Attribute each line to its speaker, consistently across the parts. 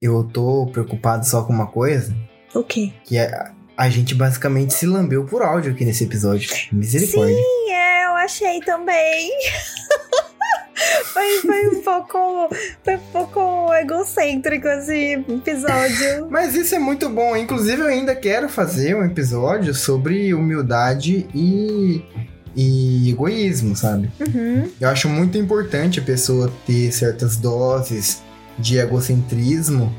Speaker 1: eu tô preocupado só com uma coisa.
Speaker 2: O quê?
Speaker 1: Que é, a gente basicamente se lambeu por áudio aqui nesse episódio. Misericórdia.
Speaker 2: Sim, é, eu achei também. foi, foi um pouco. Foi um pouco egocêntrico esse episódio.
Speaker 1: Mas isso é muito bom. Inclusive, eu ainda quero fazer um episódio sobre humildade e. E egoísmo, sabe?
Speaker 2: Uhum.
Speaker 1: Eu acho muito importante a pessoa ter certas doses de egocentrismo,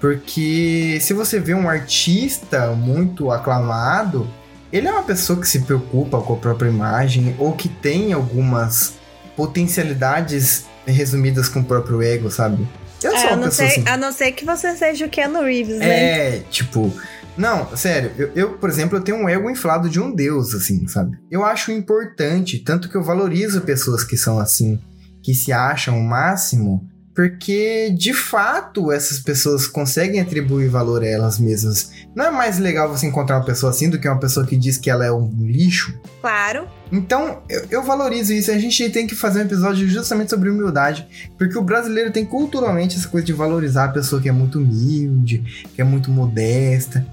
Speaker 1: porque se você vê um artista muito aclamado, ele é uma pessoa que se preocupa com a própria imagem ou que tem algumas potencialidades resumidas com o próprio ego, sabe?
Speaker 2: Eu é, sou uma a, não pessoa ser, assim. a não ser que você seja o Keanu Reeves, né?
Speaker 1: É, tipo. Não, sério, eu, eu, por exemplo, eu tenho um ego inflado de um deus, assim, sabe? Eu acho importante, tanto que eu valorizo pessoas que são assim, que se acham o máximo, porque de fato essas pessoas conseguem atribuir valor a elas mesmas. Não é mais legal você encontrar uma pessoa assim do que uma pessoa que diz que ela é um lixo?
Speaker 2: Claro.
Speaker 1: Então, eu, eu valorizo isso. A gente tem que fazer um episódio justamente sobre humildade, porque o brasileiro tem culturalmente essa coisa de valorizar a pessoa que é muito humilde, que é muito modesta.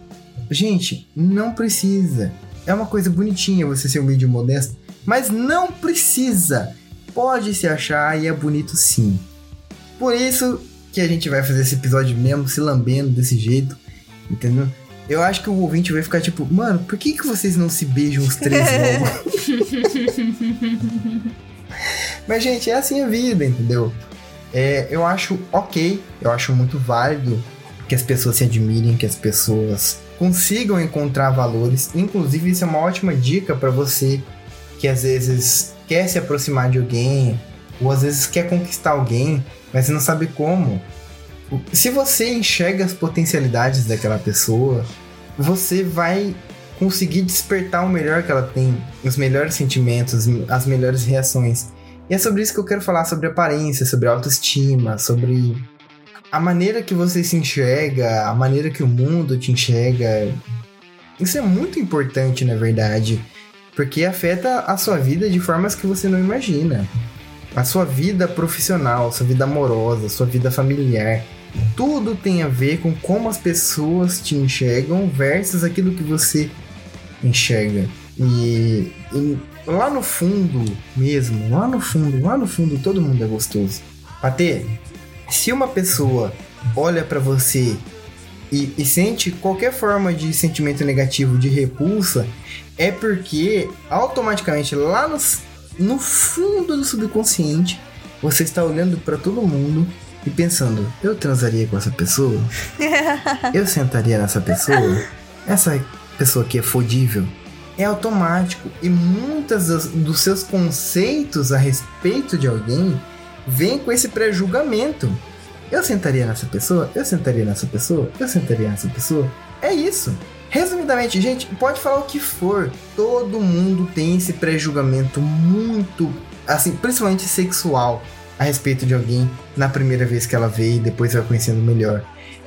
Speaker 1: Gente, não precisa. É uma coisa bonitinha você ser humilde e modesto, mas não precisa. Pode se achar e é bonito sim. Por isso que a gente vai fazer esse episódio mesmo, se lambendo desse jeito, entendeu? Eu acho que o ouvinte vai ficar tipo, mano, por que, que vocês não se beijam os três logo? Mas, gente, é assim a vida, entendeu? É, eu acho ok, eu acho muito válido que as pessoas se admirem, que as pessoas consigam encontrar valores. Inclusive, isso é uma ótima dica para você que às vezes quer se aproximar de alguém, ou às vezes quer conquistar alguém, mas você não sabe como. Se você enxerga as potencialidades daquela pessoa, você vai conseguir despertar o melhor que ela tem, os melhores sentimentos, as melhores reações. E é sobre isso que eu quero falar, sobre aparência, sobre autoestima, sobre a maneira que você se enxerga, a maneira que o mundo te enxerga. Isso é muito importante, na verdade, porque afeta a sua vida de formas que você não imagina a sua vida profissional, sua vida amorosa, sua vida familiar. Tudo tem a ver com como as pessoas te enxergam versus aquilo que você enxerga. E, e lá no fundo mesmo, lá no fundo, lá no fundo, todo mundo é gostoso. Patê, se uma pessoa olha para você e, e, sente qualquer forma de sentimento negativo, de repulsa, é porque automaticamente lá no no fundo do subconsciente, você está olhando para todo mundo e pensando: eu transaria com essa pessoa? eu sentaria nessa pessoa? Essa pessoa aqui é fodível? É automático e muitos dos, dos seus conceitos a respeito de alguém vêm com esse pré-julgamento. Eu sentaria nessa pessoa? Eu sentaria nessa pessoa? Eu sentaria nessa pessoa? É isso. Resumidamente, gente, pode falar o que for. Todo mundo tem esse pré-julgamento muito, assim, principalmente sexual a respeito de alguém na primeira vez que ela vê e depois vai conhecendo melhor.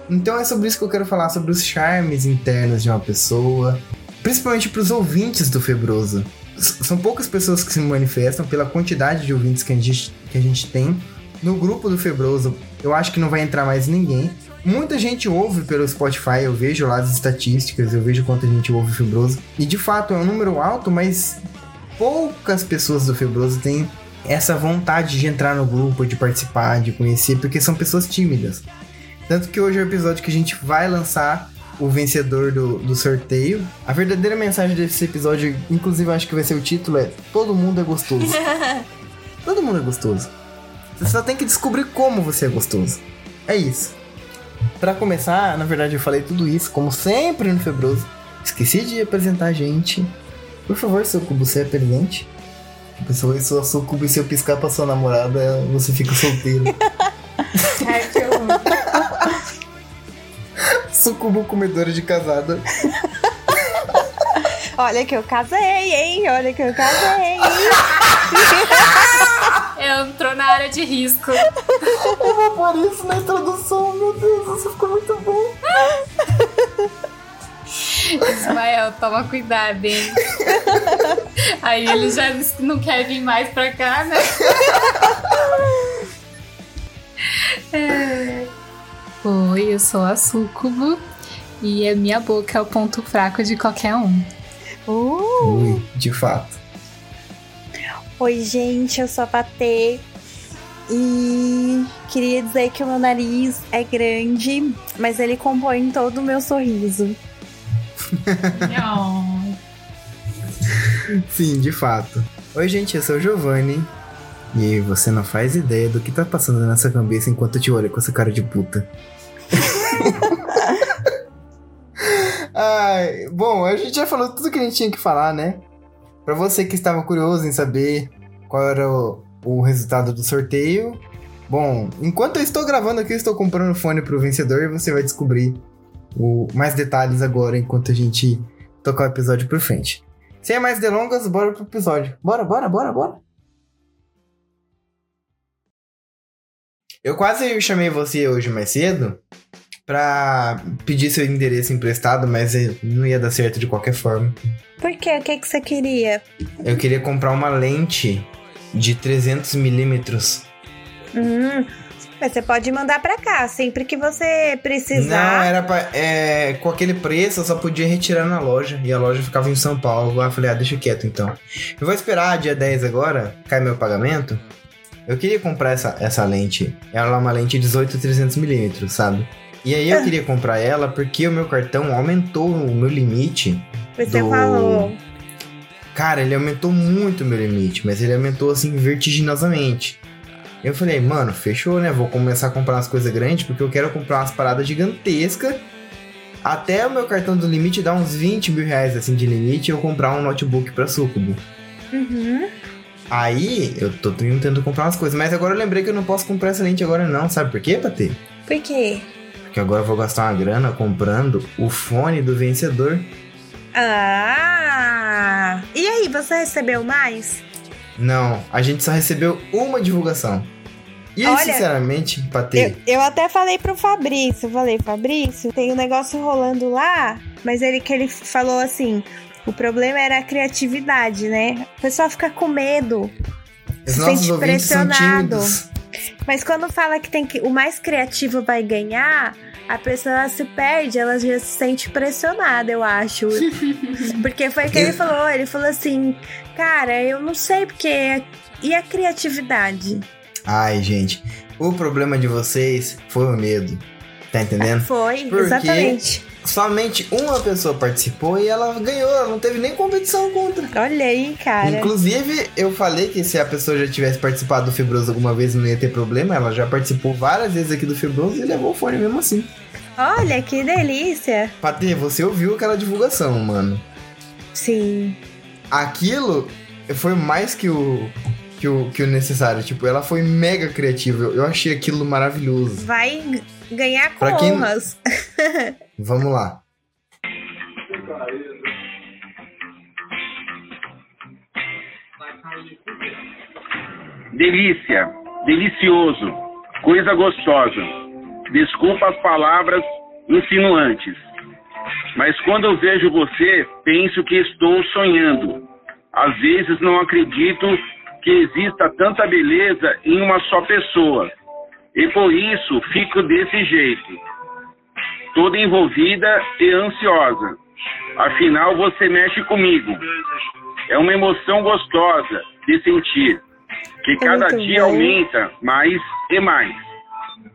Speaker 1: Então é sobre isso que eu quero falar, sobre os charmes internos de uma pessoa, principalmente para os ouvintes do Febroso. São poucas pessoas que se manifestam pela quantidade de ouvintes que a gente, que a gente tem. No grupo do Febroso, eu acho que não vai entrar mais ninguém. Muita gente ouve pelo Spotify, eu vejo lá as estatísticas, eu vejo quanta gente ouve Fibroso. E de fato é um número alto, mas poucas pessoas do Fibroso têm essa vontade de entrar no grupo, de participar, de conhecer, porque são pessoas tímidas. Tanto que hoje é o episódio que a gente vai lançar o vencedor do, do sorteio. A verdadeira mensagem desse episódio, inclusive acho que vai ser o título, é Todo mundo é gostoso. Todo mundo é gostoso. Você só tem que descobrir como você é gostoso. É isso. Para começar, na verdade eu falei tudo isso, como sempre no Febroso. Esqueci de apresentar a gente. Por favor, seu cubo, você é presente? Pessoa, sua sucubo e se eu piscar pra sua namorada, você fica solteiro.
Speaker 2: Ai, que horror.
Speaker 1: sucubo comedora de casada.
Speaker 2: Olha que eu casei, hein? Olha que eu casei?
Speaker 3: Entrou na área de risco.
Speaker 1: Eu vou pôr isso na introdução, meu Deus, isso ficou muito bom.
Speaker 3: Ismael, toma cuidado, hein? Aí ele já não quer vir mais pra cá, né?
Speaker 1: É.
Speaker 3: Oi, eu sou a Sucubo e a minha boca é o ponto fraco de qualquer um.
Speaker 2: Uh!
Speaker 1: Ui, de fato.
Speaker 2: Oi, gente, eu sou a Patê. E queria dizer que o meu nariz é grande, mas ele compõe todo o meu sorriso.
Speaker 1: Sim, de fato. Oi, gente, eu sou o Giovanni. E você não faz ideia do que tá passando nessa cabeça enquanto eu te olho com essa cara de puta. Ai, bom, a gente já falou tudo que a gente tinha que falar, né? Pra você que estava curioso em saber qual era o, o resultado do sorteio, bom, enquanto eu estou gravando aqui, eu estou comprando fone pro vencedor e você vai descobrir o, mais detalhes agora enquanto a gente tocar o episódio por frente. Sem mais delongas, bora pro episódio. Bora, bora, bora, bora. Eu quase chamei você hoje mais cedo pra pedir seu endereço emprestado, mas não ia dar certo de qualquer forma.
Speaker 2: Por quê? O que, que você queria?
Speaker 1: Eu queria comprar uma lente de 300 milímetros.
Speaker 2: Hum, mas você pode mandar pra cá, sempre que você
Speaker 1: Não,
Speaker 2: precisar.
Speaker 1: era pra, é, com aquele preço eu só podia retirar na loja. E a loja ficava em São Paulo. Aí eu falei, ah, deixa quieto então. Eu vou esperar dia 10 agora, cai meu pagamento. Eu queria comprar essa, essa lente. Ela é uma lente 18-300mm, sabe? E aí eu
Speaker 2: Ah.
Speaker 1: queria comprar ela porque o meu cartão aumentou o meu limite.
Speaker 2: Você
Speaker 1: do-
Speaker 2: falou.
Speaker 1: Cara, ele aumentou muito o meu limite, mas ele aumentou assim vertiginosamente. Eu falei, mano, fechou, né? Vou começar a comprar umas coisas grandes porque eu quero comprar umas paradas gigantescas. Até o meu cartão do limite dá uns 20 mil reais assim de limite e eu comprar um notebook pra Sucubo.
Speaker 2: Uhum.
Speaker 1: Aí eu tô tentando comprar umas coisas, mas agora eu lembrei que eu não posso comprar essa lente agora não, sabe por quê, Patê?
Speaker 2: Por quê?
Speaker 1: Porque agora eu vou gastar uma grana comprando o fone do vencedor.
Speaker 2: Ah! E aí, você recebeu mais?
Speaker 1: Não, a gente só recebeu uma divulgação. E aí,
Speaker 2: Olha,
Speaker 1: sinceramente, Patê,
Speaker 2: Eu, eu até falei pro Fabrício, falei, Fabrício, tem um negócio rolando lá, mas ele que ele falou assim, o problema era a criatividade, né? O pessoal fica com medo.
Speaker 1: os
Speaker 2: se sente pressionado. Mas quando fala que tem que o mais criativo vai ganhar, a pessoa se perde, ela já se sente pressionada, eu acho. porque foi o que ele falou, ele falou assim, cara, eu não sei porque e a criatividade?
Speaker 1: Ai, gente, o problema de vocês foi o medo. Tá entendendo?
Speaker 2: Foi,
Speaker 1: Por quê?
Speaker 2: exatamente.
Speaker 1: Somente uma pessoa participou e ela ganhou, ela não teve nem competição contra.
Speaker 2: Olha aí, cara.
Speaker 1: Inclusive, eu falei que se a pessoa já tivesse participado do Fibroso alguma vez não ia ter problema. Ela já participou várias vezes aqui do Fibroso e levou o fone mesmo assim.
Speaker 2: Olha que delícia.
Speaker 1: Patê, você ouviu aquela divulgação, mano.
Speaker 2: Sim.
Speaker 1: Aquilo foi mais que o, que o, que o necessário. Tipo, ela foi mega criativa. Eu, eu achei aquilo maravilhoso.
Speaker 2: Vai ganhar com
Speaker 1: Pra quem-
Speaker 2: honras.
Speaker 1: Vamos lá.
Speaker 4: Delícia, delicioso, coisa gostosa. Desculpa as palavras insinuantes. Mas quando eu vejo você, penso que estou sonhando. Às vezes não acredito que exista tanta beleza em uma só pessoa. E por isso fico desse jeito. Toda envolvida e ansiosa. Afinal, você mexe comigo. É uma emoção gostosa de sentir que cada dia aumenta mais e mais.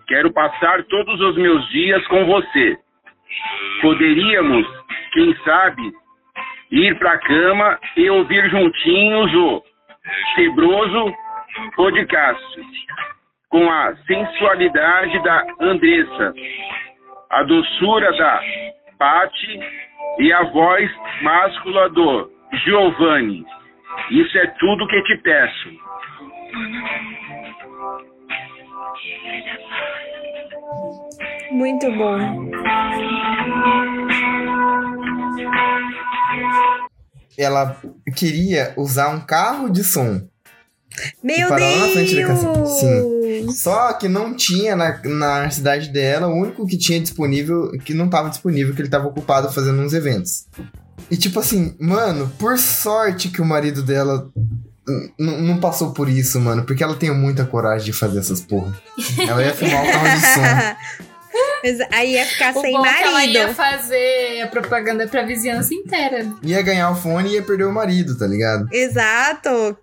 Speaker 4: Quero passar todos os meus dias com você. Poderíamos, quem sabe, ir pra cama e ouvir juntinhos o Fibroso Podcast com a sensualidade da Andressa, a doçura da Patti e a voz máscula do Giovanni. Isso é tudo que te peço.
Speaker 2: Muito bom.
Speaker 1: Ela queria usar um carro de som.
Speaker 2: Meu
Speaker 1: lá na frente da casa.
Speaker 2: Deus!
Speaker 1: Só que não tinha na, na cidade dela, o único que tinha disponível, que não tava disponível, que ele tava ocupado fazendo uns eventos. E tipo assim, mano, por sorte que o marido dela não passou por isso, mano, porque ela tem muita coragem de fazer essas porra. Ela ia filmar o carro de som.
Speaker 2: Mas aí ia ficar
Speaker 3: O
Speaker 2: sem
Speaker 3: bom é que ela ia
Speaker 2: marido.
Speaker 3: fazer a propaganda pra vizinhança inteira.
Speaker 1: Ia ganhar o fone e ia perder o marido, tá ligado?
Speaker 2: Exato.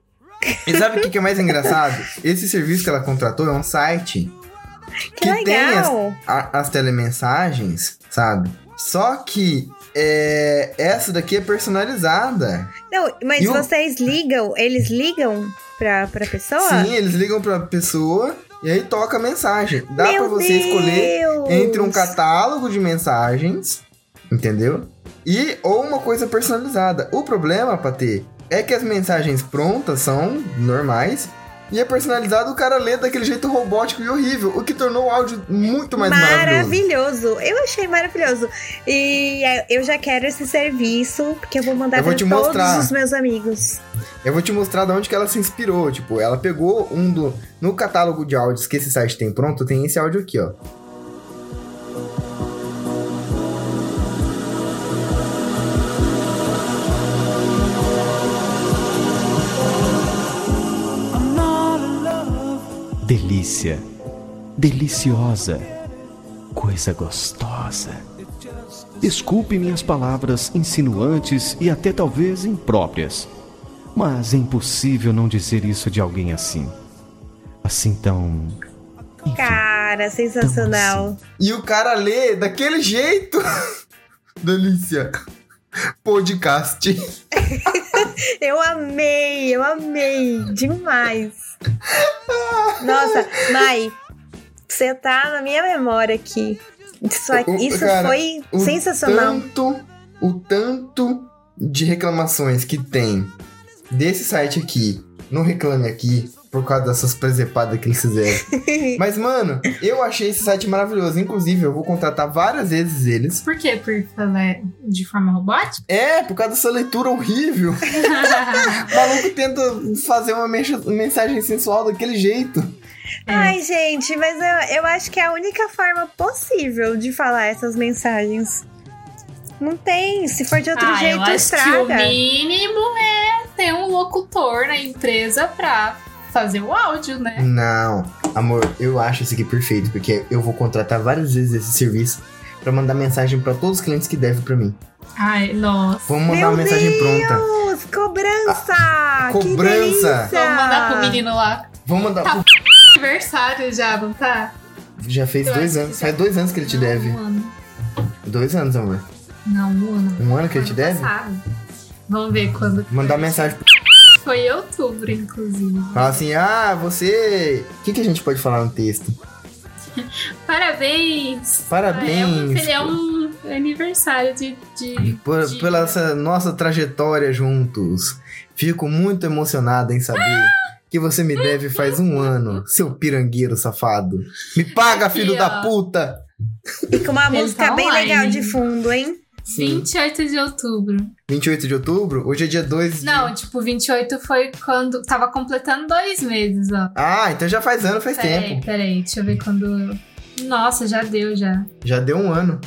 Speaker 1: E sabe o que, que é mais engraçado? Esse serviço que ela contratou é um site
Speaker 2: Que,
Speaker 1: que tem as, a- as telemensagens, sabe? Só que é, essa daqui é personalizada.
Speaker 2: Não, mas
Speaker 1: E o-
Speaker 2: vocês ligam, eles ligam pra, pra pessoa?
Speaker 1: Sim, eles ligam pra pessoa e aí toca a mensagem. Dá
Speaker 2: Meu
Speaker 1: pra você escolher
Speaker 2: Deus.
Speaker 1: entre um catálogo de mensagens, entendeu? E ou uma coisa personalizada. O problema, Patê, é que as mensagens prontas são normais e é personalizado o cara lê daquele jeito robótico e horrível, o que tornou o áudio muito mais maravilhoso.
Speaker 2: Maravilhoso. Eu achei maravilhoso. E é, eu já quero esse serviço, porque eu vou mandar
Speaker 1: te
Speaker 2: todos
Speaker 1: mostrar.
Speaker 2: os meus amigos.
Speaker 1: Eu vou te mostrar de onde que ela se inspirou. Tipo, ela pegou um do. No catálogo de áudios que esse site tem pronto, tem esse áudio aqui, ó.
Speaker 5: Delícia. Deliciosa. Coisa gostosa. Desculpe minhas palavras insinuantes e até talvez impróprias, mas é impossível não dizer isso de alguém assim. Assim tão. Enfim,
Speaker 2: Cara, sensacional.
Speaker 1: E o cara lê daquele jeito. Delícia. Podcast.
Speaker 2: Eu amei, eu amei demais. Nossa, Mai, você tá na minha memória aqui. Isso, isso
Speaker 1: cara,
Speaker 2: foi
Speaker 1: O
Speaker 2: sensacional.
Speaker 1: Tanto, o tanto de reclamações que tem desse site aqui, no Reclame Aqui, por causa dessas presepadas que eles fizeram. Mas, mano, eu achei esse site maravilhoso. Inclusive, eu vou contratar várias vezes eles.
Speaker 3: Por quê? Por falar de forma robótica?
Speaker 1: É, por causa dessa leitura horrível. O maluco tenta fazer uma mensagem sensual daquele jeito.
Speaker 2: Ai, gente, mas eu, eu acho que é a única forma possível de falar essas mensagens. Não tem. Se for de outro
Speaker 3: ah,
Speaker 2: jeito,
Speaker 3: eu acho
Speaker 2: estraga.
Speaker 3: que o mínimo é ter um locutor na empresa pra fazer o áudio, né?
Speaker 1: Não, amor, eu acho isso aqui perfeito, porque eu vou contratar várias vezes esse serviço pra mandar mensagem pra todos os clientes que devem pra mim.
Speaker 3: Ai, nossa.
Speaker 1: Vamos mandar
Speaker 2: Meu
Speaker 1: uma mensagem pronta.
Speaker 2: Deus, cobrança! Que
Speaker 1: cobrança.
Speaker 3: Vamos mandar pro menino lá.
Speaker 1: Vamos mandar.
Speaker 3: Tá. Aniversário já, não tá?
Speaker 1: Já fez
Speaker 3: Eu
Speaker 1: dois anos. Faz dois anos que ele te
Speaker 3: Não,
Speaker 1: deve.
Speaker 3: Um ano.
Speaker 1: Dois anos, amor.
Speaker 3: Não, um ano.
Speaker 1: Um ano que ele te deve?
Speaker 3: passado. Vamos ver quando.
Speaker 1: Mandar mensagem.
Speaker 3: Foi em outubro, inclusive.
Speaker 1: Falar assim: ah, você. O que, que a gente pode falar no texto?
Speaker 3: Parabéns!
Speaker 1: Parabéns.
Speaker 3: É um, é um aniversário de. de,
Speaker 1: Por-
Speaker 3: de-
Speaker 1: pela essa nossa trajetória juntos. Fico muito emocionada em saber que você me deve faz um ano, seu pirangueiro safado. Me paga,
Speaker 3: Aqui,
Speaker 1: filho da puta!
Speaker 2: E com uma
Speaker 3: Ele
Speaker 2: música
Speaker 3: tá
Speaker 2: bem legal de fundo, hein?
Speaker 1: Sim.
Speaker 3: 28 de outubro.
Speaker 1: 28 de outubro? Hoje é dia 2 de...
Speaker 3: Não, tipo, 28 foi quando. Tava completando dois meses, ó.
Speaker 1: Ah, então já faz ano, faz
Speaker 3: Peraí,
Speaker 1: tempo.
Speaker 3: peraí, deixa eu ver quando. Nossa, já deu já.
Speaker 1: Já deu um ano.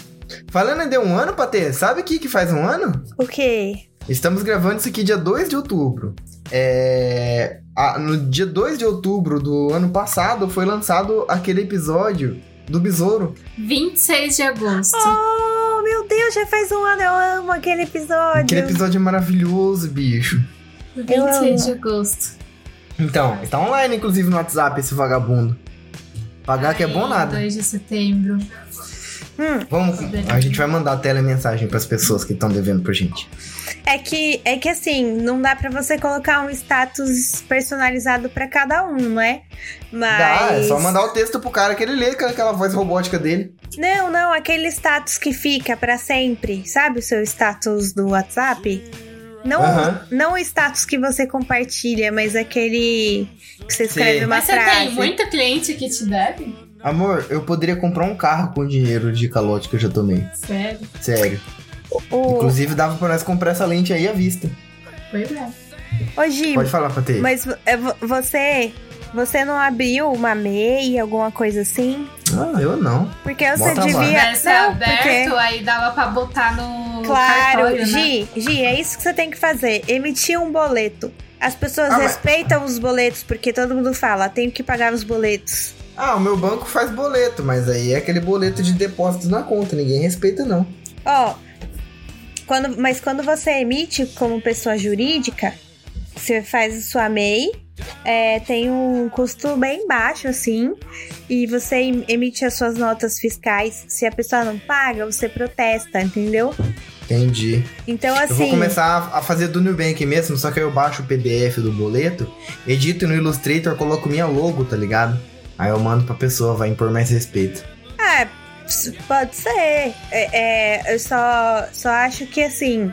Speaker 1: Falando em deu um ano, Patê, sabe o que, que faz um ano?
Speaker 2: O quê?
Speaker 1: Estamos gravando isso aqui dia 2 de outubro. É... ah, no dia 2 de outubro do ano passado foi lançado aquele episódio do Besouro.
Speaker 3: 26 de agosto.
Speaker 2: Oh, meu Deus, já faz um ano. Eu amo aquele episódio.
Speaker 1: Aquele episódio é maravilhoso, bicho.
Speaker 3: 26 de agosto.
Speaker 1: Então, está online, inclusive, no WhatsApp, esse vagabundo. Pagar que é bom
Speaker 3: Ai,
Speaker 1: nada.
Speaker 3: 2 de setembro.
Speaker 1: Vamos, a gente vai mandar a telemensagem para as pessoas que estão devendo pra gente.
Speaker 2: É que, é que assim, não dá pra você colocar um status personalizado pra cada um, né? Mas.
Speaker 1: Dá, é só mandar o texto pro cara que ele lê com aquela voz robótica dele.
Speaker 2: Não, não, aquele status que fica pra sempre. Sabe o seu status do WhatsApp? Não,
Speaker 1: Aham.
Speaker 2: não o status que você compartilha, mas aquele que você escreve
Speaker 1: Sei.
Speaker 2: uma
Speaker 3: Mas você
Speaker 2: frase.
Speaker 3: tem muito cliente que te deve?
Speaker 1: Amor, eu poderia comprar um carro com o dinheiro de calote que eu já tomei.
Speaker 3: Sério?
Speaker 1: Sério.
Speaker 2: O,
Speaker 1: Inclusive, dava pra nós comprar essa lente aí à vista.
Speaker 3: Pois é.
Speaker 2: Ô, Gi,
Speaker 1: Pode falar, Patê.
Speaker 2: mas é, vo- você. Você não abriu uma MEI, alguma coisa assim?
Speaker 1: Ah, eu não.
Speaker 2: Porque você
Speaker 1: Bota lá.
Speaker 2: devia.
Speaker 3: Tivesse
Speaker 2: Não,
Speaker 3: aberto,
Speaker 2: porque.
Speaker 3: aí dava pra botar no
Speaker 2: Claro,
Speaker 3: cartório, né?
Speaker 2: Gi, Gi, é isso que você tem que fazer. Emitir um boleto. As pessoas
Speaker 1: Ah, mas-
Speaker 2: respeitam os boletos, porque todo mundo fala, tenho que pagar os boletos.
Speaker 1: Ah, o meu banco faz boleto, mas aí é aquele boleto de depósitos na conta, ninguém respeita não.
Speaker 2: Ó, quando, mas quando você emite como pessoa jurídica, você faz a sua MEI, é, tem um custo bem baixo, assim, e você em- emite as suas notas fiscais. Se a pessoa não paga, você protesta, entendeu?
Speaker 1: Entendi.
Speaker 2: Então,
Speaker 1: Eu vou
Speaker 2: assim.
Speaker 1: começar a- a fazer do Nubank mesmo, só que aí eu baixo o PDF do boleto, edito no Illustrator, coloco minha logo, tá ligado? Aí eu mando pra pessoa, vai impor mais respeito.
Speaker 2: Ps- pode ser. É, é, eu só, só acho que assim,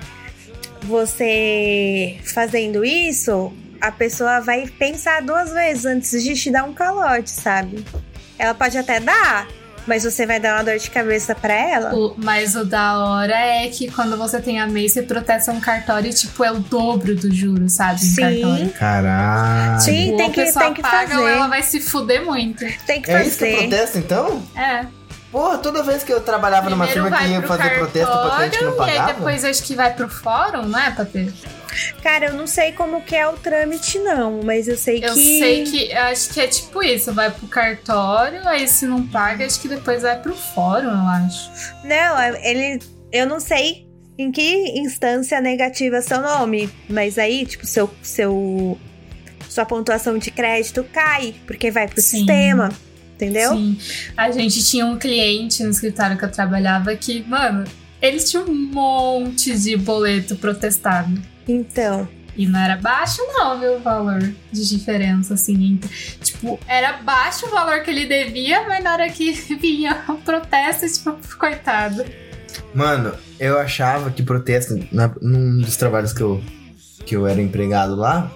Speaker 2: você fazendo isso, a pessoa vai pensar duas vezes antes de te dar um calote, sabe? Ela pode até dar, mas você vai dar uma dor de cabeça pra ela.
Speaker 3: O- mas o da hora é que quando você tem a MEI, você protesta um cartório e, tipo, é o dobro do juro, sabe? Um
Speaker 2: Sim.
Speaker 3: cartório.
Speaker 1: Caralho.
Speaker 2: Sim.
Speaker 3: Ou
Speaker 2: tem que- tem que
Speaker 3: paga ou
Speaker 2: fazer.
Speaker 3: ela vai se fuder muito.
Speaker 2: Tem que
Speaker 1: É isso que é
Speaker 2: fazer.
Speaker 1: protesto, então?
Speaker 3: É.
Speaker 1: Porra, toda vez que eu trabalhava numa
Speaker 3: Primeiro
Speaker 1: firma que ia fazer protesto pra cliente que não
Speaker 3: cartório, E
Speaker 1: pagava.
Speaker 3: aí depois acho que vai pro fórum, não é, Patê?
Speaker 2: Cara, eu não sei como que é o trâmite, não, mas eu sei
Speaker 3: Eu
Speaker 2: que.
Speaker 3: sei que eu acho que é tipo isso, vai pro cartório, aí se não paga, acho que depois vai pro fórum, eu acho.
Speaker 2: Não, ele. Eu não sei em que instância negativa seu nome. Mas aí, tipo, seu. seu sua pontuação de crédito cai, porque vai pro
Speaker 3: Sim.
Speaker 2: sistema. Entendeu?
Speaker 3: Sim. A gente tinha um cliente no escritório que eu trabalhava que, mano, eles tinham um monte de boleto protestado.
Speaker 2: Então.
Speaker 3: E não era baixo, não, viu, o valor de diferença, assim. entre- Tipo, era baixo o valor que ele devia, mas na hora que vinha o protesto, tipo, coitado.
Speaker 1: Mano, eu achava que protesto, na, num dos trabalhos que eu, que eu era empregado lá,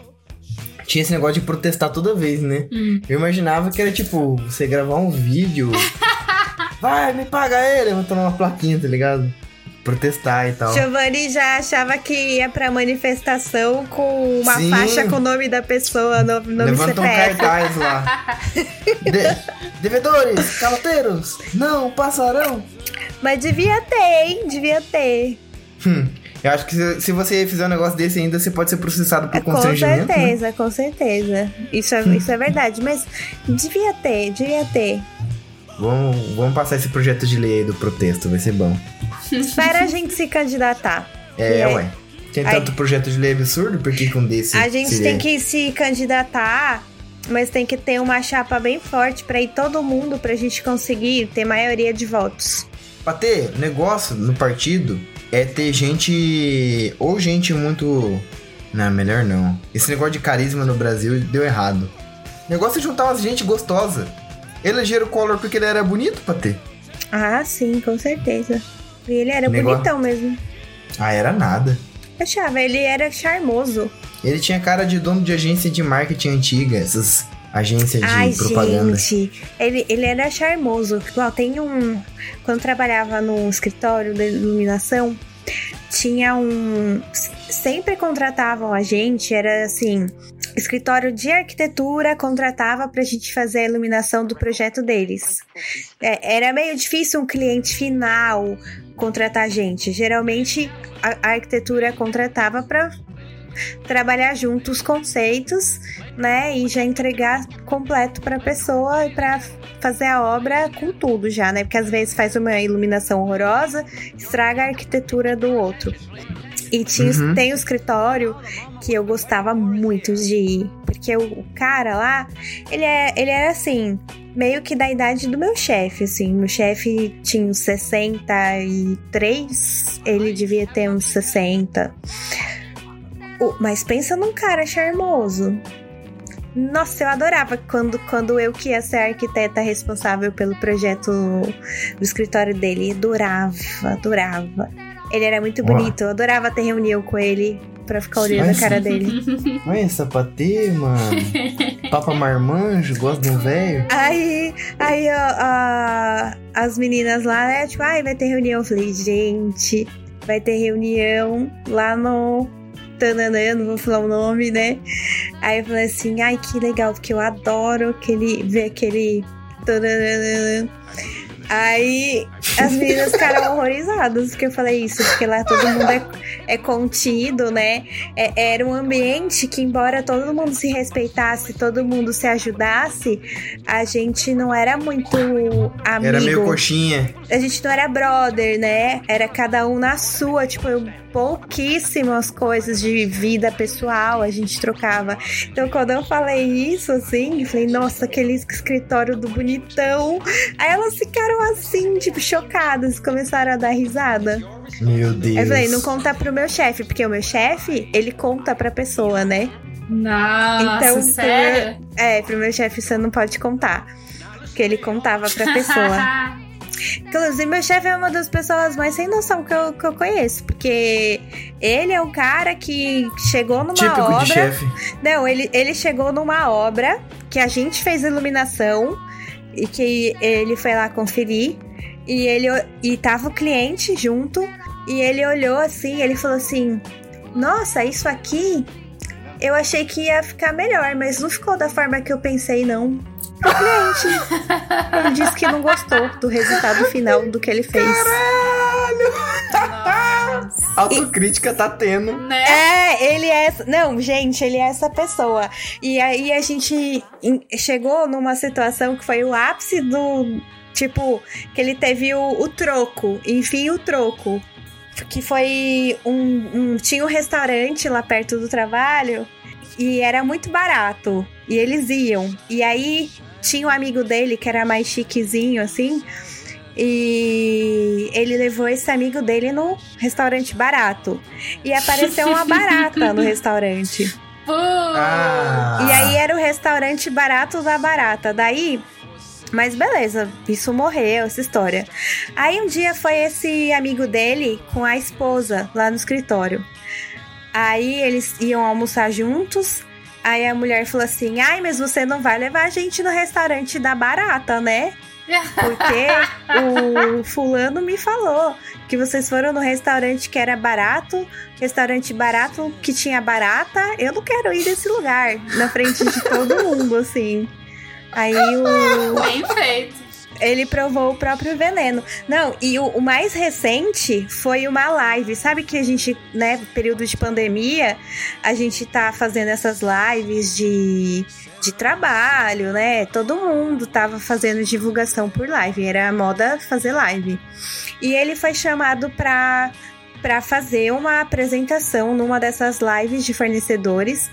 Speaker 1: tinha esse negócio de protestar toda vez, né?
Speaker 3: Hum.
Speaker 1: Eu imaginava que era tipo, você gravar um vídeo. Vai, me paga ele, levantando uma plaquinha, tá ligado? Protestar e tal.
Speaker 2: Giovanni já achava que ia pra manifestação com uma
Speaker 1: Sim.
Speaker 2: faixa com o nome da pessoa, no, nome
Speaker 1: Levanta um
Speaker 2: CPF.
Speaker 1: cartaz lá. De- devedores, caloteiros, não passarão.
Speaker 2: Mas devia ter, hein? Devia ter.
Speaker 1: Hum, eu acho que se, se você fizer um negócio desse ainda, você pode ser processado por
Speaker 2: É, Com
Speaker 1: constrangimento. né?
Speaker 2: certeza, com certeza. Isso é, isso é verdade. Mas devia ter, devia ter.
Speaker 1: Vamos, vamos passar esse projeto de lei aí do protesto, vai ser bom.
Speaker 2: Espera a gente se candidatar.
Speaker 1: É,
Speaker 2: aí?
Speaker 1: ué. Tem
Speaker 2: Aí-
Speaker 1: tanto projeto de lei absurdo, por que com desse?
Speaker 2: A gente
Speaker 1: se-
Speaker 2: tem que se candidatar, mas tem que ter uma chapa bem forte pra ir todo mundo pra gente conseguir ter maioria de votos.
Speaker 1: Pra ter negócio no partido é ter gente. Ou gente muito. Não, melhor não. Esse negócio de carisma no Brasil deu errado. O negócio é juntar umas gente gostosa. Elegeram o Collor porque ele era bonito pra ter.
Speaker 2: Ah, sim, com certeza. E ele era
Speaker 1: Negócio-
Speaker 2: bonitão mesmo.
Speaker 1: Ah, era nada.
Speaker 2: Achava, ele era charmoso.
Speaker 1: Ele tinha cara de dono de agência de marketing antiga, essas agências de
Speaker 2: Ai,
Speaker 1: propaganda.
Speaker 2: gente. Ele, ele era charmoso. Igual, tem um. Quando eu trabalhava no escritório de iluminação, tinha um. Sempre contratavam a gente, era assim. Escritório de arquitetura contratava pra gente fazer a iluminação do projeto deles. É, era meio difícil um cliente final contratar a gente. Geralmente a, a arquitetura contratava pra trabalhar junto os conceitos, né, e já entregar completo para a pessoa e para fazer a obra com tudo já, né? Porque às vezes faz uma iluminação horrorosa, estraga a arquitetura do outro. E tinha,
Speaker 1: Uhum.
Speaker 2: tem o escritório que eu gostava muito de ir, porque o, o cara lá, ele, é, ele era assim, meio que da idade do meu chefe, assim. Meu chefe tinha uns 63, ele devia ter uns 60. Mas pensa num cara charmoso. Nossa, eu adorava quando, quando eu que ia ser a arquiteta responsável pelo projeto do escritório dele. Adorava, adorava. Ele era muito bonito, eu adorava ter reunião com ele pra ficar olhando
Speaker 1: Ai,
Speaker 2: a cara dele.
Speaker 1: Olha, sapatê, mano. Papa marmanjo, gosta de um velho.
Speaker 2: Aí, aí ó, a- as meninas lá, né? Tipo, ai, vai ter reunião. Eu falei, gente, vai ter reunião lá no. Tananã, não vou falar o nome, né? Aí eu falei assim, ai, que legal, porque eu adoro aquele, ver aquele. Aí as meninas ficaram horrorizadas porque eu falei isso, porque lá todo mundo é, é contido, né? É, era um ambiente que, embora todo mundo se respeitasse, todo mundo se ajudasse, a gente não era muito amigo.
Speaker 1: Era meio coxinha.
Speaker 2: A gente não era brother, né? Era cada um na sua, tipo, pouquíssimas coisas de vida pessoal a gente trocava. Então, quando eu falei isso, assim, falei, nossa, aquele escritório do bonitão. Aí elas ficaram assim, tipo, chocadas, começaram a dar risada.
Speaker 1: Meu Deus.
Speaker 2: Eu falei, não conta pro meu chefe, porque o meu chefe, ele conta pra pessoa, né?
Speaker 3: Nossa, então, sério?
Speaker 2: Pro meu, é, pro meu chefe você não pode contar. Porque ele contava pra pessoa. Inclusive, meu chefe é uma das pessoas mais sem noção que eu, que eu conheço. Porque ele é um cara que chegou numa
Speaker 1: Típico
Speaker 2: obra.
Speaker 1: De chefe.
Speaker 2: Não, ele, ele chegou numa obra que a gente fez iluminação e que ele foi lá conferir. E ele e tava o cliente junto. E ele olhou assim, ele falou assim: Nossa, isso aqui eu achei que ia ficar melhor, mas não ficou da forma que eu pensei, não pro cliente. Ele disse que não gostou do resultado final do que ele fez.
Speaker 1: Caralho! Autocrítica tá tendo.
Speaker 2: Né? É, ele é. Não, gente, ele é essa pessoa. E aí a gente chegou numa situação que foi o ápice do. Tipo, que ele teve o, o troco. Enfim, o troco. Que foi um, um. Tinha um restaurante lá perto do trabalho e era muito barato. E eles iam. E aí tinha um amigo dele que era mais chiquezinho, assim. E ele levou esse amigo dele no restaurante barato. E apareceu uma barata no restaurante.
Speaker 1: Ah.
Speaker 2: E aí era o restaurante barato da barata. Daí mas beleza, isso morreu, essa história. Aí um dia foi esse amigo dele com a esposa lá no escritório. Aí eles iam almoçar juntos. Aí a mulher falou assim: Ai, mas você não vai levar a gente no restaurante da barata, né? Porque o fulano me falou que vocês foram no restaurante que era barato, restaurante barato que tinha barata. Eu não quero ir nesse lugar, na frente de todo mundo, assim. Aí o.
Speaker 3: Bem feito
Speaker 2: ele provou o próprio veneno. Não, e o, o, mais recente foi uma live. Sabe que a gente, né, período de pandemia, a gente tá fazendo essas lives de, de trabalho, né? Todo mundo tava fazendo divulgação por live. Era moda fazer live. E ele foi chamado para para fazer uma apresentação numa dessas lives de fornecedores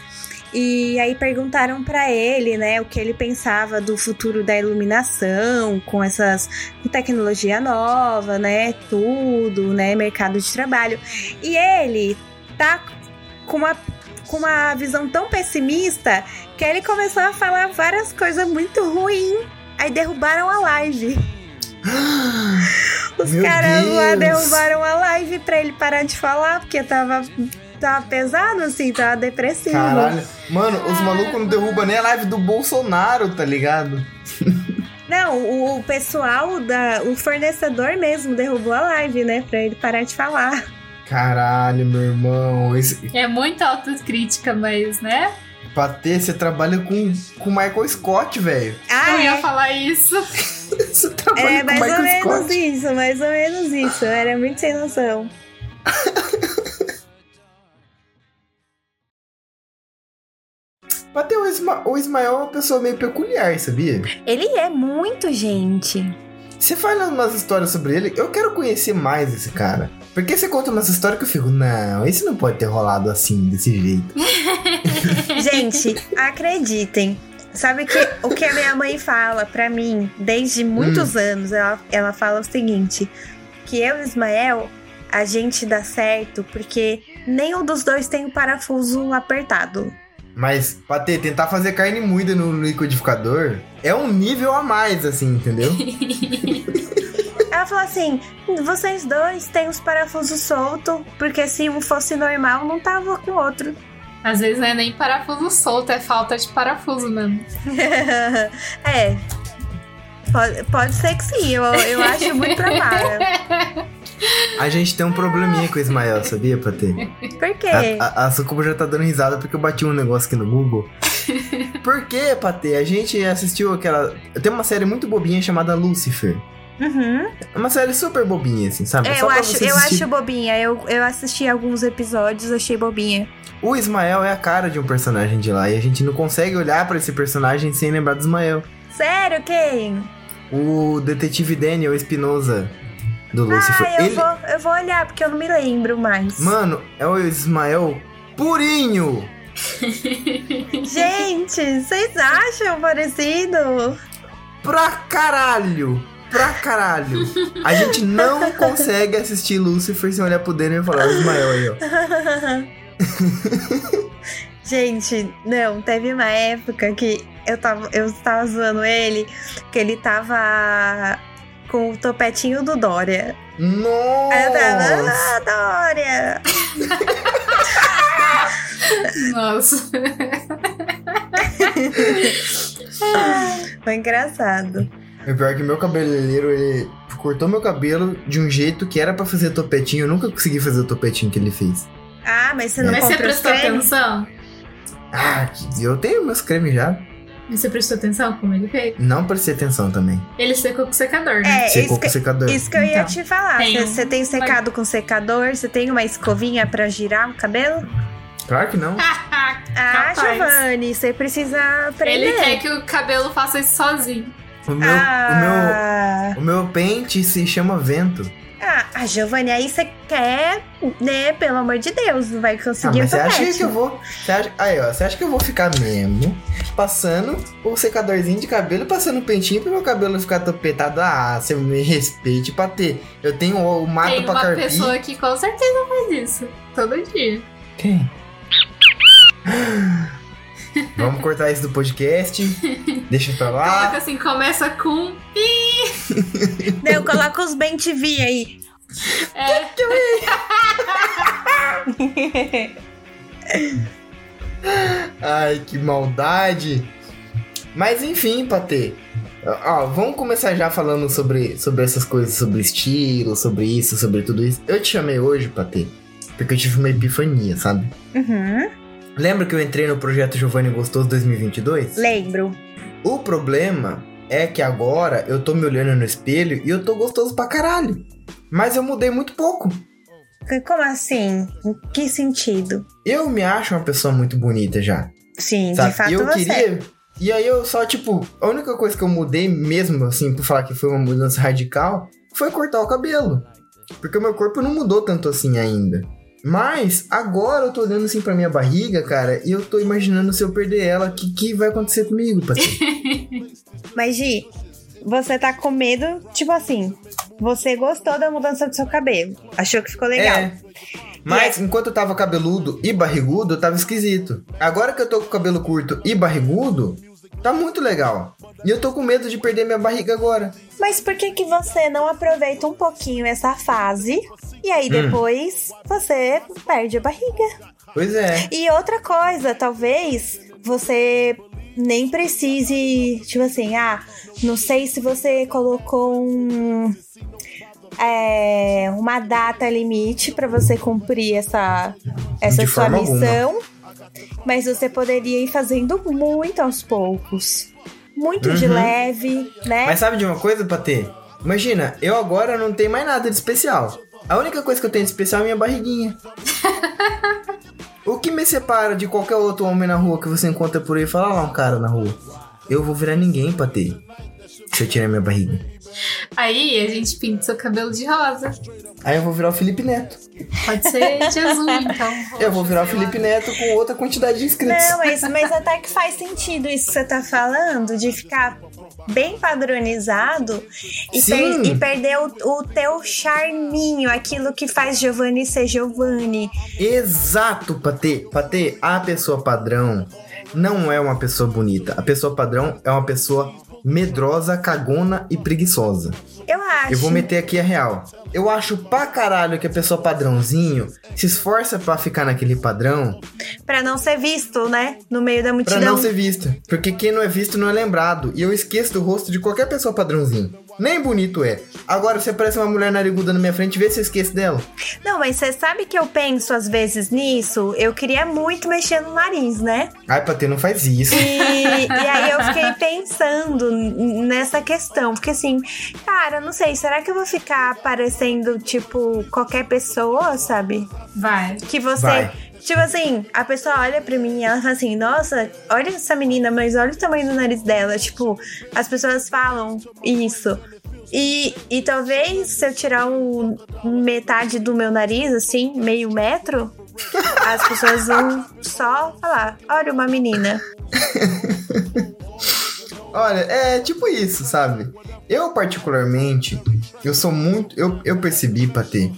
Speaker 2: e aí perguntaram para ele, né, o que ele pensava do futuro da iluminação, com essas com tecnologia nova, né, tudo, né, mercado de trabalho. E ele tá com uma com uma visão tão pessimista que ele começou a falar várias coisas muito ruins. Aí derrubaram a live. Os caras lá derrubaram a live pra ele parar de falar, porque tava tava pesado, assim, tava depressivo.
Speaker 1: Caralho. Mano, os malucos não derrubam nem a live do Bolsonaro, tá ligado?
Speaker 2: Não, o pessoal da. O fornecedor mesmo derrubou a live, né? Pra ele parar de falar.
Speaker 1: Caralho, meu irmão. Esse...
Speaker 3: É muita autocrítica, mas, né?
Speaker 1: Patê, você trabalha com o Michael Scott, velho.
Speaker 3: Ah, eu ia é? falar isso.
Speaker 1: você trabalha
Speaker 2: é,
Speaker 1: com mais
Speaker 2: Michael
Speaker 1: ou menos
Speaker 2: Scott. isso, mais ou menos isso. Eu era muito sem noção.
Speaker 1: Isma o Ismael é uma pessoa meio peculiar, sabia?
Speaker 2: Ele é muito gente.
Speaker 1: Você fala umas histórias sobre ele, eu quero conhecer mais esse cara. Porque você conta umas histórias que eu fico, não, esse não pode ter rolado assim, desse jeito.
Speaker 2: gente, acreditem. Sabe que o que a minha mãe fala para mim desde muitos hum. anos? Ela, ela fala o seguinte: que eu e o Ismael, a gente dá certo porque nenhum dos dois tem o parafuso apertado.
Speaker 1: Mas, pra ter, tentar fazer carne moída no liquidificador é um nível a mais, assim, entendeu?
Speaker 2: Ela falou assim: vocês dois têm os parafusos soltos, porque se um fosse normal, não tava com o outro.
Speaker 3: Às vezes não é nem parafuso solto, é falta de parafuso mesmo.
Speaker 2: é. Pode, pode ser que sim, eu, eu acho muito provável.
Speaker 1: A gente tem um probleminha com o Ismael, sabia, Patê?
Speaker 2: Por quê?
Speaker 1: A, a, a Sucuba já tá dando risada porque eu bati um negócio aqui no Google. Por quê, Patê? A gente assistiu aquela. Tem uma série muito bobinha chamada Lucifer.
Speaker 2: Uhum.
Speaker 1: É uma série super bobinha, assim, sabe?
Speaker 2: É, eu acho, eu acho bobinha. Eu, eu assisti alguns episódios, achei bobinha.
Speaker 1: O Ismael é a cara de um personagem de lá e a gente não consegue olhar pra esse personagem sem lembrar do Ismael.
Speaker 2: Sério, quem?
Speaker 1: O detetive Daniel Espinosa do Lucifer.
Speaker 2: Ah, eu,
Speaker 1: Ele,
Speaker 2: vou, eu vou olhar, porque eu não me lembro mais.
Speaker 1: mano, é o Ismael purinho.
Speaker 2: Gente, vocês acham parecido?
Speaker 1: Pra caralho. Pra caralho. A gente não consegue assistir Lucifer sem olhar pro Daniel e falar o Ismael aí, ó.
Speaker 2: Gente, não, teve uma época que eu tava, eu tava zoando ele, que ele tava com o topetinho do Dória. Aí eu tava,
Speaker 1: Nossa.
Speaker 2: ah, Dória!
Speaker 3: Nossa.
Speaker 2: Foi engraçado.
Speaker 1: O pior é que meu cabeleireiro, ele cortou meu cabelo de um jeito que era pra fazer topetinho. Eu nunca consegui fazer o topetinho que ele fez.
Speaker 2: Ah, mas você não
Speaker 3: Mas você
Speaker 2: comprou os
Speaker 3: prestou atenção?
Speaker 1: Ah, eu tenho meus cremes já.
Speaker 3: Mas Você prestou atenção como ele fez?
Speaker 1: Não prestei atenção também.
Speaker 3: Ele secou com secador, né?
Speaker 2: É,
Speaker 1: Secou
Speaker 2: isso
Speaker 1: com
Speaker 2: que,
Speaker 1: secador.
Speaker 2: isso que eu ia
Speaker 3: Então,
Speaker 2: te falar.
Speaker 3: tem
Speaker 2: Você
Speaker 3: um-
Speaker 2: tem secado com secador? Você tem uma escovinha pra girar o cabelo?
Speaker 1: Claro que não.
Speaker 2: Ah. Giovanni, você precisa aprender.
Speaker 3: Ele quer que o cabelo faça isso sozinho.
Speaker 1: O meu,
Speaker 2: ah,
Speaker 1: o meu, o meu pente se chama vento.
Speaker 2: Ah, ah, Giovanni, aí você quer, né? Pelo amor de Deus, não vai
Speaker 1: Ah,
Speaker 2: conseguir
Speaker 1: mas
Speaker 2: o
Speaker 1: você acha que eu vou. Você acha, aí, ó, você acha que eu vou ficar mesmo passando o secadorzinho de cabelo e passando o pentinho pro meu cabelo ficar topetado? Ah, você me respeite pra ter. Eu tenho o, o mato
Speaker 3: Tem
Speaker 1: pra
Speaker 3: uma
Speaker 1: carpir.
Speaker 3: pessoa que com certeza faz isso. Todo dia.
Speaker 1: Quem? Vamos cortar isso do podcast. Deixa pra
Speaker 3: Coloca
Speaker 1: lá.
Speaker 3: assim, começa com.
Speaker 2: Não, coloca os bem TV aí.
Speaker 3: É,
Speaker 1: Ai, que maldade. Mas enfim, Patê. Ó, vamos começar já falando sobre, sobre essas coisas, sobre estilo, sobre isso, sobre tudo isso. Eu te chamei hoje, Patê, porque eu tive uma epifania, sabe?
Speaker 2: Uhum,
Speaker 1: Lembra que eu entrei no projeto Giovanni Gostoso 2022?
Speaker 2: lembro.
Speaker 1: O problema é que agora eu tô me olhando no espelho e eu tô gostoso pra caralho. Mas eu mudei muito pouco.
Speaker 2: Como assim? Em que sentido?
Speaker 1: Eu me acho uma pessoa muito bonita já.
Speaker 2: Sim,
Speaker 1: Sabe?
Speaker 2: de fato
Speaker 1: eu
Speaker 2: você.
Speaker 1: queria. E aí eu só, tipo, a única coisa que eu mudei mesmo, assim, pra falar que foi uma mudança radical, foi cortar o cabelo. Porque o meu corpo não mudou tanto assim ainda. Mas agora eu tô olhando assim pra minha barriga, cara, e eu tô imaginando se eu perder ela, o que, que vai acontecer comigo, parceiro?
Speaker 2: Mas, Gi, você tá com medo, tipo assim, você gostou da mudança do seu cabelo. Achou que ficou legal.
Speaker 1: É. Mas enquanto eu tava cabeludo e barrigudo, eu tava esquisito. Agora que eu tô com cabelo curto e barrigudo, tá muito legal. E eu tô com medo de perder minha barriga agora.
Speaker 2: Mas por que que você não aproveita um pouquinho essa fase e aí
Speaker 1: Hum.
Speaker 2: depois você perde a barriga?
Speaker 1: Pois é.
Speaker 2: E outra coisa, talvez você nem precise, tipo assim, ah, não sei se você colocou um é, uma data limite pra você cumprir essa essa
Speaker 1: De
Speaker 2: sua
Speaker 1: forma alguma.
Speaker 2: Mas você poderia ir fazendo muito aos poucos. Muito de
Speaker 1: Uhum.
Speaker 2: leve, né?
Speaker 1: Mas sabe de uma coisa, Patê? Imagina, eu agora não tenho mais nada de especial. A única coisa que eu tenho de especial é minha barriguinha. o que me separa de qualquer outro homem na rua que você encontra por aí fala "Ah lá um cara na rua? Eu vou virar ninguém, Patê. Se eu tirar minha barriga.
Speaker 3: Aí a gente pinta seu cabelo de rosa.
Speaker 1: Aí eu vou virar o Felipe Neto.
Speaker 3: Pode ser de azul, então.
Speaker 1: Eu vou virar o
Speaker 3: lá.
Speaker 1: Felipe Neto com outra quantidade de inscritos.
Speaker 2: Não, mas, mas até que faz sentido isso que você tá falando, de ficar bem padronizado e, per- e perder o, o teu charminho, aquilo que faz Giovanni ser Giovanni.
Speaker 1: Exato, Patê. Patê, a pessoa padrão não é uma pessoa bonita. A pessoa padrão é uma pessoa medrosa, cagona e preguiçosa.
Speaker 2: Eu acho.
Speaker 1: Eu vou meter aqui a real. Eu acho pra caralho que a pessoa padrãozinho se esforça pra ficar naquele padrão
Speaker 2: Pra não ser visto, né? No meio da
Speaker 1: pra
Speaker 2: multidão.
Speaker 1: não ser visto. Porque quem não é visto não é lembrado. E eu esqueço do rosto de qualquer pessoa padrãozinho. Nem bonito é. Agora, se aparece uma mulher nariguda na minha frente, vê se eu esqueço dela.
Speaker 2: Não, mas você sabe que eu penso às vezes nisso? Eu queria muito mexer no nariz, né?
Speaker 1: Ai, Patê, não faz isso.
Speaker 2: E, e aí eu fiquei pensando nessa questão. Porque assim, cara, não sei, será que eu vou ficar parecendo, tipo, qualquer pessoa, sabe?
Speaker 3: Vai.
Speaker 2: Que você.
Speaker 1: Vai.
Speaker 2: Tipo assim, a pessoa olha pra mim e ela fala assim: Nossa, olha essa menina, mas olha o tamanho do nariz dela. Tipo, as pessoas falam isso. E, e talvez se eu tirar um, metade do meu nariz, assim, meio metro, as pessoas vão só falar: Olha uma menina.
Speaker 1: Olha, é tipo isso, sabe? Eu, particularmente, eu sou muito. Eu, eu percebi, Patê,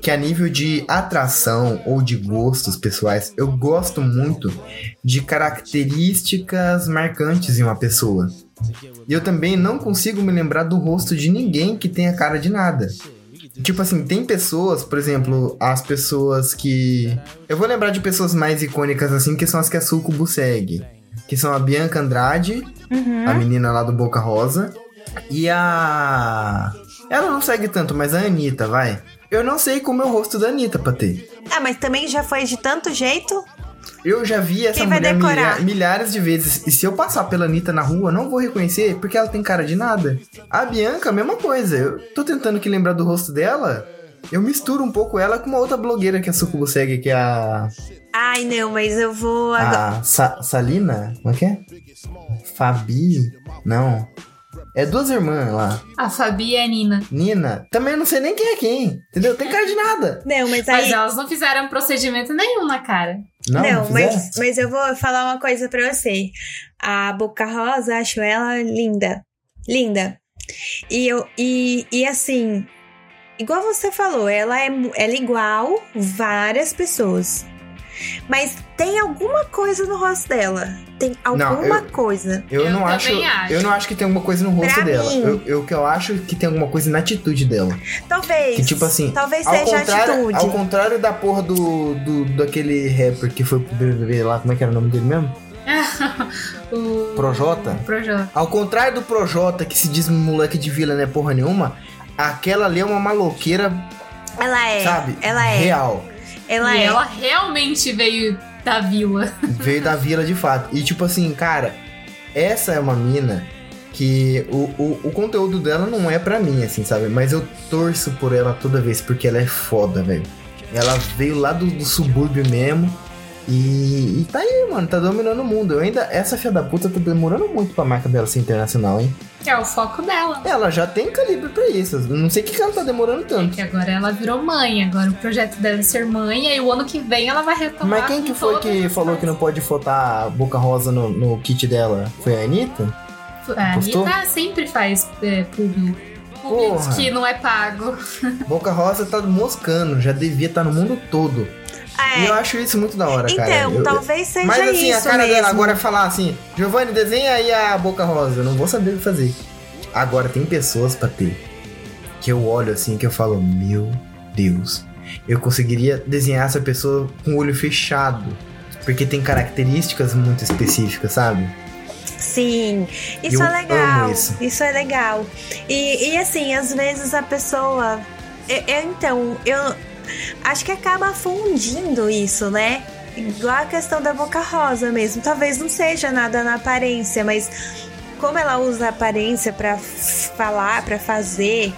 Speaker 1: que a nível de atração ou de gostos pessoais, eu gosto muito de características marcantes em uma pessoa. E eu também não consigo me lembrar do rosto de ninguém que tenha cara de nada. Tipo assim, tem pessoas, por exemplo, as pessoas que. Eu vou lembrar de pessoas mais icônicas assim, que são as que a Sucubo segue. Que são a Bianca Andrade,
Speaker 2: Uhum.
Speaker 1: a menina lá do Boca Rosa. E a. Ela não segue tanto, mas a Anitta, vai. Eu não sei como é o rosto da Anitta, Patê.
Speaker 2: Ah, mas também já foi de tanto jeito.
Speaker 1: Eu já vi essa mulher milha- milhares de vezes. E se eu passar pela Anitta na rua, não vou reconhecer, porque ela tem cara de nada. A Bianca, mesma coisa. Eu tô tentando que lembrar do rosto dela. Eu misturo um pouco ela com uma outra blogueira que a Sucubo segue, que é a.
Speaker 2: Ai, não, mas eu vou. agora-
Speaker 1: A Sa- Salina? Como é que é? Fabi? Não. É duas irmãs lá.
Speaker 3: A Fabi e a Nina.
Speaker 1: Nina. Também eu não sei nem quem é quem. Entendeu? Tem cara de nada.
Speaker 2: Não, mas
Speaker 3: Mas
Speaker 2: aí.
Speaker 3: elas não fizeram procedimento nenhum na cara.
Speaker 1: Não,
Speaker 2: Não,
Speaker 1: não,
Speaker 2: mas, mas eu vou falar uma coisa pra você. A Boca Rosa, acho ela linda. Linda. E, eu, e, e assim, igual você falou, ela é, ela é igual várias pessoas. Mas tem alguma coisa no rosto dela. Tem
Speaker 1: Não,
Speaker 2: alguma
Speaker 1: eu-
Speaker 2: coisa.
Speaker 1: Eu,
Speaker 3: Eu
Speaker 1: não acho,
Speaker 3: acho.
Speaker 1: Eu não acho que tem alguma coisa no rosto
Speaker 2: Pra
Speaker 1: dela.
Speaker 2: mim.
Speaker 1: Eu, eu que eu acho que tem alguma coisa na atitude dela.
Speaker 2: Talvez.
Speaker 1: Que tipo assim.
Speaker 2: Talvez
Speaker 1: Ao
Speaker 2: seja
Speaker 1: contrário,
Speaker 2: atitude.
Speaker 1: ao contrário da porra do, do daquele rapper que foi pro BBB lá, como é que era o nome dele mesmo?
Speaker 3: o...
Speaker 1: Projota?
Speaker 3: Projota.
Speaker 1: Ao contrário do Projota, que se diz moleque de vila, não é porra nenhuma, aquela ali é uma maloqueira,
Speaker 2: Ela é.
Speaker 1: sabe?
Speaker 2: Ela é.
Speaker 1: Real.
Speaker 2: Ela
Speaker 3: e
Speaker 2: é.
Speaker 3: ela realmente veio da vila.
Speaker 1: Veio da vila de fato. E tipo assim, cara, essa é uma mina que o, o, o conteúdo dela não é pra mim, assim, sabe? Mas eu torço por ela toda vez, porque ela é foda, velho. Ela veio lá do, do subúrbio mesmo. E, e tá aí, mano, tá dominando o mundo. Eu ainda, essa filha da puta tá demorando muito pra marca dela ser internacional, hein?
Speaker 3: É o foco dela.
Speaker 1: Ela já tem calibre pra isso. Não sei o que, ela tá demorando tanto.
Speaker 3: Que agora ela virou mãe. Agora o projeto dela é ser mãe. E aí o ano que vem ela vai retomar.
Speaker 1: Mas quem que foi que falou que não pode botar a boca rosa no, no kit dela? Foi a Anitta?
Speaker 3: A
Speaker 1: Postou?
Speaker 3: Anitta sempre faz é,
Speaker 1: Porra.
Speaker 3: que não é pago.
Speaker 1: Boca Rosa tá moscando, já devia estar no mundo todo. E eu
Speaker 2: É.
Speaker 1: acho isso muito da hora, cara.
Speaker 2: Então, talvez seja
Speaker 1: Mas assim,
Speaker 2: isso
Speaker 1: a cara
Speaker 2: mesmo.
Speaker 1: dela agora é falar assim: Giovanni, desenha aí a Boca Rosa. Eu não vou saber o que fazer. Agora, tem pessoas pra ter que eu olho assim que eu falo: Meu Deus, eu conseguiria desenhar essa pessoa com o olho fechado. Porque tem características muito específicas, sabe?
Speaker 2: Sim, isso
Speaker 1: Eu
Speaker 2: é legal.
Speaker 1: amo isso.
Speaker 2: é legal. E, e assim, às vezes a pessoa. eu- eu, então, eu acho que acaba fundindo isso, né? Igual a questão da boca rosa mesmo. Talvez não seja nada na aparência, mas como ela usa a aparência pra f- falar, pra fazer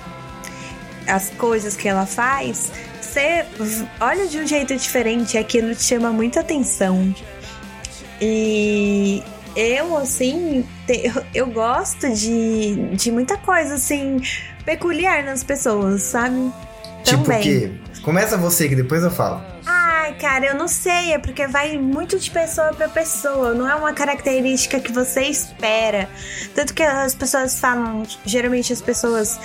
Speaker 2: as coisas que ela faz, você olha de um jeito diferente, aquilo te chama muita atenção. E eu, assim, te- eu, gosto de, de muita coisa, assim, peculiar nas pessoas, sabe?
Speaker 1: Tipo
Speaker 2: Também.
Speaker 1: que. Começa você que depois eu falo.
Speaker 2: Ai, cara, eu não sei, é porque vai muito de pessoa pra pessoa, não é uma característica que você espera. Tanto que as pessoas falam, geralmente as pessoas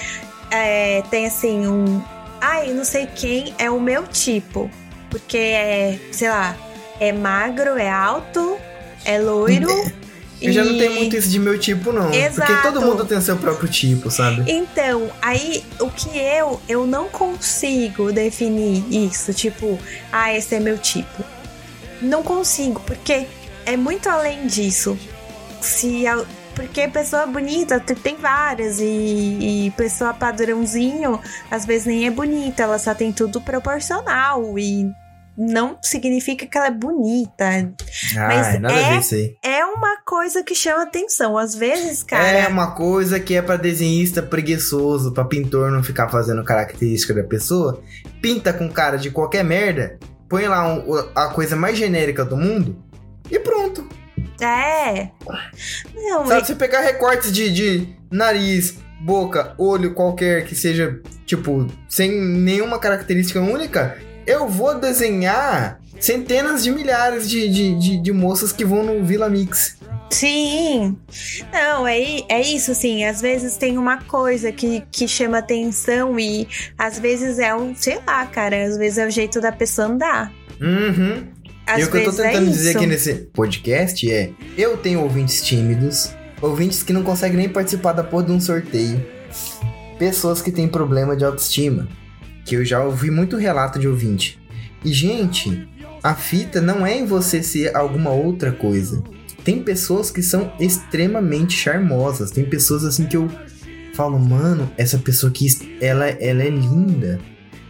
Speaker 2: é, têm assim um. Ai, não sei quem é o meu tipo. Porque é, sei lá, é magro, é alto, é loiro
Speaker 1: Eu já não
Speaker 2: E-
Speaker 1: tenho muito isso de meu tipo, não.
Speaker 2: Exato.
Speaker 1: Porque todo mundo tem o seu próprio tipo, sabe?
Speaker 2: Então, aí o que eu eu não consigo definir isso, tipo, ah, esse é meu tipo. Não consigo, porque é muito além disso. Se porque pessoa bonita te- tem várias e, e pessoa padrãozinho às vezes nem é bonita, ela só tem tudo proporcional e não significa que ela é bonita.
Speaker 1: Ai, nada a
Speaker 2: é-
Speaker 1: aí.
Speaker 2: É uma coisa que chama atenção. Às vezes, cara.
Speaker 1: É uma coisa que é pra desenhista preguiçoso, pra pintor não ficar fazendo característica da pessoa. Pinta com cara de qualquer merda, põe lá um- a coisa mais genérica do mundo e pronto.
Speaker 2: É. Não,
Speaker 1: Sabe, você pegar recortes de, de nariz, boca, olho qualquer que seja, tipo, sem nenhuma característica única, eu vou desenhar centenas de milhares de, de, de, de moças que vão no Vila Mix.
Speaker 2: Sim. Não, é, é isso, assim. Às vezes tem uma coisa que, que chama atenção e às vezes é um, sei lá, cara. Às vezes é o jeito da pessoa andar.
Speaker 1: Uhum.
Speaker 2: Às
Speaker 1: e o que eu tô
Speaker 2: é
Speaker 1: tentando dizer
Speaker 2: isso.
Speaker 1: aqui nesse podcast é: eu tenho ouvintes tímidos, ouvintes que não conseguem nem participar da porra de um sorteio, pessoas que têm problema de autoestima, que eu já ouvi muito relato de ouvinte. E, gente, a fita não é em você ser alguma outra coisa. Tem pessoas que são extremamente charmosas, tem pessoas assim que eu falo, mano, essa pessoa aqui, ela, ela é linda.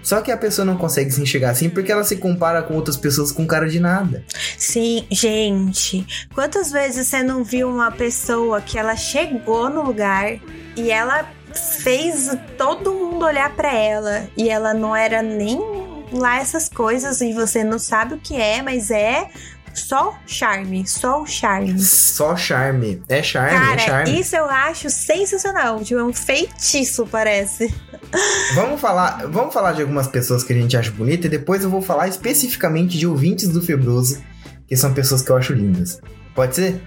Speaker 1: Só que a pessoa não consegue se enxergar assim porque ela se compara com outras pessoas com cara de nada.
Speaker 2: Sim, gente. Quantas vezes você não viu uma pessoa que ela chegou no lugar e ela fez todo mundo olhar pra ela e ela não era nem lá essas coisas e você não sabe o que é, mas é só charme, só o charme.
Speaker 1: Só charme. É charme, é
Speaker 2: Cara,
Speaker 1: charme.
Speaker 2: isso eu acho sensacional. Tipo, é um feitiço, parece.
Speaker 1: Vamos falar, vamos falar de algumas pessoas que a gente acha bonita e depois eu vou falar especificamente de ouvintes do Febroso, que são pessoas que eu acho lindas. Pode ser?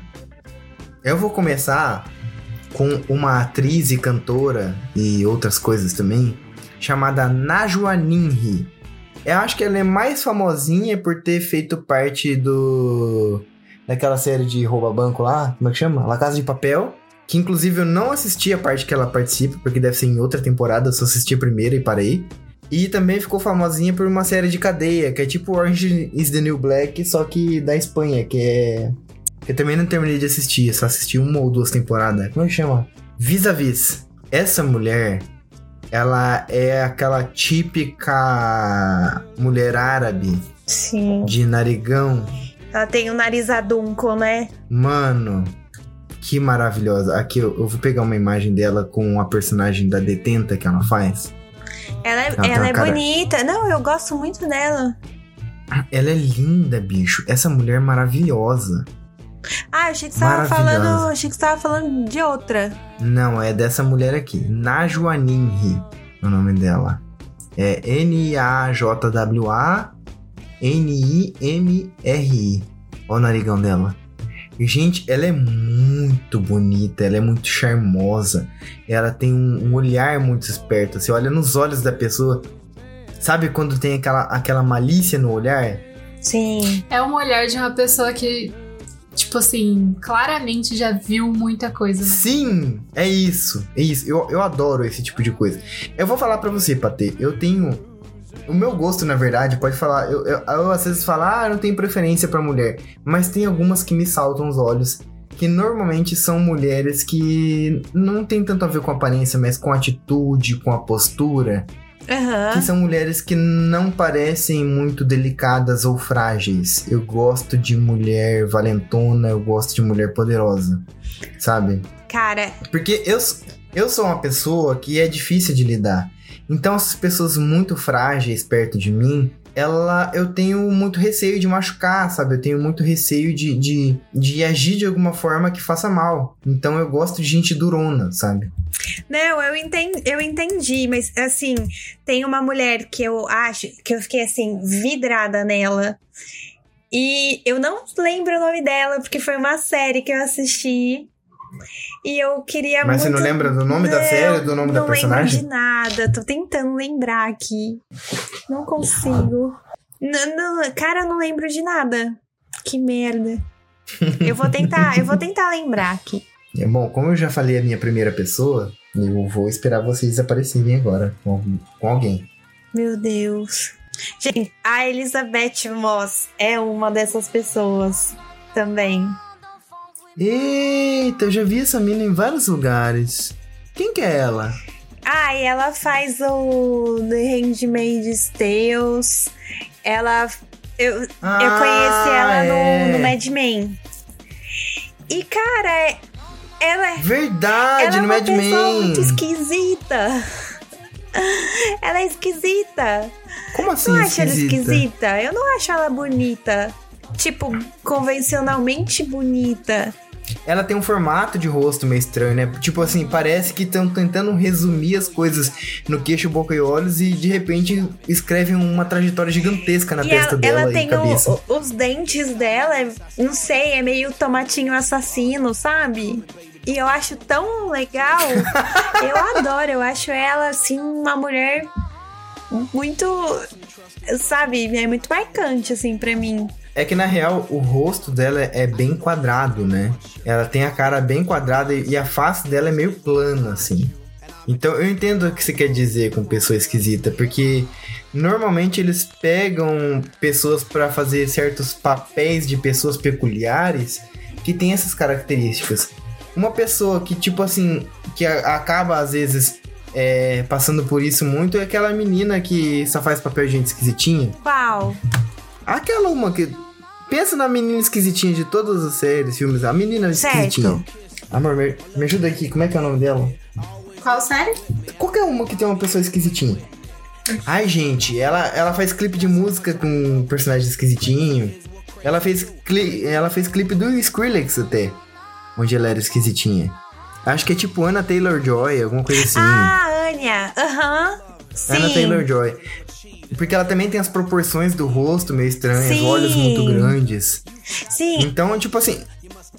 Speaker 1: Eu vou começar com uma atriz e cantora e outras coisas também, chamada Najwa Ninri. Eu acho que ela é mais famosinha por ter feito parte do daquela série de rouba banco lá, como é que chama? La Casa de Papel. Que inclusive eu não assisti a parte que ela participa, porque deve ser em outra temporada, eu só assisti a primeira e parei. E também ficou famosinha por uma série de cadeia, que é tipo Orange is the New Black, só que da Espanha, que é. Eu também não terminei de assistir, só assisti uma ou duas temporadas. Como é que chama? Vis-a-vis. Essa mulher, ela é aquela típica mulher árabe
Speaker 2: Sim.
Speaker 1: de narigão.
Speaker 2: Ela tem o nariz adunco, né?
Speaker 1: Mano, que maravilhosa. Aqui eu, eu vou pegar uma imagem dela com a personagem da detenta que ela faz.
Speaker 2: Ela é,
Speaker 1: Ela
Speaker 2: ela é
Speaker 1: cara-
Speaker 2: bonita. Não, eu gosto muito dela.
Speaker 1: Ela é linda, bicho. Essa mulher é maravilhosa.
Speaker 2: Ah, achei que você tava
Speaker 1: Maravilhosa.
Speaker 2: falando. Achei que você tava falando de outra.
Speaker 1: Não, é dessa mulher aqui. Najwa Ninri, é o nome dela. É N-A-J-W-A N-I-M-R-I. Olha o narigão dela. E, gente, ela é muito bonita, ela é muito charmosa. Ela tem um, um olhar muito esperto. Você olha nos olhos da pessoa. Sabe quando tem aquela, aquela malícia no olhar?
Speaker 2: Sim.
Speaker 3: É um olhar de uma pessoa que, tipo assim, claramente já viu muita coisa, né?
Speaker 1: Sim, é isso. É isso. Eu, eu adoro esse tipo de coisa. Eu vou falar pra você, Patê. Eu tenho. O meu gosto, na verdade, pode falar. Eu, eu, eu às vezes falo, ah, eu não tenho preferência pra mulher. Mas tem algumas que me saltam os olhos. Que normalmente são mulheres que não tem tanto a ver com aparência, mas com atitude, com a postura.
Speaker 2: Aham.
Speaker 1: Que são mulheres que não parecem muito delicadas ou frágeis. Eu gosto de mulher valentona, eu gosto de mulher poderosa. Sabe?
Speaker 2: Cara,
Speaker 1: Porque eu, eu sou uma pessoa que é difícil de lidar. Então, essas pessoas muito frágeis perto de mim, ela, eu tenho muito receio de machucar, sabe? Eu tenho muito receio de, de, de agir de alguma forma que faça mal. Então, eu gosto de gente durona, sabe?
Speaker 2: Não, eu entendi, eu entendi, mas assim, tem uma mulher que eu acho que eu fiquei assim, vidrada nela. E eu não lembro o nome dela, porque foi uma série que eu assisti. E eu queria
Speaker 1: Mas
Speaker 2: muito.
Speaker 1: você não lembra do nome da
Speaker 2: Não,
Speaker 1: série, do nome da
Speaker 2: Não lembro
Speaker 1: personagem?
Speaker 2: de nada, tô tentando lembrar aqui. Não consigo. Não, não, cara, eu não lembro de nada. Que merda. Eu vou tentar, eu vou tentar lembrar aqui.
Speaker 1: É, bom, como eu já falei a minha primeira pessoa, eu vou esperar vocês aparecerem agora com, com alguém.
Speaker 2: Meu Deus. Gente, a Elizabeth Moss é uma dessas pessoas também.
Speaker 1: Eita, eu já vi essa mina em vários lugares. Quem que é ela?
Speaker 2: Ah, e ela faz o The Handmaid's Tales. Ela. Eu,
Speaker 1: Ah,
Speaker 2: eu conheci ela
Speaker 1: é.
Speaker 2: no, no Mad Men. E, cara, é- ela é.
Speaker 1: Verdade,
Speaker 2: ela é
Speaker 1: no
Speaker 2: uma
Speaker 1: Mad Men.
Speaker 2: muito esquisita. Ela é esquisita.
Speaker 1: Como assim
Speaker 2: Não acha ela
Speaker 1: esquisita?
Speaker 2: Eu não acho ela bonita. Tipo, convencionalmente bonita.
Speaker 1: Ela tem um formato de rosto meio estranho, né? Tipo assim, parece que estão tentando resumir as coisas no queixo, boca e olhos e de repente escrevem uma trajetória gigantesca na
Speaker 2: e
Speaker 1: testa
Speaker 2: ela,
Speaker 1: dela
Speaker 2: ela tem o- os dentes dela, é- não sei, é meio tomatinho assassino, sabe? E eu acho tão legal. eu adoro, eu acho ela, assim, uma mulher muito. Sabe? É muito marcante, assim, pra mim.
Speaker 1: É que na real o rosto dela é bem quadrado, né? Ela tem a cara bem quadrada e a face dela é meio plana, assim. Então eu entendo o que você quer dizer com pessoa esquisita, porque normalmente eles pegam pessoas pra fazer certos papéis de pessoas peculiares que tem essas características. Uma pessoa que, tipo assim, que a- acaba às vezes é, passando por isso muito é aquela menina que só faz papel de gente esquisitinha.
Speaker 2: Qual?
Speaker 1: Aquela uma que. Pensa na menina esquisitinha de todas as séries, filmes. A menina
Speaker 2: Certo.
Speaker 1: esquisitinha. Amor, me, me ajuda aqui, como é que é o nome dela?
Speaker 3: Qual série?
Speaker 1: Qualquer uma que tem uma pessoa esquisitinha. Ai, gente, ela, ela faz clipe de música com personagem esquisitinho. Ela fez, cli, ela fez clipe do Skrillex até. Onde ela era esquisitinha. Acho que é tipo Anna Taylor-Joy, alguma coisa assim.
Speaker 2: Ah, Anya. Aham. Sim.
Speaker 1: Anna Taylor-Joy. Porque ela também tem as proporções do rosto meio estranhas,
Speaker 2: Sim.
Speaker 1: olhos muito grandes.
Speaker 2: Sim.
Speaker 1: Então, tipo assim,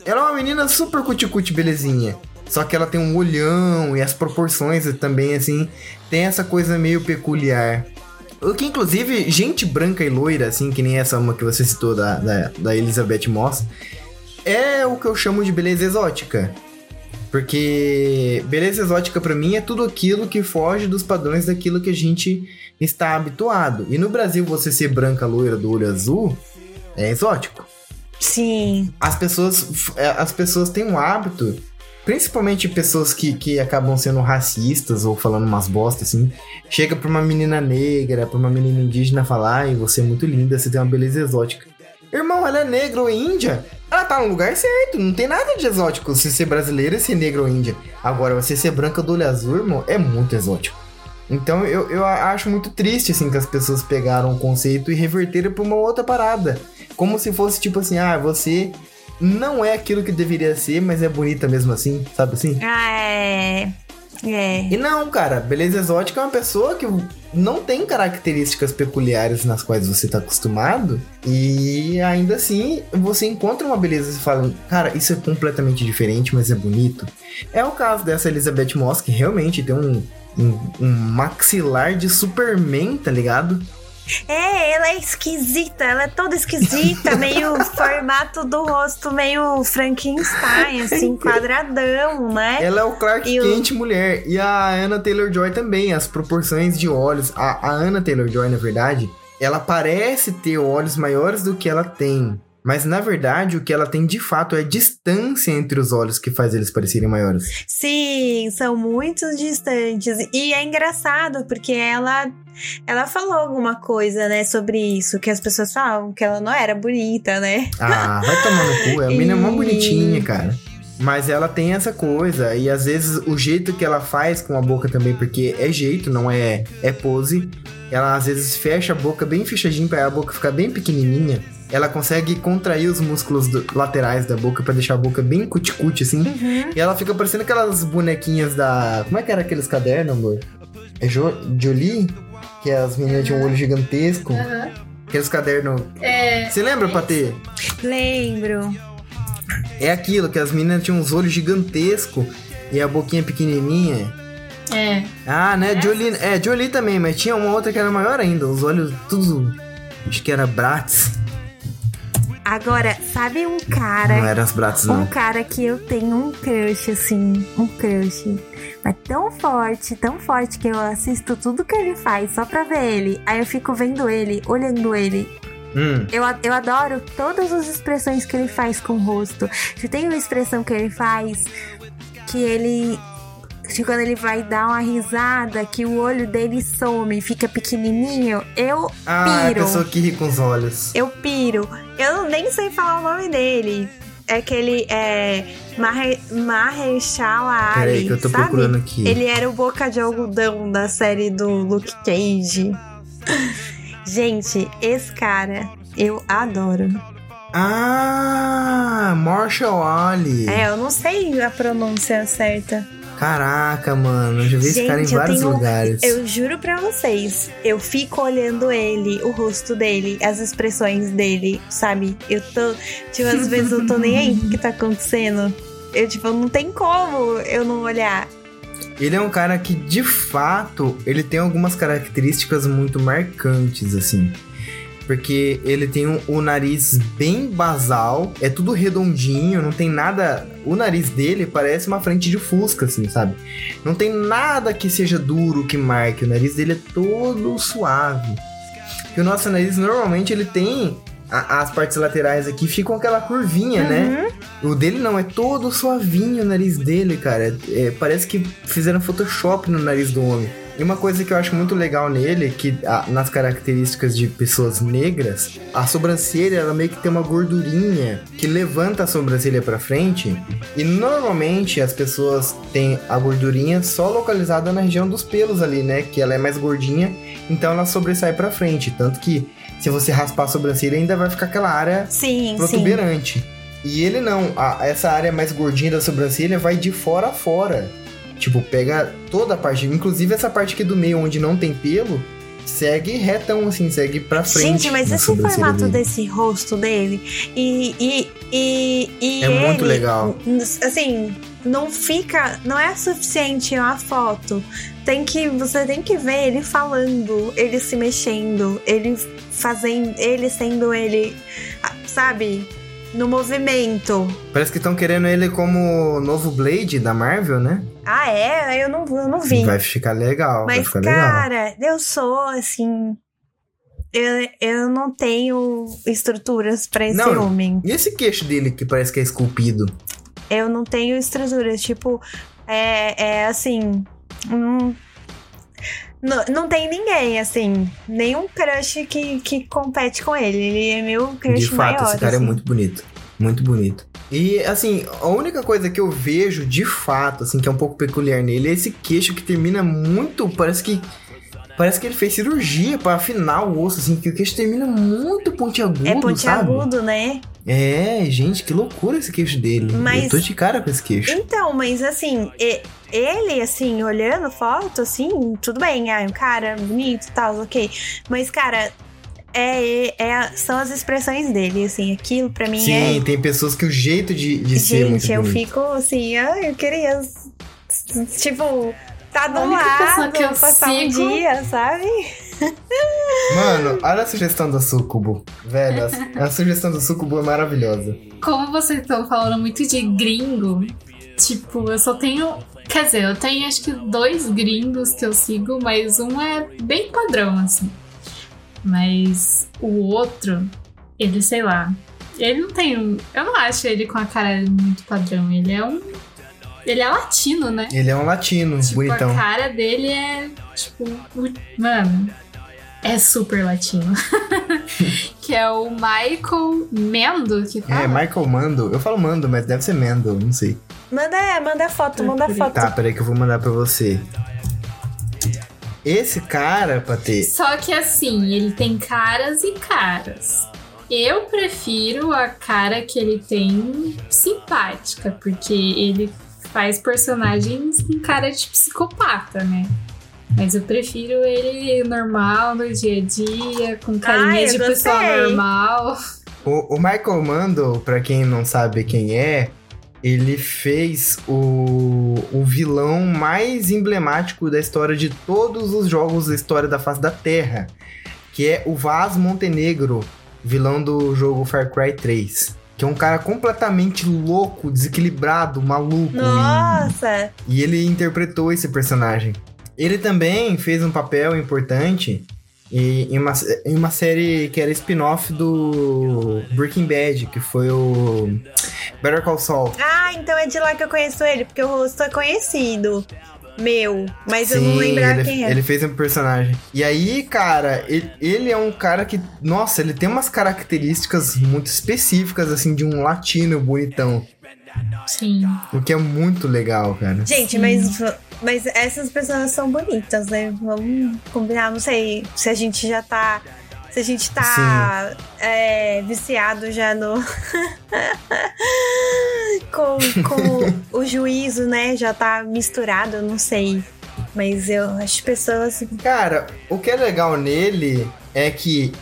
Speaker 1: ela é uma menina super cuticute belezinha. Só que ela tem um olhão e as proporções também, assim, tem essa coisa meio peculiar. O que, inclusive, gente branca e loira, assim, que nem essa uma que você citou da, da, da Elizabeth Moss, é o que eu chamo de beleza exótica. Porque beleza exótica pra mim é tudo aquilo que foge dos padrões daquilo que a gente está habituado. E no Brasil, você ser branca, loira, do olho azul, é exótico
Speaker 2: Sim.
Speaker 1: as pessoas é, as pessoas têm um hábito principalmente pessoas que, que acabam sendo racistas ou falando umas bostas assim chega pra uma menina negra pra uma menina indígena falar e você é muito linda você tem uma beleza exótica irmão ela é negra ou índia? Ela tá no lugar certo não tem nada de exótico. Você ser brasileira e ser negra ou índia. Agora você ser branca do olho azul irmão é muito exótico. Então eu, eu acho muito triste assim que as pessoas pegaram o conceito e reverteram pra uma outra parada. Como se fosse tipo assim, ah, você não é aquilo que deveria ser, mas é bonita mesmo assim, sabe assim?
Speaker 2: Ah, é. É.
Speaker 1: E não, cara, beleza exótica é uma pessoa que não tem características peculiares nas quais você tá acostumado e ainda assim você encontra uma beleza e fala, cara, isso é completamente diferente, mas é bonito. É o caso dessa Elizabeth Moss, que realmente tem um, um, um maxilar de Superman, tá ligado?
Speaker 2: É, ela é esquisita, ela é toda esquisita, meio formato do rosto meio Frankenstein, assim, quadradão, né?
Speaker 1: Ela é o Clark
Speaker 2: E o-
Speaker 1: Kent mulher. E a Anna Taylor-Joy também, as proporções de olhos. A, a Anna Taylor-Joy, na verdade, ela parece ter olhos maiores do que ela tem. Mas, na verdade, o que ela tem de fato é a distância entre os olhos que faz eles parecerem maiores.
Speaker 2: Sim, são muito distantes. E é engraçado, porque ela ela falou alguma coisa, né, sobre isso, que as pessoas falavam que ela não era bonita, né?
Speaker 1: Ah, vai tomar no cu. A menina é
Speaker 2: E-
Speaker 1: bonitinha, cara. Mas ela tem essa coisa. E às vezes o jeito que ela faz com a boca também, porque é jeito, não é, é pose. Ela às vezes fecha a boca bem fechadinha pra a boca ficar bem pequenininha. Ela consegue contrair os músculos do- laterais da boca pra deixar a boca bem cuticute assim. E ela fica parecendo aquelas bonequinhas da. Como é que era aqueles cadernos, amor? É jo... Jolie? Que as meninas tinham um olho gigantesco.
Speaker 3: Aham.
Speaker 1: Aqueles cadernos.
Speaker 3: É.
Speaker 1: Você lembra, Patê?
Speaker 2: Lembro.
Speaker 1: É aquilo que as meninas tinham uns olhos gigantescos e a boquinha pequenininha.
Speaker 3: É.
Speaker 1: Ah, né? Jolie, é, Jolie também, mas tinha uma outra que era maior ainda. Os olhos tudo. Acho que era Bratz.
Speaker 2: Agora, sabe um cara.
Speaker 1: Não era os braços,
Speaker 2: Um
Speaker 1: não.
Speaker 2: cara que eu tenho um crush, assim, um crush. Mas tão forte, tão forte que eu assisto tudo que ele faz só pra ver ele. Aí eu fico vendo ele, olhando ele.
Speaker 1: Hum,
Speaker 2: Eu, eu adoro todas as expressões que ele faz com o rosto. Se tem uma expressão que ele faz que ele. Que quando ele vai dar uma risada, que o olho dele some, fica pequenininho, eu
Speaker 1: Ah, é a
Speaker 2: piro.
Speaker 1: pessoa que ri com os olhos.
Speaker 2: Eu piro. Eu nem sei falar o nome dele. É aquele. É. Maher, Mahershala Ali.
Speaker 1: Peraí, que eu tô
Speaker 2: sabe?
Speaker 1: procurando aqui.
Speaker 2: Ele era o boca de algodão da série do Luke Cage. Gente, esse cara eu adoro.
Speaker 1: Ah, Marshall Ali.
Speaker 2: É, eu não sei a pronúncia certa.
Speaker 1: Caraca, mano, eu já vi esse cara em
Speaker 2: Gente,
Speaker 1: vários
Speaker 2: tenho-
Speaker 1: lugares.
Speaker 2: Eu juro pra vocês, eu fico olhando ele, o rosto dele, as expressões dele, sabe? Eu tô. Tipo, às vezes eu tô nem aí o que tá acontecendo. Eu, tipo, não tem como eu não olhar.
Speaker 1: Ele é um cara que, de fato, ele tem algumas características muito marcantes, assim. Porque ele tem um- o nariz bem basal, é tudo redondinho, não tem nada. O nariz dele parece uma frente de fusca, assim, sabe? Não tem nada que seja duro que marque. O nariz dele é todo suave. E o nosso nariz normalmente ele tem. a- as partes laterais aqui ficam aquela curvinha, né? O dele não, é todo suavinho o nariz dele, cara. É, parece que fizeram Photoshop no nariz do homem. E uma coisa que eu acho muito legal nele, que ah, nas características de pessoas negras, a sobrancelha, ela meio que tem uma gordurinha que levanta a sobrancelha pra frente. E normalmente as pessoas têm a gordurinha só localizada na região dos pelos ali, né? Que ela é mais gordinha, então ela sobressai pra frente. Tanto que se você raspar a sobrancelha, ainda vai ficar aquela área
Speaker 2: Sim, sim.
Speaker 1: protuberante. E ele não, a- essa área mais gordinha da sobrancelha vai de fora a fora. Tipo, pega toda a parte, inclusive essa parte aqui do meio onde não tem pelo, segue retão, assim, segue pra frente.
Speaker 2: Gente, mas esse formato
Speaker 1: dele.
Speaker 2: desse rosto dele e. e, e, e
Speaker 1: É muito
Speaker 2: ele,
Speaker 1: legal.
Speaker 2: Assim, não fica. Não é suficiente uma foto. Tem que. Você tem que ver ele falando, ele se mexendo, ele fazendo. ele sendo ele. Sabe? No movimento.
Speaker 1: Parece que estão querendo ele como novo Blade da Marvel, né?
Speaker 2: Ah, é? Eu não, eu não vi.
Speaker 1: Vai ficar legal,
Speaker 2: Mas,
Speaker 1: ficar legal.
Speaker 2: cara, eu sou assim. Eu, eu não tenho estruturas pra esse
Speaker 1: Não.
Speaker 2: homem.
Speaker 1: E esse queixo dele que parece que é esculpido?
Speaker 2: Eu não tenho estruturas. Tipo, é, é assim. hum, não, não tem ninguém, assim. Nenhum crush que, que compete com ele. Ele é meu crush
Speaker 1: De fato,
Speaker 2: maior.
Speaker 1: esse cara
Speaker 2: assim.
Speaker 1: é muito bonito. Muito bonito. E, assim, a única coisa que eu vejo de fato, assim, que é um pouco peculiar nele é esse queixo que termina muito. Parece que. Parece que ele fez cirurgia pra afinar o osso, assim, que o queixo termina muito pontiagudo,
Speaker 2: É
Speaker 1: sabe?
Speaker 2: pontiagudo, né?
Speaker 1: É, gente, que loucura esse queixo dele.
Speaker 2: Mas-
Speaker 1: Eu tô de cara com esse queixo.
Speaker 2: Então, mas assim, e- ele, assim, olhando foto, assim, tudo bem, ah, um cara bonito e tal, ok. Mas, cara, é, é- são as expressões dele, assim, aquilo pra mim
Speaker 1: Sim,
Speaker 2: é.
Speaker 1: tem pessoas que o jeito de, de ser é muito
Speaker 2: Gente, eu
Speaker 1: bonito.
Speaker 2: fico assim, ah, eu queria, tipo, tá do lado,
Speaker 3: que eu
Speaker 2: passar um
Speaker 3: sigo-
Speaker 2: dia, sabe?
Speaker 1: Mano, olha a sugestão do Sucubo. Velho, a, a sugestão do Sucubo é maravilhosa.
Speaker 3: Como vocês estão falando muito de gringo, tipo, eu só tenho. Quer dizer, eu tenho acho que dois gringos que eu sigo, mas um é bem padrão, assim. Mas o outro, ele, sei lá. Ele não tem um. Eu não acho ele com a cara muito padrão. Ele é um. Ele é latino, né?
Speaker 1: Ele é um latino,
Speaker 3: Tipo,
Speaker 1: bonitão.
Speaker 3: a cara dele é, tipo, mano, é super latino. que é o Michael Mendo, que fala.
Speaker 1: É, Michael Mando. Eu falo Mando, mas deve ser Mendo, não sei.
Speaker 2: Manda, manda foto, manda foto.
Speaker 1: Tá, peraí que eu vou mandar pra você. Esse cara, Patê,
Speaker 3: Só que assim, ele tem caras e caras. Eu prefiro a cara que ele tem simpática, porque ele faz personagens com cara de psicopata, né? Mas eu prefiro ele normal no dia a dia, com carinha
Speaker 2: Ai,
Speaker 3: de pessoa
Speaker 2: gostei.
Speaker 3: normal.
Speaker 1: o, o Michael Mando, pra quem não sabe quem é, ele fez o, o vilão mais emblemático da história de todos os jogos da história da face da Terra, que é o Vaz Montenegro vilão do jogo Far Cry 3. Que é um cara completamente louco, desequilibrado, maluco.
Speaker 2: Nossa!
Speaker 1: E, e ele interpretou esse personagem. Ele também fez um papel importante em uma, em uma série que era spin-off do Breaking Bad, que foi o Better Call Saul.
Speaker 2: Ah, então é de lá que eu conheço ele, porque o rosto é conhecido. Meu, mas Sim, eu não lembrava
Speaker 1: ele,
Speaker 2: quem é.
Speaker 1: Ele fez um personagem. E aí, cara, ele, ele, é um cara que, nossa, ele tem umas características muito específicas, assim, de um latino bonitão.
Speaker 3: Sim.
Speaker 1: O que é muito legal, cara.
Speaker 2: Gente, mas, mas essas pessoas são bonitas, né? Vamos combinar. Não sei se a gente já tá. Se a gente tá é, viciado já no. com, com o juízo, né? Já tá misturado, eu não sei. Mas eu acho pessoas.
Speaker 1: Cara, o que é legal nele é que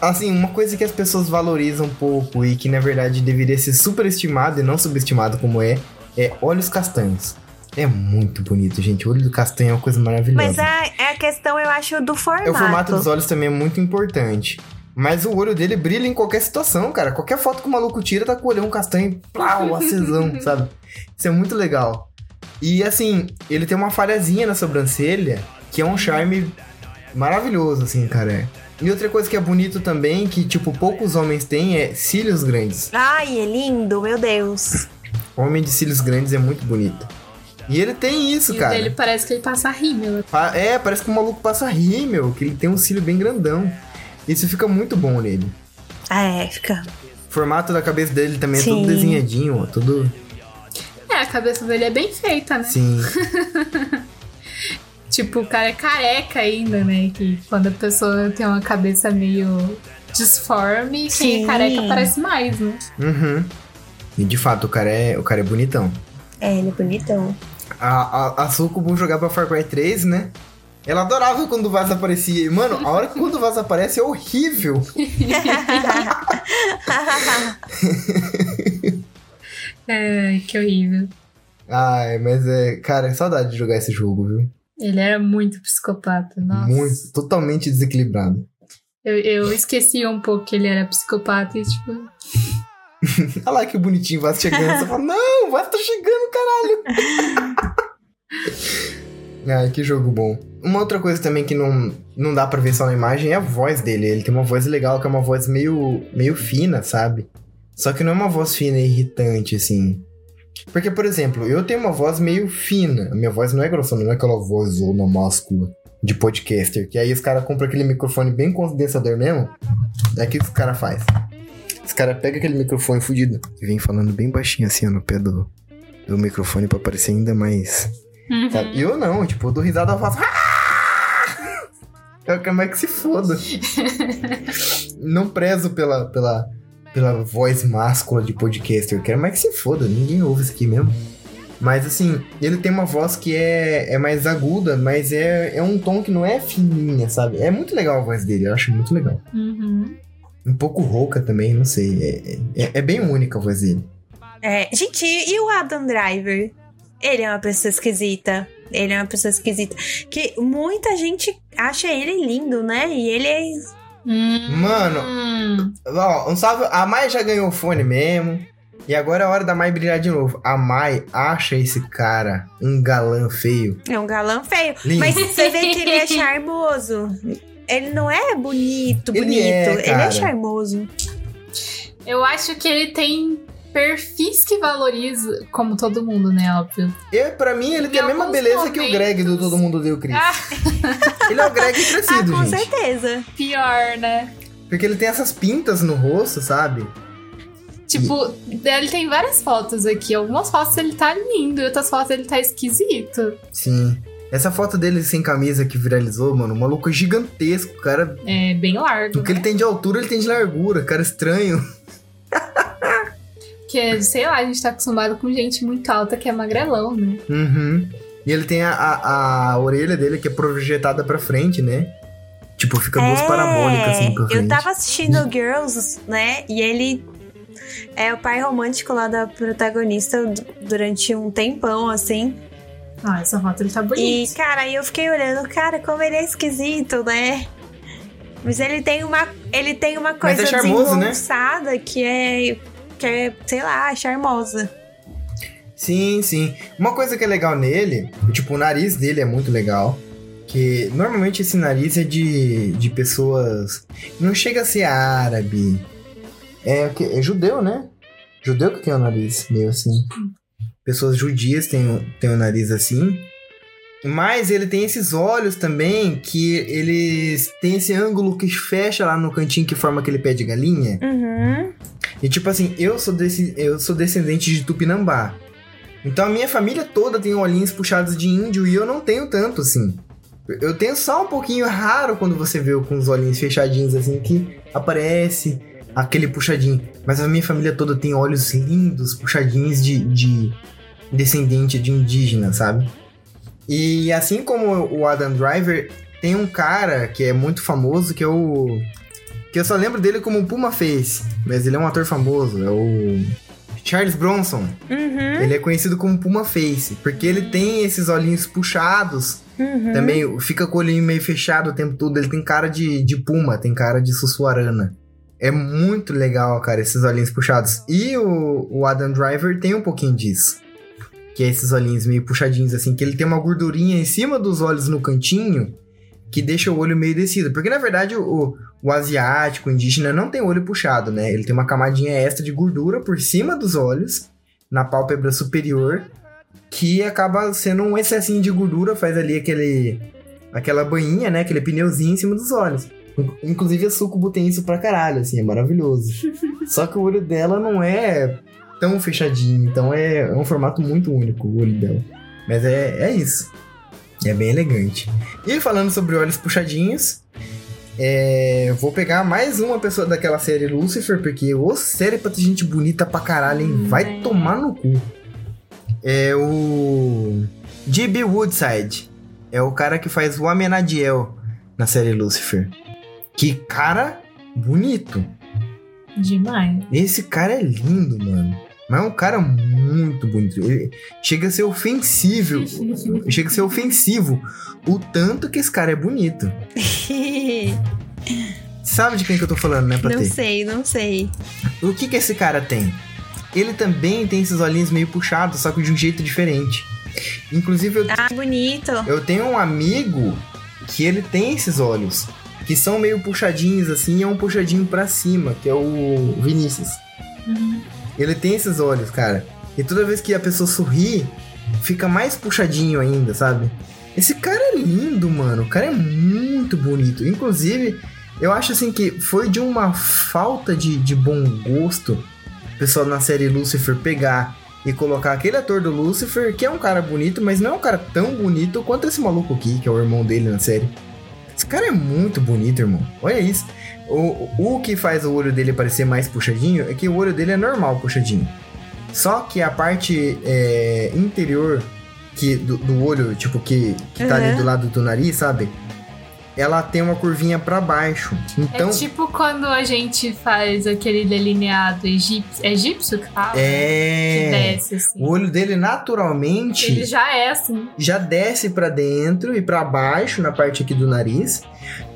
Speaker 1: assim, uma coisa que as pessoas valorizam um pouco e que na verdade deveria ser superestimado e não subestimado como é, é olhos castanhos. É muito bonito, gente. O olho do castanho é uma coisa maravilhosa.
Speaker 2: Mas é, é a questão, eu acho, do formato.
Speaker 1: É, o formato dos olhos também é muito importante. Mas o olho dele brilha em qualquer situação, cara. Qualquer foto que o maluco tira, tá com o olhão castanho, plau, acesão, sabe? Isso é muito legal. E assim, ele tem uma falhazinha na sobrancelha, que é um charme maravilhoso, assim, cara. E outra coisa que é bonito também, que, tipo, poucos homens têm, é cílios grandes.
Speaker 2: Ai, é lindo, meu Deus.
Speaker 1: Homem de cílios grandes é muito bonito. E ele tem isso,
Speaker 3: e
Speaker 1: cara.
Speaker 3: ele parece que ele passa rímel.
Speaker 1: É, parece que o maluco passa rímel, que ele tem um cílio bem grandão. Isso fica muito bom nele.
Speaker 2: É, fica.
Speaker 1: O formato da cabeça dele também Sim. é todo desenhadinho, ó, todo...
Speaker 3: É, a cabeça dele é bem feita, né?
Speaker 1: Sim.
Speaker 3: Tipo, o cara é careca ainda, né? Que quando a pessoa tem uma cabeça meio disforme, Sim. quem é careca parece mais, né?
Speaker 1: Uhum. E de fato, o cara é, o cara é bonitão.
Speaker 2: É, ele é bonitão.
Speaker 1: A, a, a Sucubo jogar pra Far Cry 3, né? Ela adorava quando o Vaz aparecia. E, mano, a hora que quando o Vaz aparece é horrível.
Speaker 3: Ai, que horrível.
Speaker 1: Ai, mas é. Cara, é saudade de jogar esse jogo, viu?
Speaker 3: Ele era muito psicopata, nossa.
Speaker 1: Muito, totalmente desequilibrado.
Speaker 3: Eu, eu esqueci um pouco que ele era psicopata e tipo.
Speaker 1: Olha lá que bonitinho, o Vasco chegando. Você fala, não, o Vasco tá chegando, caralho. Ai, que jogo bom. Uma outra coisa também que não, não dá pra ver só na imagem é a voz dele. Ele tem uma voz legal, que é uma voz meio, meio fina, sabe? Só que não é uma voz fina e irritante, assim. Porque, por exemplo, eu tenho uma voz meio fina. Minha voz não é grossa, não é aquela voz zona máscula de podcaster. Que aí os caras compram aquele microfone bem condensador mesmo. É o que os caras faz. Os caras pegam aquele microfone fudido e vem falando bem baixinho assim, ó, no pé do, do microfone pra parecer ainda mais. Uhum. Sabe? Eu não, tipo, eu dou risada e faço. Eu quero mais que se foda. não prezo pela, pela, pela voz máscula de podcaster. Eu quero mais que se foda, ninguém ouve isso aqui mesmo. Mas assim, ele tem uma voz que é, é mais aguda, mas é, é um tom que não é fininha, sabe? É muito legal a voz dele, eu acho muito legal.
Speaker 3: Uhum.
Speaker 1: Um pouco rouca também, não sei. É, é, é, bem única a voz dele.
Speaker 2: É, gente, e o Adam Driver? Ele é uma pessoa esquisita. Ele é uma pessoa esquisita. Que muita gente acha ele lindo, né? E ele é
Speaker 1: Hum. Mano, ó, um salve. A Mai já ganhou o fone mesmo. E agora é a hora da Mai brilhar de novo. A Mai acha esse cara um galã feio.
Speaker 2: É um galã feio. Lindo. Mas você vê que ele é charmoso. Ele não é bonito, bonito. Ele é, ele é charmoso.
Speaker 3: Eu acho que ele tem perfis que valoriza, como todo mundo, né? Óbvio.
Speaker 1: Eu, pra mim, ele em tem a mesma beleza momentos... que o Greg do Todo Mundo Deu Cris. Ah. ele é o Greg crescido,
Speaker 2: ah, com
Speaker 1: gente.
Speaker 2: certeza.
Speaker 3: Pior, né?
Speaker 1: Porque ele tem essas pintas no rosto, sabe?
Speaker 3: Tipo, e... ele tem várias fotos aqui. Algumas fotos ele tá lindo, e outras fotos ele tá esquisito.
Speaker 1: Sim. Essa foto dele sem camisa que viralizou, mano, o maluco é gigantesco, cara.
Speaker 3: É, bem largo.
Speaker 1: O que né? ele tem de altura, ele tem de largura, cara estranho.
Speaker 3: Porque, sei lá, a gente tá acostumado com gente muito alta que é magrelão, né?
Speaker 1: Uhum. E ele tem a, a, a orelha dele que é projetada pra frente, né? Tipo, fica duas é, parabólicas assim pra frente.
Speaker 2: Eu tava assistindo Girls, né? E ele é o pai romântico lá da protagonista durante um tempão, assim.
Speaker 3: Ah, essa foto ele tá bonito.
Speaker 2: E, cara, aí eu fiquei olhando, cara, como ele é esquisito, né? Mas ele tem uma, ele tem uma coisa
Speaker 1: é charmoso, né?
Speaker 2: que é, que é, sei lá, charmosa.
Speaker 1: Sim, sim. Uma coisa que é legal nele, tipo, o nariz dele é muito legal. Que normalmente esse nariz é de, de pessoas. Não chega a ser árabe. É, é judeu, né? Judeu que tem o nariz meio assim. Pessoas judias têm, o- têm o nariz assim. Mas ele tem esses olhos também que eles têm esse ângulo que fecha lá no cantinho que forma aquele pé de galinha.
Speaker 2: Uhum.
Speaker 1: E tipo assim, eu sou, desse, eu sou descendente de Tupinambá. Então a minha família toda tem olhinhos puxados de índio e eu não tenho tanto assim. Eu tenho só um pouquinho raro quando você vê com os olhinhos fechadinhos assim que aparece aquele puxadinho. Mas a minha família toda tem olhos lindos, puxadinhos de, de descendente de indígena, sabe? E assim como o Adam Driver, tem um cara que é muito famoso que é o. Que eu só lembro dele como Puma Face, mas ele é um ator famoso, é o. Charles Bronson.
Speaker 2: Uhum.
Speaker 1: Ele é conhecido como Puma Face, porque ele tem esses olhinhos puxados,
Speaker 2: Uhum.
Speaker 1: também fica com o olhinho meio fechado o tempo todo. Ele tem cara de, de Puma, tem cara de Sussuarana. É muito legal, cara, esses olhinhos puxados. E o, o Adam Driver tem um pouquinho disso. Que é esses olhinhos meio puxadinhos, assim, que ele tem uma gordurinha em cima dos olhos no cantinho que deixa o olho meio descido. Porque na verdade o, o asiático, o indígena, não tem olho puxado, né? Ele tem uma camadinha extra de gordura por cima dos olhos, na pálpebra superior, que acaba sendo um excessinho de gordura, faz ali aquele. aquela banhinha, né? Aquele pneuzinho em cima dos olhos. In- Inclusive a Sucubo tem isso pra caralho, assim, é maravilhoso. Só que o olho dela não é tão fechadinho, então é, é um formato muito único o olho dela. Mas é, é isso. É bem elegante. E falando sobre olhos puxadinhos, é, vou pegar mais uma pessoa daquela série Lucifer, porque o série pra ter gente bonita pra caralho, hein? Vai tomar no cu. É o. D.B. Woodside. É o cara que faz o Amenadiel na série Lucifer. Que cara bonito.
Speaker 3: Demais.
Speaker 1: Esse cara é lindo, mano. Mas é um cara muito bonito. Ele chega a ser ofensível. chega a ser ofensivo o tanto que esse cara é bonito. Sabe de quem que eu tô falando, né,
Speaker 2: não
Speaker 1: Patê?
Speaker 2: sei, não sei.
Speaker 1: O que que esse cara tem? Ele também tem esses olhinhos meio puxados, só que de um jeito diferente. Inclusive, eu,
Speaker 2: Ah, bonito.
Speaker 1: eu tenho um amigo que ele tem esses olhos. Que são meio puxadinhos assim, e é um puxadinho pra cima, que é o Vinícius. Ele tem esses olhos, cara. E toda vez que a pessoa sorri, fica mais puxadinho ainda, sabe? Esse cara é lindo, mano. O cara é muito bonito. Inclusive, eu acho assim que foi de uma falta de, de bom gosto o pessoal na série Lucifer pegar e colocar aquele ator do Lucifer, que é um cara bonito, mas não é um cara tão bonito quanto esse maluco aqui, que é o irmão dele na série. Esse cara é muito bonito, irmão. Olha isso. O, o que faz o olho dele parecer mais puxadinho é que o olho dele é normal puxadinho. Só que a parte é, interior que, do, do olho, tipo, que, que tá ali
Speaker 2: Uhum.
Speaker 1: do lado do nariz, sabe? Ela tem uma curvinha pra baixo. Então,
Speaker 3: é tipo quando a gente faz aquele delineado egípcio. É egípcio que fala? Que
Speaker 1: é.
Speaker 3: desce, assim.
Speaker 1: O olho dele naturalmente
Speaker 3: Ele já é assim.
Speaker 1: já desce pra dentro e pra baixo na parte aqui do nariz.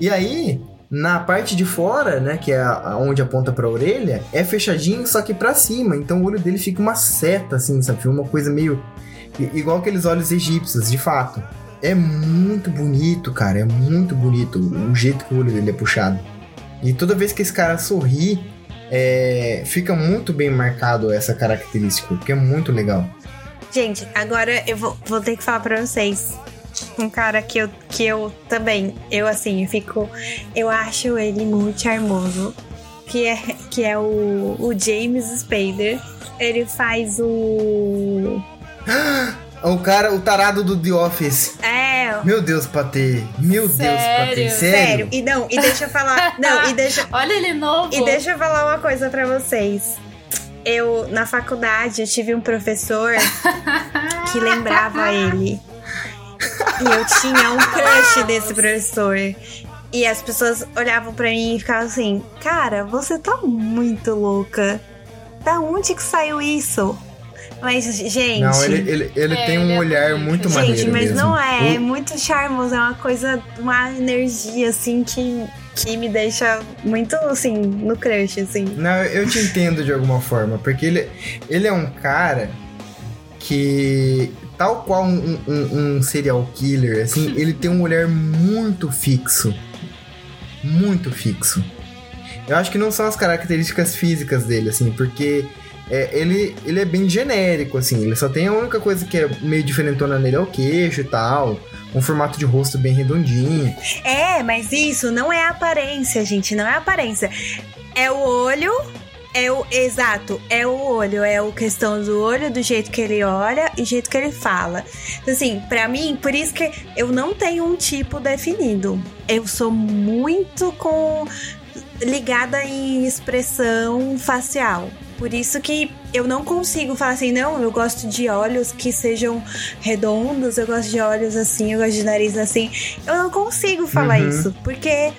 Speaker 1: E aí, na parte de fora, né, que é a- onde aponta pra orelha, é fechadinho, só que pra cima. Então o olho dele fica uma seta assim, sabe? Uma coisa meio igual aqueles olhos egípcios, de fato. É muito bonito, cara, é muito bonito o jeito que o olho dele é puxado. E toda vez que esse cara sorri, é, fica muito bem marcado essa característica, porque é muito legal.
Speaker 2: Gente, agora eu vou, vou ter que falar pra vocês. Um cara que eu, que eu também, eu assim, eu fico. Eu acho ele muito charmoso. Que é, que é o, o James Spader. Ele faz o.
Speaker 1: O cara, o tarado do The Office.
Speaker 2: É,
Speaker 1: Meu Deus, Patê. Meu Deus, Patê.
Speaker 3: Sério?
Speaker 1: Sério?
Speaker 2: sério. E não, e deixa eu falar. Não, e deixa,
Speaker 3: Olha ele novo.
Speaker 2: E deixa eu falar uma coisa pra vocês. Eu, na faculdade, eu tive um professor que lembrava ele. E eu tinha um crush desse professor. E as pessoas olhavam pra mim e ficavam assim: Cara, você tá muito louca. Da onde que saiu isso? Mas, gente.
Speaker 1: Não, ele, ele, ele
Speaker 3: É,
Speaker 1: tem um
Speaker 3: ele é
Speaker 1: olhar
Speaker 3: bonito.
Speaker 1: muito
Speaker 3: Gente,
Speaker 1: maneiro
Speaker 2: Gente, mas
Speaker 1: mesmo.
Speaker 2: não é. É muito charmoso. É uma coisa, uma energia assim que, que me deixa muito, assim, no crush, assim.
Speaker 1: Não, eu te entendo de alguma forma, porque ele, ele é um cara que, tal qual um, um, um serial killer, assim, ele tem um olhar muito fixo. Muito fixo. Eu acho que não são as características físicas dele, assim, porque é, ele, ele é bem genérico, assim. Ele só tem a única coisa que é meio diferentona nele é o queixo e tal. Um formato de rosto bem redondinho.
Speaker 2: É, mas isso não é aparência, gente. Não é aparência. É o olho. É o. Exato, é o olho. É a questão do olho, do jeito que ele olha e jeito que ele fala. Então, assim, pra mim, por isso que eu não tenho um tipo definido. Eu sou muito com ligada em expressão facial. Por isso que eu não consigo falar assim, não, eu gosto de olhos que sejam redondos, eu gosto de olhos assim, eu gosto de nariz assim. Eu não consigo falar
Speaker 1: Uhum.
Speaker 2: isso, porque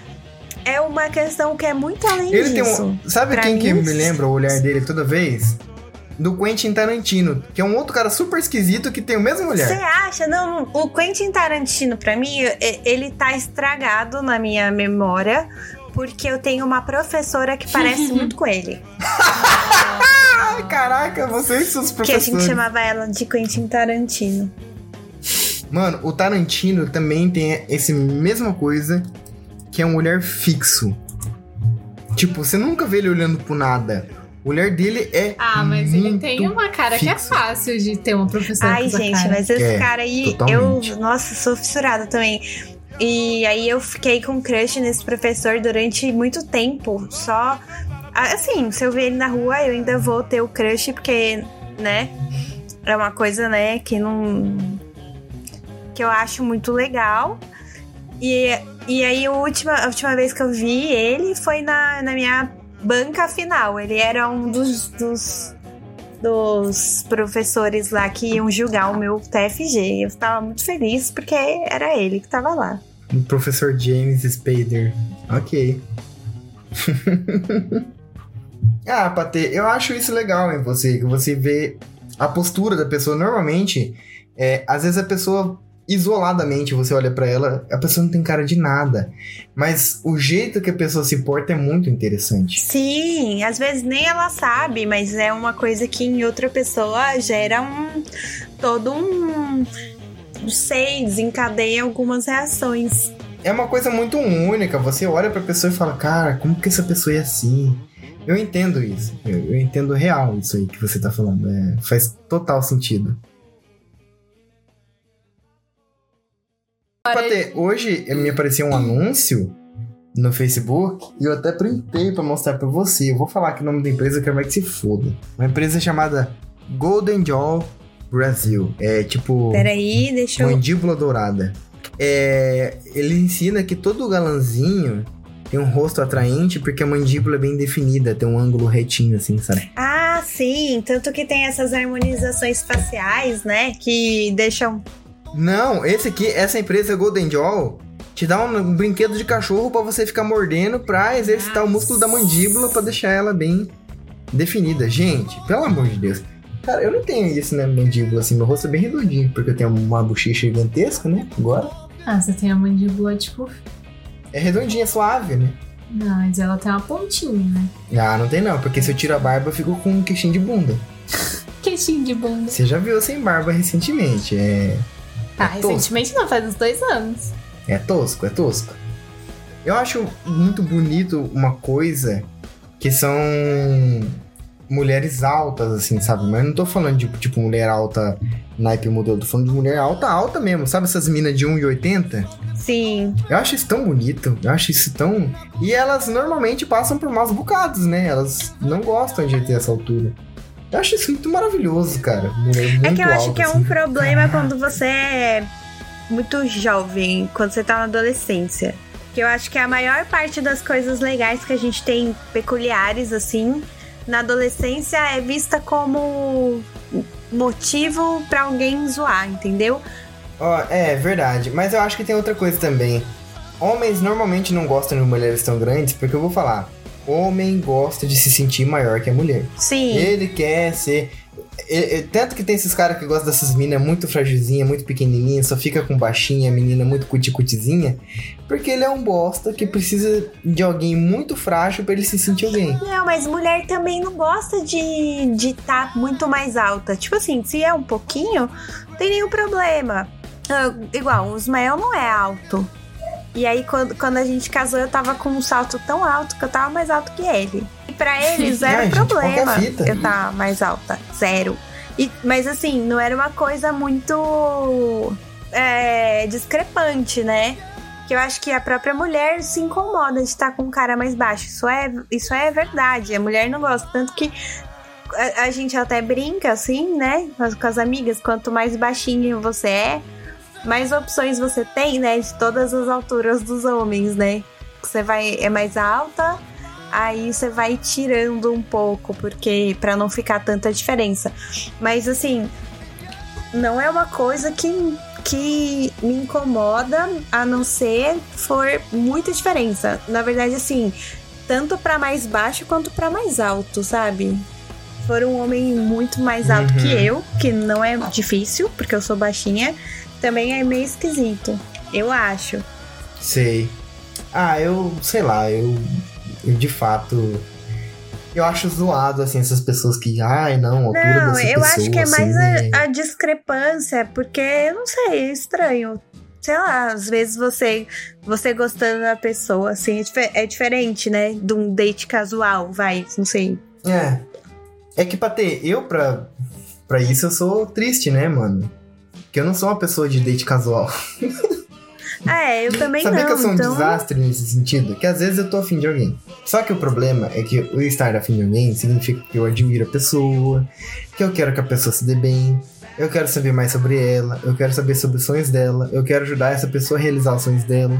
Speaker 2: é uma questão que é muito além
Speaker 1: Ele
Speaker 2: disso.
Speaker 1: um. Sabe
Speaker 2: Pra
Speaker 1: quem que
Speaker 2: mim,
Speaker 1: me lembra o olhar dele toda vez? Do Quentin Tarantino, que é um outro cara super esquisito que tem o mesmo olhar.
Speaker 2: Você acha? Não, o Quentin Tarantino, pra mim, ele tá estragado na minha memória, porque eu tenho uma professora que parece muito com ele.
Speaker 1: Ai, caraca, vocês e seus
Speaker 2: Que a gente chamava ela de Quentin Tarantino.
Speaker 1: Mano, o Tarantino também tem esse mesma coisa, que é um olhar fixo. Tipo, você nunca vê ele olhando pro nada. O olhar dele é.
Speaker 3: Ah, mas ele tem uma cara que é
Speaker 1: fixo.
Speaker 3: fácil de ter uma professora
Speaker 2: Ai,
Speaker 3: essa
Speaker 2: gente,
Speaker 3: cara.
Speaker 2: mas esse
Speaker 1: É,
Speaker 2: cara aí,
Speaker 1: totalmente.
Speaker 2: eu, nossa, sou fissurada também. E aí eu fiquei com crush nesse professor durante muito tempo. Só. Assim, se eu ver ele na rua, eu ainda vou ter o crush, porque, né? É uma coisa, né, que não. que eu acho muito legal. E, e aí a última, a última vez que eu vi ele foi na, na minha banca final. Ele era um dos, dos dos professores lá que iam julgar o meu TFG. Eu estava muito feliz porque era ele que estava lá.
Speaker 1: O professor James Spader. Ok. ah, Patê, eu acho isso legal em você, que você vê a postura da pessoa. Normalmente, é, às vezes a pessoa, isoladamente, você olha pra ela, a pessoa não tem cara de nada. Mas o jeito que a pessoa se porta é muito interessante.
Speaker 2: Sim, às vezes nem ela sabe, mas é uma coisa que em outra pessoa gera um todo um não sei, desencadeia algumas reações.
Speaker 1: É uma coisa muito única. Você olha pra pessoa e fala, cara, como que essa pessoa é assim? Eu entendo isso. Eu, eu entendo real isso aí que você tá falando. É, faz total sentido. Patê, hoje me apareceu um anúncio no Facebook e eu até printei pra mostrar pra você. Eu vou falar aqui o nome da empresa, eu quero mais que se foda. Uma empresa chamada Golden Jaw Brasil. É tipo.
Speaker 2: Peraí, deixa eu.
Speaker 1: Mandíbula dourada. É, ele ensina que todo galanzinho tem um rosto atraente porque a mandíbula é bem definida, tem um ângulo retinho, assim, sabe?
Speaker 2: Ah, sim. Tanto que tem essas harmonizações faciais, né? Que deixam.
Speaker 1: Não, esse aqui, essa empresa Golden Jaw te dá um, brinquedo de cachorro pra você ficar mordendo pra exercitar o músculo da mandíbula pra deixar ela bem definida. Gente, pelo amor de Deus. Cara, eu não tenho isso na mandíbula, assim, meu rosto é bem redondinho, porque eu tenho uma bochecha gigantesca, né? Agora.
Speaker 3: Ah, você tem a mandíbula, tipo.
Speaker 1: É redondinha, suave, né?
Speaker 3: Não, mas ela tem uma pontinha, né?
Speaker 1: Ah, não tem não, porque se eu tiro a barba eu fico com um queixinho de bunda.
Speaker 3: Queixinho de bunda.
Speaker 1: Você já viu sem barba recentemente, é...
Speaker 3: Tá,
Speaker 1: tosco.
Speaker 3: recentemente não, faz uns dois anos.
Speaker 1: É tosco, é tosco. Eu acho muito bonito uma coisa que são mulheres altas, assim, sabe? Mas eu não tô falando de, tipo, mulher alta naipe modelo, tô falando de mulher alta, alta mesmo. Sabe essas minas de 1,80?
Speaker 2: Sim.
Speaker 1: Eu acho isso tão bonito, eu acho isso tão... E elas normalmente passam por maus bocados, né? Elas não gostam de ter essa altura. Eu acho isso muito maravilhoso, cara. Mulher muito
Speaker 2: É que eu acho que é um
Speaker 1: assim.
Speaker 2: problema quando você é muito jovem, quando você tá na adolescência. Que eu acho que a maior parte das coisas legais que a gente tem peculiares, assim, na adolescência é vista como motivo pra alguém zoar, entendeu?
Speaker 1: Ó, é verdade, mas eu acho que tem outra coisa também. Homens normalmente não gostam de mulheres tão grandes, porque eu vou falar, homem gosta de se sentir maior que a mulher.
Speaker 2: Sim.
Speaker 1: Ele quer ser. É, é, tanto que tem esses caras que gostam dessas meninas muito fragilzinha, muito pequenininha, só fica com baixinha, menina muito cuticutizinha, porque ele é um bosta que precisa de alguém muito frágil para ele se sentir alguém.
Speaker 2: Não, mas mulher também não gosta de de tá muito mais alta. Tipo assim, se é um pouquinho, não tem nenhum problema. Uh, igual, o Ismael não é alto. E aí, quando, quando a gente casou, eu tava com um salto tão alto que eu tava mais alto que ele. E pra ele, zero Ai, problema gente, eu tava mais alta. Zero. E, mas assim, não era uma coisa muito é, discrepante, né? Que eu acho que a própria mulher se incomoda de estar com um cara mais baixo. Isso é, isso é verdade. A mulher não gosta. Tanto que a, a gente até brinca, assim, né? Com as amigas, quanto mais baixinho você é, mais opções você tem, né? De todas as alturas dos homens, né? Você vai é mais alta, aí você vai tirando um pouco, porque para não ficar tanta diferença. Mas assim, não é uma coisa que que me incomoda, a não ser for muita diferença. Na verdade, assim, tanto para mais baixo quanto para mais alto, sabe? For um homem muito mais alto uhum. que eu, que não é difícil, porque eu sou baixinha, também é meio esquisito. Eu acho.
Speaker 1: Sei. Ah, eu sei lá, eu, eu de fato. Eu acho zoado, assim, essas pessoas que. Ai, não, altura Não,
Speaker 2: eu
Speaker 1: pessoa,
Speaker 2: acho que é
Speaker 1: assim,
Speaker 2: mais a, a, discrepância, porque, eu não sei, é estranho. Sei lá, às vezes você você gostando da pessoa, assim, é, é diferente, né? De um date casual, vai, não sei.
Speaker 1: É. É que pra ter, eu pra, pra isso eu sou triste, né, mano? Que eu não sou uma pessoa de date casual.
Speaker 2: É, eu também
Speaker 1: Sabia
Speaker 2: não.
Speaker 1: que eu sou um
Speaker 2: então...
Speaker 1: desastre nesse sentido? Que às vezes eu tô afim de alguém. Só que o problema é que o estar afim de alguém significa que eu admiro a pessoa, que eu quero que a pessoa se dê bem, eu quero saber mais sobre ela, eu quero saber sobre os sonhos dela, eu quero ajudar essa pessoa a realizar os sonhos dela.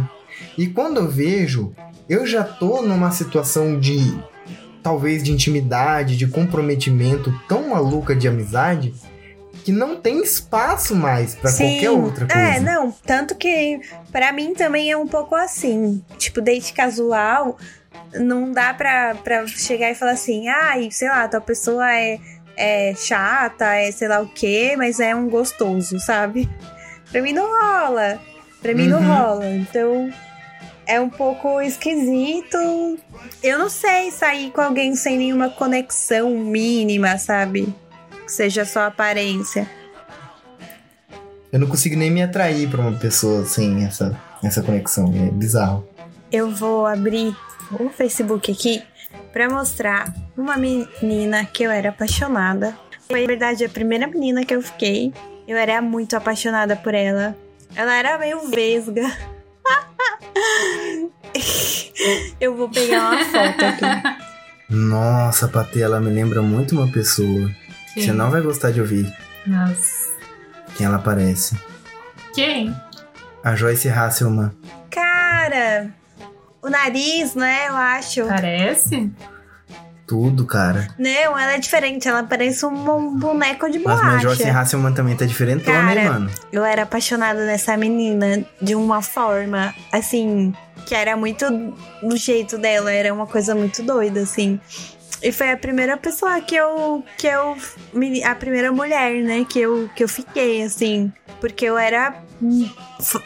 Speaker 1: E quando eu vejo, eu já tô numa situação de talvez de intimidade, de comprometimento tão maluca de amizade, que não tem espaço mais para qualquer outra coisa.
Speaker 2: É, não, tanto que para mim também é um pouco assim, tipo date casual, não dá pra, pra chegar e falar assim, ai, ah, sei lá, tua pessoa é, é chata, é sei lá o quê, mas é um gostoso, sabe? Pra mim não rola. Pra mim uhum. não rola. Então é um pouco esquisito. Eu não sei sair com alguém sem nenhuma conexão mínima, sabe? Que seja só aparência.
Speaker 1: Eu não consigo nem me atrair pra uma pessoa sem essa, essa conexão. É bizarro.
Speaker 2: Eu vou abrir o Facebook aqui para mostrar uma menina que eu era apaixonada. Foi, na verdade, a primeira menina que eu fiquei. Eu era muito apaixonada por ela. Ela era meio vesga. eu vou pegar uma foto aqui.
Speaker 1: Nossa, Patê, ela me lembra muito uma pessoa. Você não vai gostar de ouvir.
Speaker 3: Nossa.
Speaker 1: Quem ela parece?
Speaker 3: Quem?
Speaker 1: A Joyce Hasselman.
Speaker 2: Cara, o nariz, né? Eu acho.
Speaker 3: Parece?
Speaker 1: Tudo, cara.
Speaker 2: Não, ela é diferente. Ela parece um boneco de borracha. Mas a
Speaker 1: Joyce Hasselman também tá diferentona, cara, hein, mano?
Speaker 2: Eu era apaixonada nessa menina de uma forma, assim, que era muito do jeito dela. Era uma coisa muito doida, assim. E foi a primeira pessoa que eu. que eu. A primeira mulher, né? Que eu, que eu fiquei, assim. Porque eu era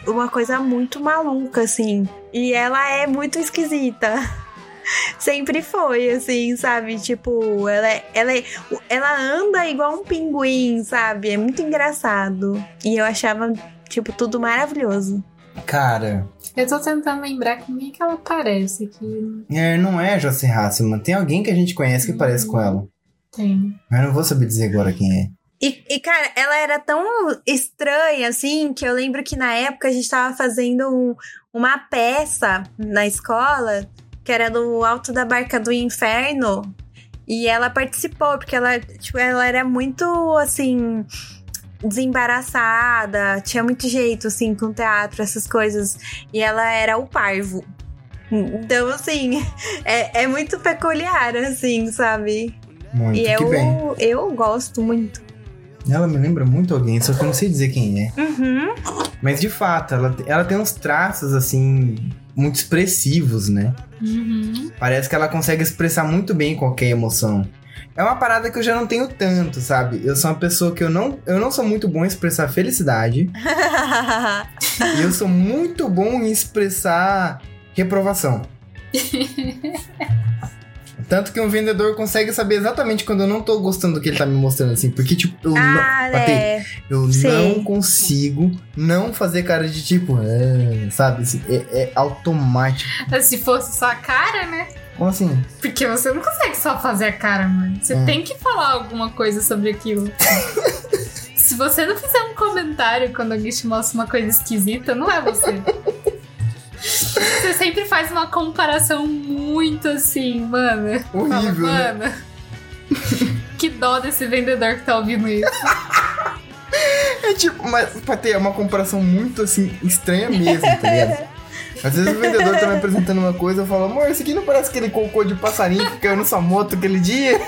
Speaker 2: uma coisa muito maluca, assim. E ela é muito esquisita. Sempre foi, assim, sabe? Tipo, ela, é, ela, é, ela anda igual um pinguim, sabe? É muito engraçado. E eu achava, tipo, tudo maravilhoso.
Speaker 1: Cara,
Speaker 3: eu tô tentando lembrar com quem que ela parece aqui.
Speaker 1: É, não é Jocelyn Hasselman. Tem alguém que a gente conhece que hum, parece com ela.
Speaker 3: Tem.
Speaker 1: Mas eu não vou saber dizer agora quem é.
Speaker 2: E, e, cara, ela era tão estranha, assim, que eu lembro que na época a gente tava fazendo um, uma peça na escola, que era do Alto da Barca do Inferno. E ela participou, porque ela, tipo, ela era muito, assim, desembaraçada, tinha muito jeito, assim, com teatro, essas coisas. E ela era o parvo. Então, assim, é, é muito peculiar, assim, sabe?
Speaker 1: Muito, e
Speaker 2: eu,
Speaker 1: bem.
Speaker 2: eu gosto muito.
Speaker 1: Ela me lembra muito alguém, só que eu não sei dizer quem
Speaker 2: é. Uhum.
Speaker 1: Mas de fato, ela, ela tem uns traços, assim, muito expressivos, né?
Speaker 3: Uhum.
Speaker 1: Parece que ela consegue expressar muito bem qualquer emoção. É uma parada que eu já não tenho tanto, sabe? Eu sou uma pessoa que eu não, eu não sou muito bom em expressar felicidade. e eu sou muito bom em expressar reprovação. Tanto que um vendedor consegue saber exatamente quando eu não tô gostando do que ele tá me mostrando, assim. Porque, tipo, eu,
Speaker 2: ah,
Speaker 1: não,
Speaker 2: é.
Speaker 1: eu não consigo não fazer cara de tipo, "Ah", sabe? Assim, é, é automático.
Speaker 3: Se fosse só a cara, né?
Speaker 1: Como assim?
Speaker 3: Porque você não consegue só fazer a cara, mano. Você
Speaker 1: É.
Speaker 3: tem que falar alguma coisa sobre aquilo. Se você não fizer um comentário quando alguém te mostra uma coisa esquisita, não é você. Você sempre faz uma comparação muito assim, mano. Fala,
Speaker 1: Horrível, né?
Speaker 3: mano. Que dó desse vendedor que tá ouvindo isso.
Speaker 1: É tipo, mas pra ter uma comparação muito assim, estranha mesmo, tá ligado? Às vezes o vendedor tá me apresentando uma coisa, eu falo, amor, isso aqui não parece aquele cocô de passarinho que caiu na sua moto aquele dia?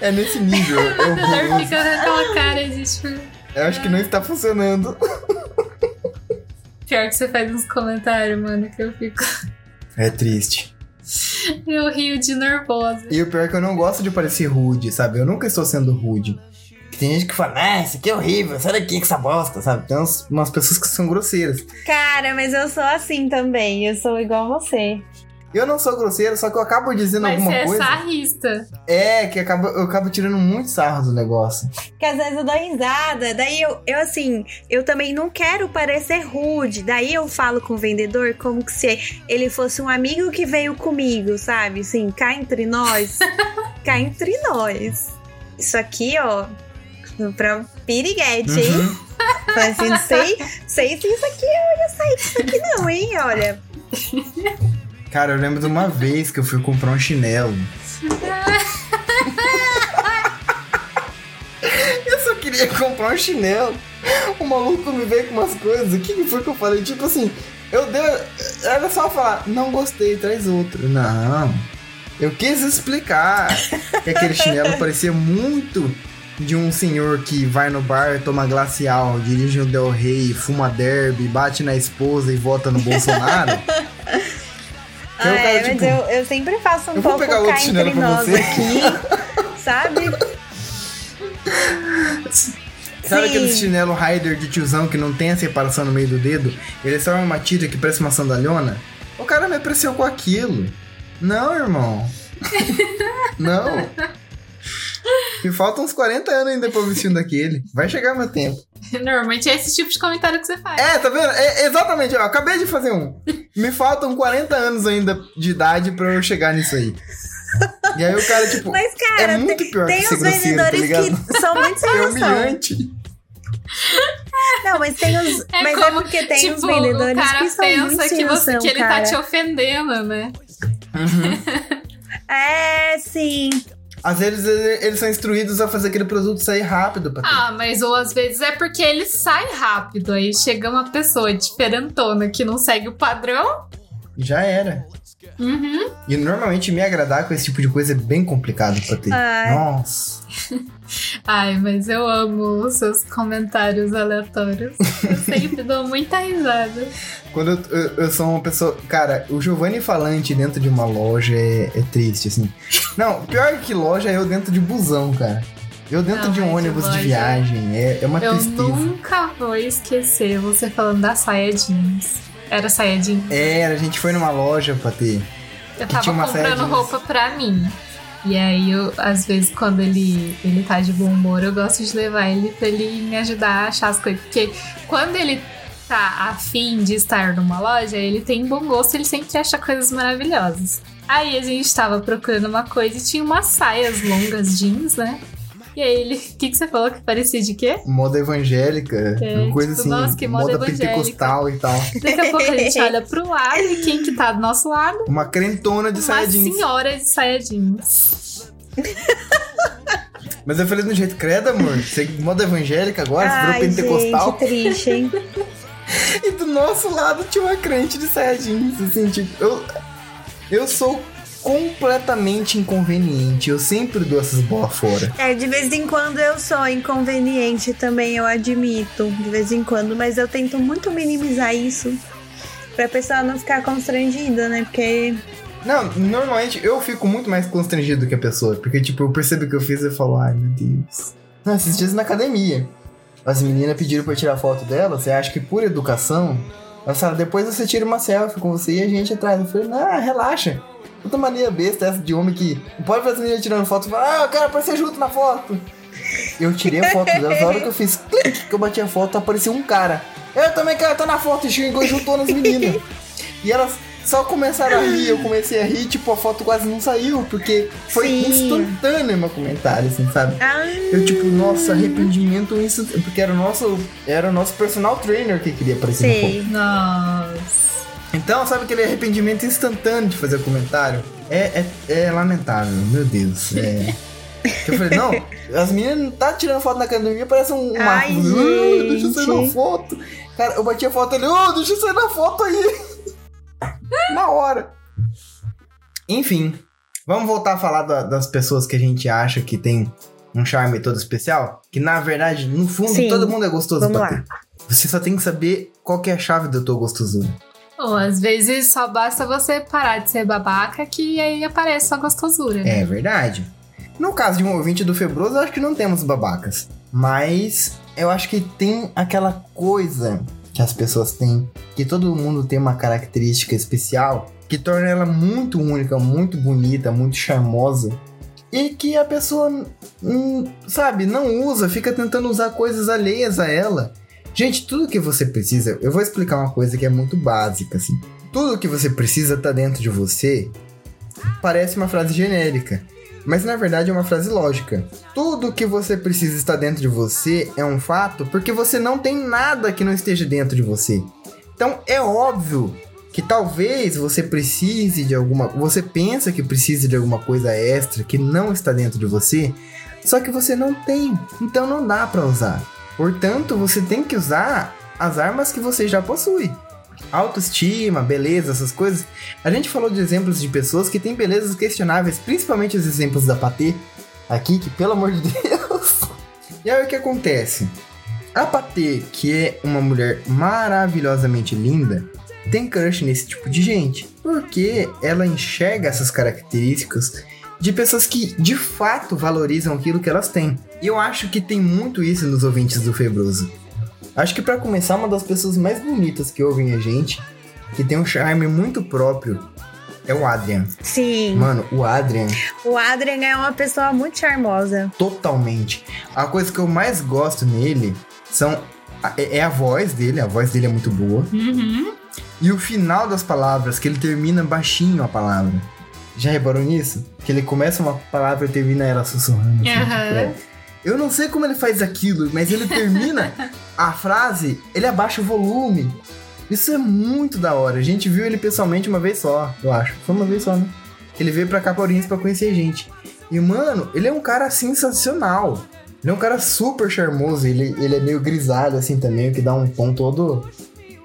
Speaker 1: É nesse nível.
Speaker 3: O
Speaker 1: Eu,
Speaker 3: vendedor fica com aquela cara de tipo.
Speaker 1: eu acho que não está funcionando.
Speaker 3: Pior que você faz uns comentários, mano, que eu fico.
Speaker 1: É triste.
Speaker 3: Eu rio de nervosa.
Speaker 1: E o pior é que eu não gosto de parecer rude, sabe? Eu nunca estou sendo rude. Tem gente que fala, ah, isso aqui é horrível, sai daqui com essa bosta, sabe? Tem uns- umas pessoas que são grosseiras.
Speaker 2: Cara, mas eu sou assim também. Eu sou igual você.
Speaker 1: Eu não sou grosseiro, só que eu acabo dizendo
Speaker 3: Mas
Speaker 1: alguma
Speaker 3: você é
Speaker 1: coisa.
Speaker 3: sarrista.
Speaker 1: É, que acaba, eu acabo tirando muito sarro do negócio.
Speaker 2: Que às vezes eu dou risada. Daí eu, eu assim, eu também não quero parecer rude. Daí eu falo com o vendedor como que se ele fosse um amigo que veio comigo, sabe? Assim, cá entre nós. cá entre nós. Isso aqui, ó. Pra piriguete, hein?
Speaker 1: Uhum.
Speaker 2: Fala assim, não sei, sei se isso aqui eu ia sair disso aqui, não, hein? Olha.
Speaker 1: Cara, eu lembro de uma vez que eu fui comprar um chinelo. eu só queria comprar um chinelo. O maluco me veio com umas coisas. O que foi que eu falei? Tipo assim, eu dei. Era só falar, não gostei, traz outro. Não. Eu quis explicar que aquele chinelo parecia muito de um senhor que vai no bar, toma glacial, dirige um Del Rey, fuma derby, bate na esposa e vota no Bolsonaro.
Speaker 2: Ah,
Speaker 1: o cara,
Speaker 2: é,
Speaker 1: tipo,
Speaker 2: mas eu, eu sempre faço um
Speaker 1: eu
Speaker 2: pouco
Speaker 1: pegar outro
Speaker 2: entre nós aqui, sabe?
Speaker 1: Sabe
Speaker 2: Sim.
Speaker 1: aquele chinelo Rider de tiozão que não tem a separação no meio do dedo? Ele é só uma tira que parece uma sandalhona? O cara me apreciou com aquilo. Não, irmão. não. Me faltam uns 40 anos ainda pra eu vestir um daquele. Vai chegar meu tempo.
Speaker 3: Normalmente é esse tipo de comentário que você faz.
Speaker 1: É, tá vendo? É, exatamente, ó, acabei de fazer um. Me faltam 40 anos ainda de idade pra eu chegar nisso aí. E aí o cara, tipo,
Speaker 2: Mas, cara,
Speaker 1: é muito
Speaker 2: tem,
Speaker 1: pior
Speaker 2: tem
Speaker 1: que ser
Speaker 2: os
Speaker 1: grosseiro, tá
Speaker 2: vendedores
Speaker 1: ligado?
Speaker 2: que são muito sem
Speaker 1: É humilhante.
Speaker 2: Não, mas tem os.
Speaker 3: É
Speaker 2: mas é
Speaker 3: como,
Speaker 2: porque tem
Speaker 3: tipo,
Speaker 2: os vendedores
Speaker 3: o cara
Speaker 2: que são muito
Speaker 3: pensa que, você,
Speaker 2: noção,
Speaker 3: que ele
Speaker 2: cara.
Speaker 3: tá te ofendendo, né?
Speaker 2: É, sim.
Speaker 1: Às vezes ele- eles são instruídos a fazer aquele produto sair rápido ter.
Speaker 3: Ah, mas ou às vezes é porque ele sai rápido. Aí chega uma pessoa diferentona que não segue o padrão.
Speaker 1: Já era.
Speaker 3: Uhum.
Speaker 1: E normalmente me agradar com esse tipo de coisa é bem complicado pra ter.
Speaker 2: Ai.
Speaker 1: Nossa.
Speaker 3: Ai, mas eu amo os seus comentários aleatórios. Eu sempre dou muita risada.
Speaker 1: Quando eu, eu- eu sou uma pessoa. Cara, o Giovanni falante dentro de uma loja é, é triste, assim. Não, pior que loja é eu dentro de busão, cara. Eu dentro
Speaker 3: Não,
Speaker 1: de um
Speaker 3: mas
Speaker 1: ônibus
Speaker 3: loja-
Speaker 1: de viagem. É, é uma
Speaker 3: Eu
Speaker 1: tristeza.
Speaker 3: nunca vou esquecer você falando da saia jeans. Era saia jeans.
Speaker 1: Era, a gente foi numa loja pra ter.
Speaker 3: Eu tava comprando roupa pra mim. E aí, eu, às vezes, quando ele, ele tá de bom humor, eu gosto de levar ele pra ele me ajudar a achar as coisas. Porque quando ele tá afim de estar numa loja, ele tem bom gosto, ele sempre acha coisas maravilhosas. Aí a gente tava procurando uma coisa e tinha umas saias longas jeans, né? E aí ele, o que, que você falou que parecia de quê?
Speaker 1: Moda evangélica,
Speaker 3: É,
Speaker 1: uma coisa
Speaker 3: tipo,
Speaker 1: assim,
Speaker 3: nossa, que moda evangélica.
Speaker 1: pentecostal e tal.
Speaker 3: Daqui a pouco a gente olha pro lado e quem que tá do nosso lado?
Speaker 1: Uma crentona de
Speaker 3: Uma
Speaker 1: saia jeans.
Speaker 3: senhora de saia jeans.
Speaker 1: Mas eu falei do jeito, credo, amor. Você é moda evangélica agora, você
Speaker 2: Ai,
Speaker 1: virou pentecostal.
Speaker 2: gente, triste, hein?
Speaker 1: Do nosso lado tinha uma crente de saia jeans, assim, tipo, eu, eu sou completamente inconveniente. Eu sempre dou essas bolas fora.
Speaker 2: É, de vez em quando eu sou inconveniente também, eu admito. De vez em quando, mas eu tento muito minimizar isso. Pra pessoa não ficar constrangida, né? Porque
Speaker 1: Não, normalmente eu fico muito mais constrangido do que a pessoa. Porque, tipo, eu percebo que eu fiz e falo, ai meu Deus. Não, esses dias na academia. As meninas pediram pra eu tirar foto dela. Você acha que por educação. Elas falaram, depois você tira uma selfie com você e a gente atrás. Eu falei, não, relaxa. Puta mania besta essa de homem que. Não pode ver as meninas tirando foto e falar, ah, eu quero aparecer junto na foto. Eu tirei a foto dela, na hora que eu fiz clique, que eu bati a foto, apareceu um cara. Eu também quero estar na foto, e chegou e juntou nas meninas. E elas só começaram a rir, eu comecei a rir, tipo, a foto quase não saiu, porque foi
Speaker 2: Sim.
Speaker 1: instantâneo meu comentário, assim, sabe?
Speaker 2: Ah,
Speaker 1: Eu, tipo, nossa, arrependimento instantâneo, porque era o nosso, era o nosso personal trainer que queria aparecer
Speaker 2: sei.
Speaker 3: Nossa.
Speaker 1: Então, sabe aquele arrependimento instantâneo de fazer comentário? É, é, é lamentável, meu Deus. É. Eu falei, não, as meninas não tá tirando foto na academia, parece um
Speaker 2: Ai,
Speaker 1: Marcos. "Ah, Deixa eu sair na foto. Cara, eu bati a foto ali, ô, deixa eu sair na foto aí. Na hora. Enfim, vamos voltar a falar da- das pessoas que a gente acha que tem um charme todo especial. Que na verdade, no fundo,
Speaker 2: Sim.
Speaker 1: todo mundo é gostoso
Speaker 2: Vamos
Speaker 1: pra
Speaker 2: lá.
Speaker 1: ter. Você só tem que saber qual que é a chave da tua gostosura.
Speaker 3: Ou às vezes só basta você parar de ser babaca que aí aparece sua gostosura. né?
Speaker 1: É verdade. No caso de um ouvinte do Febroso, eu acho que não temos babacas. Mas eu acho que tem aquela coisa que as pessoas têm, que todo mundo tem uma característica especial, que torna ela muito única, muito bonita, muito charmosa. E que a pessoa, hum, sabe, não usa, fica tentando usar coisas alheias a ela. Gente, tudo que você precisa, eu vou explicar uma coisa que é muito básica, assim. Tudo que você precisa tá dentro de você. Parece uma frase genérica, mas na verdade é uma frase lógica. Tudo que você precisa estar dentro de você é um fato porque você não tem nada que não esteja dentro de você. Então é óbvio que talvez você precise de alguma, você pensa que precisa de alguma coisa extra que não está dentro de você, só que você não tem. Então não dá para usar. Portanto, você tem que usar as armas que você já possui. Autoestima, beleza, essas coisas. A gente falou de exemplos de pessoas que têm belezas questionáveis, principalmente os exemplos da Patê aqui, que pelo amor de Deus. E aí o que acontece? A Patê, que é uma mulher maravilhosamente linda, tem crush nesse tipo de gente. Porque ela enxerga essas características de pessoas que de fato valorizam aquilo que elas têm. E eu acho que tem muito isso nos ouvintes do Febroso. Acho que pra começar, uma das pessoas mais bonitas que ouvem a gente, que tem um charme muito próprio, é o Adrian.
Speaker 2: Sim.
Speaker 1: Mano, o Adrian,
Speaker 2: O Adrian é uma pessoa muito charmosa.
Speaker 1: totalmente. A coisa que eu mais gosto nele são é é a voz dele, a voz dele é muito boa.
Speaker 3: Uhum.
Speaker 1: E o final das palavras, que ele termina baixinho a palavra. Já reparou nisso? Que ele começa uma palavra e termina ela sussurrando. assim,
Speaker 3: Aham.
Speaker 1: tipo, é. Eu não sei como ele faz aquilo, mas ele termina a frase, ele abaixa o volume. Isso é muito da hora. A gente viu ele pessoalmente uma vez só, eu acho. Foi uma vez só, né? Ele veio pra Caporinhos pra conhecer a gente. E, mano, ele é um cara sensacional. Ele é um cara super charmoso. Ele, ele é meio grisalho, assim, também, o que dá um tom todo,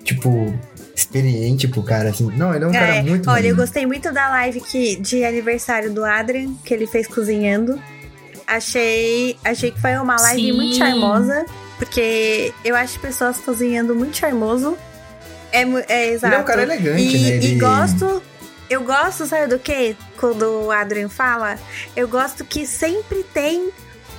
Speaker 1: tipo, experiente pro cara, assim. Não, ele é um cara
Speaker 2: É,
Speaker 1: muito
Speaker 2: Olha, eu
Speaker 1: maneiro.
Speaker 2: gostei muito da live que, de aniversário do Adrian, que ele fez cozinhando. Achei, achei que foi uma live
Speaker 3: Sim.
Speaker 2: muito charmosa, porque eu acho pessoas cozinhando muito charmoso. É, é exato.
Speaker 1: Ele é um cara elegante,
Speaker 2: e,
Speaker 1: né? Ele...
Speaker 2: e gosto. Eu gosto, sabe do que? Quando o Adrian fala, eu gosto que sempre tem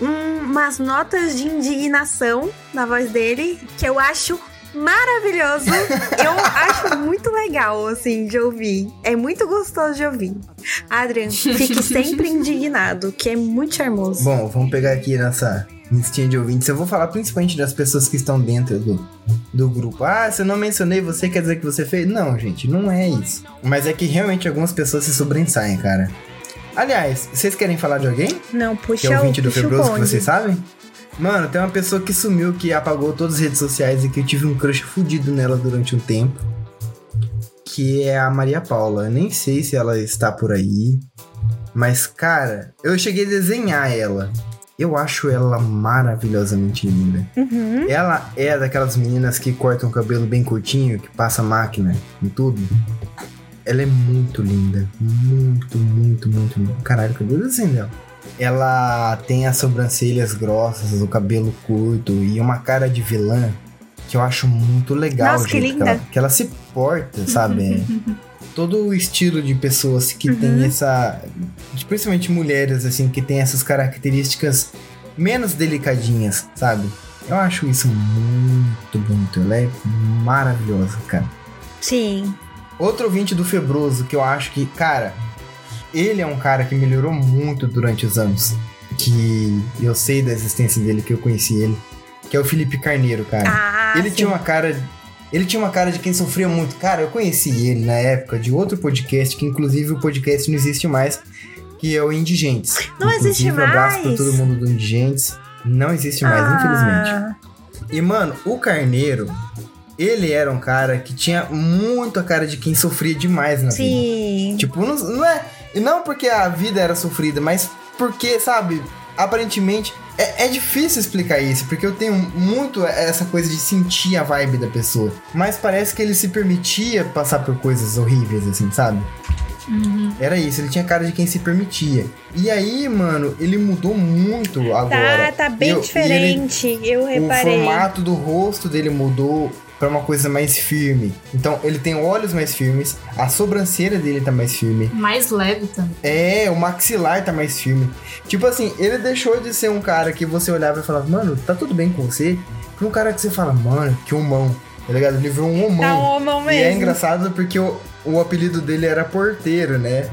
Speaker 2: um- umas notas de indignação na voz dele, que eu acho maravilhoso. eu acho muito legal, assim, de ouvir. É muito gostoso de ouvir. Adrian, fique sempre indignado, que é muito charmoso.
Speaker 1: Bom, vamos pegar aqui nessa listinha de ouvintes. Eu vou falar principalmente das pessoas que estão dentro do, do grupo. Ah, se eu não mencionei você, quer dizer que você fez? Não, gente, não é isso. Mas é que realmente algumas pessoas se sobressaem, cara. Aliás, vocês querem falar de alguém?
Speaker 2: Não,
Speaker 1: Que
Speaker 2: puxa
Speaker 1: é
Speaker 2: o
Speaker 1: ouvinte do
Speaker 2: o
Speaker 1: Febroso, que vocês sabem? Mano, tem uma pessoa que sumiu, que apagou todas as redes sociais e que eu tive um crush fudido nela durante um tempo. Que é a Maria Paula. Eu nem sei se ela está por aí. Mas, cara, eu cheguei a desenhar ela. Eu acho ela maravilhosamente linda.
Speaker 2: Uhum.
Speaker 1: Ela é daquelas meninas que cortam o cabelo bem curtinho, que passa máquina em tudo. Ela é muito linda. Muito, muito, muito linda. Caralho, cadê o desenho dela? Ela tem as sobrancelhas grossas, o cabelo curto e uma cara de vilã que eu acho muito legal.
Speaker 2: Nossa, que linda.
Speaker 1: ela, que ela se porta, sabe? todo o estilo de pessoas que
Speaker 2: Uhum.
Speaker 1: tem essa. Principalmente mulheres, assim, que tem essas características menos delicadinhas, sabe? Eu acho isso muito bonito. Ela é maravilhosa, cara.
Speaker 2: Sim.
Speaker 1: Outro ouvinte do Febroso que eu acho que, cara, ele é um cara que melhorou muito durante os anos. Que eu sei da existência dele, que eu conheci ele. Que é o Felipe Carneiro, cara.
Speaker 2: Ah,
Speaker 1: ele
Speaker 2: sim.
Speaker 1: tinha uma cara. Ele tinha uma cara de quem sofria muito. Cara, eu conheci ele na época de outro podcast, que inclusive o podcast não existe mais, que é o Indigentes.
Speaker 2: Não existe
Speaker 1: Inclusive, um abraço pra
Speaker 2: mais?
Speaker 1: todo mundo do Indigentes. Não existe mais, infelizmente.
Speaker 2: Ah,
Speaker 1: E, mano, o Carneiro, ele era um cara que tinha muito a cara de quem sofria demais na vida.
Speaker 2: Sim.
Speaker 1: Tipo, não, não é. E não porque a vida era sofrida, mas porque, sabe, aparentemente. É, é difícil explicar isso, porque eu tenho muito essa coisa de sentir a vibe da pessoa. Mas parece que ele se permitia passar por coisas horríveis, assim, sabe? Era isso, ele tinha cara de quem se permitia. E aí, mano, ele mudou muito agora.
Speaker 2: Tá, tá bem
Speaker 1: Eu- e ele-
Speaker 2: diferente. Eu
Speaker 1: o
Speaker 2: reparei.
Speaker 1: formato do rosto dele mudou pra uma coisa mais firme. Então, ele tem olhos mais firmes, a sobrancelha dele tá mais firme.
Speaker 3: Mais leve também.
Speaker 1: É, o maxilar tá mais firme. Tipo assim, ele deixou de ser um cara que você olhava e falava, mano, tá tudo bem com você? Pra um cara que você fala, mano, que humão. Tá ligado? Ele virou um humão.
Speaker 2: Tá um homão
Speaker 1: E é
Speaker 2: mesmo.
Speaker 1: engraçado porque o, o apelido dele era porteiro, né?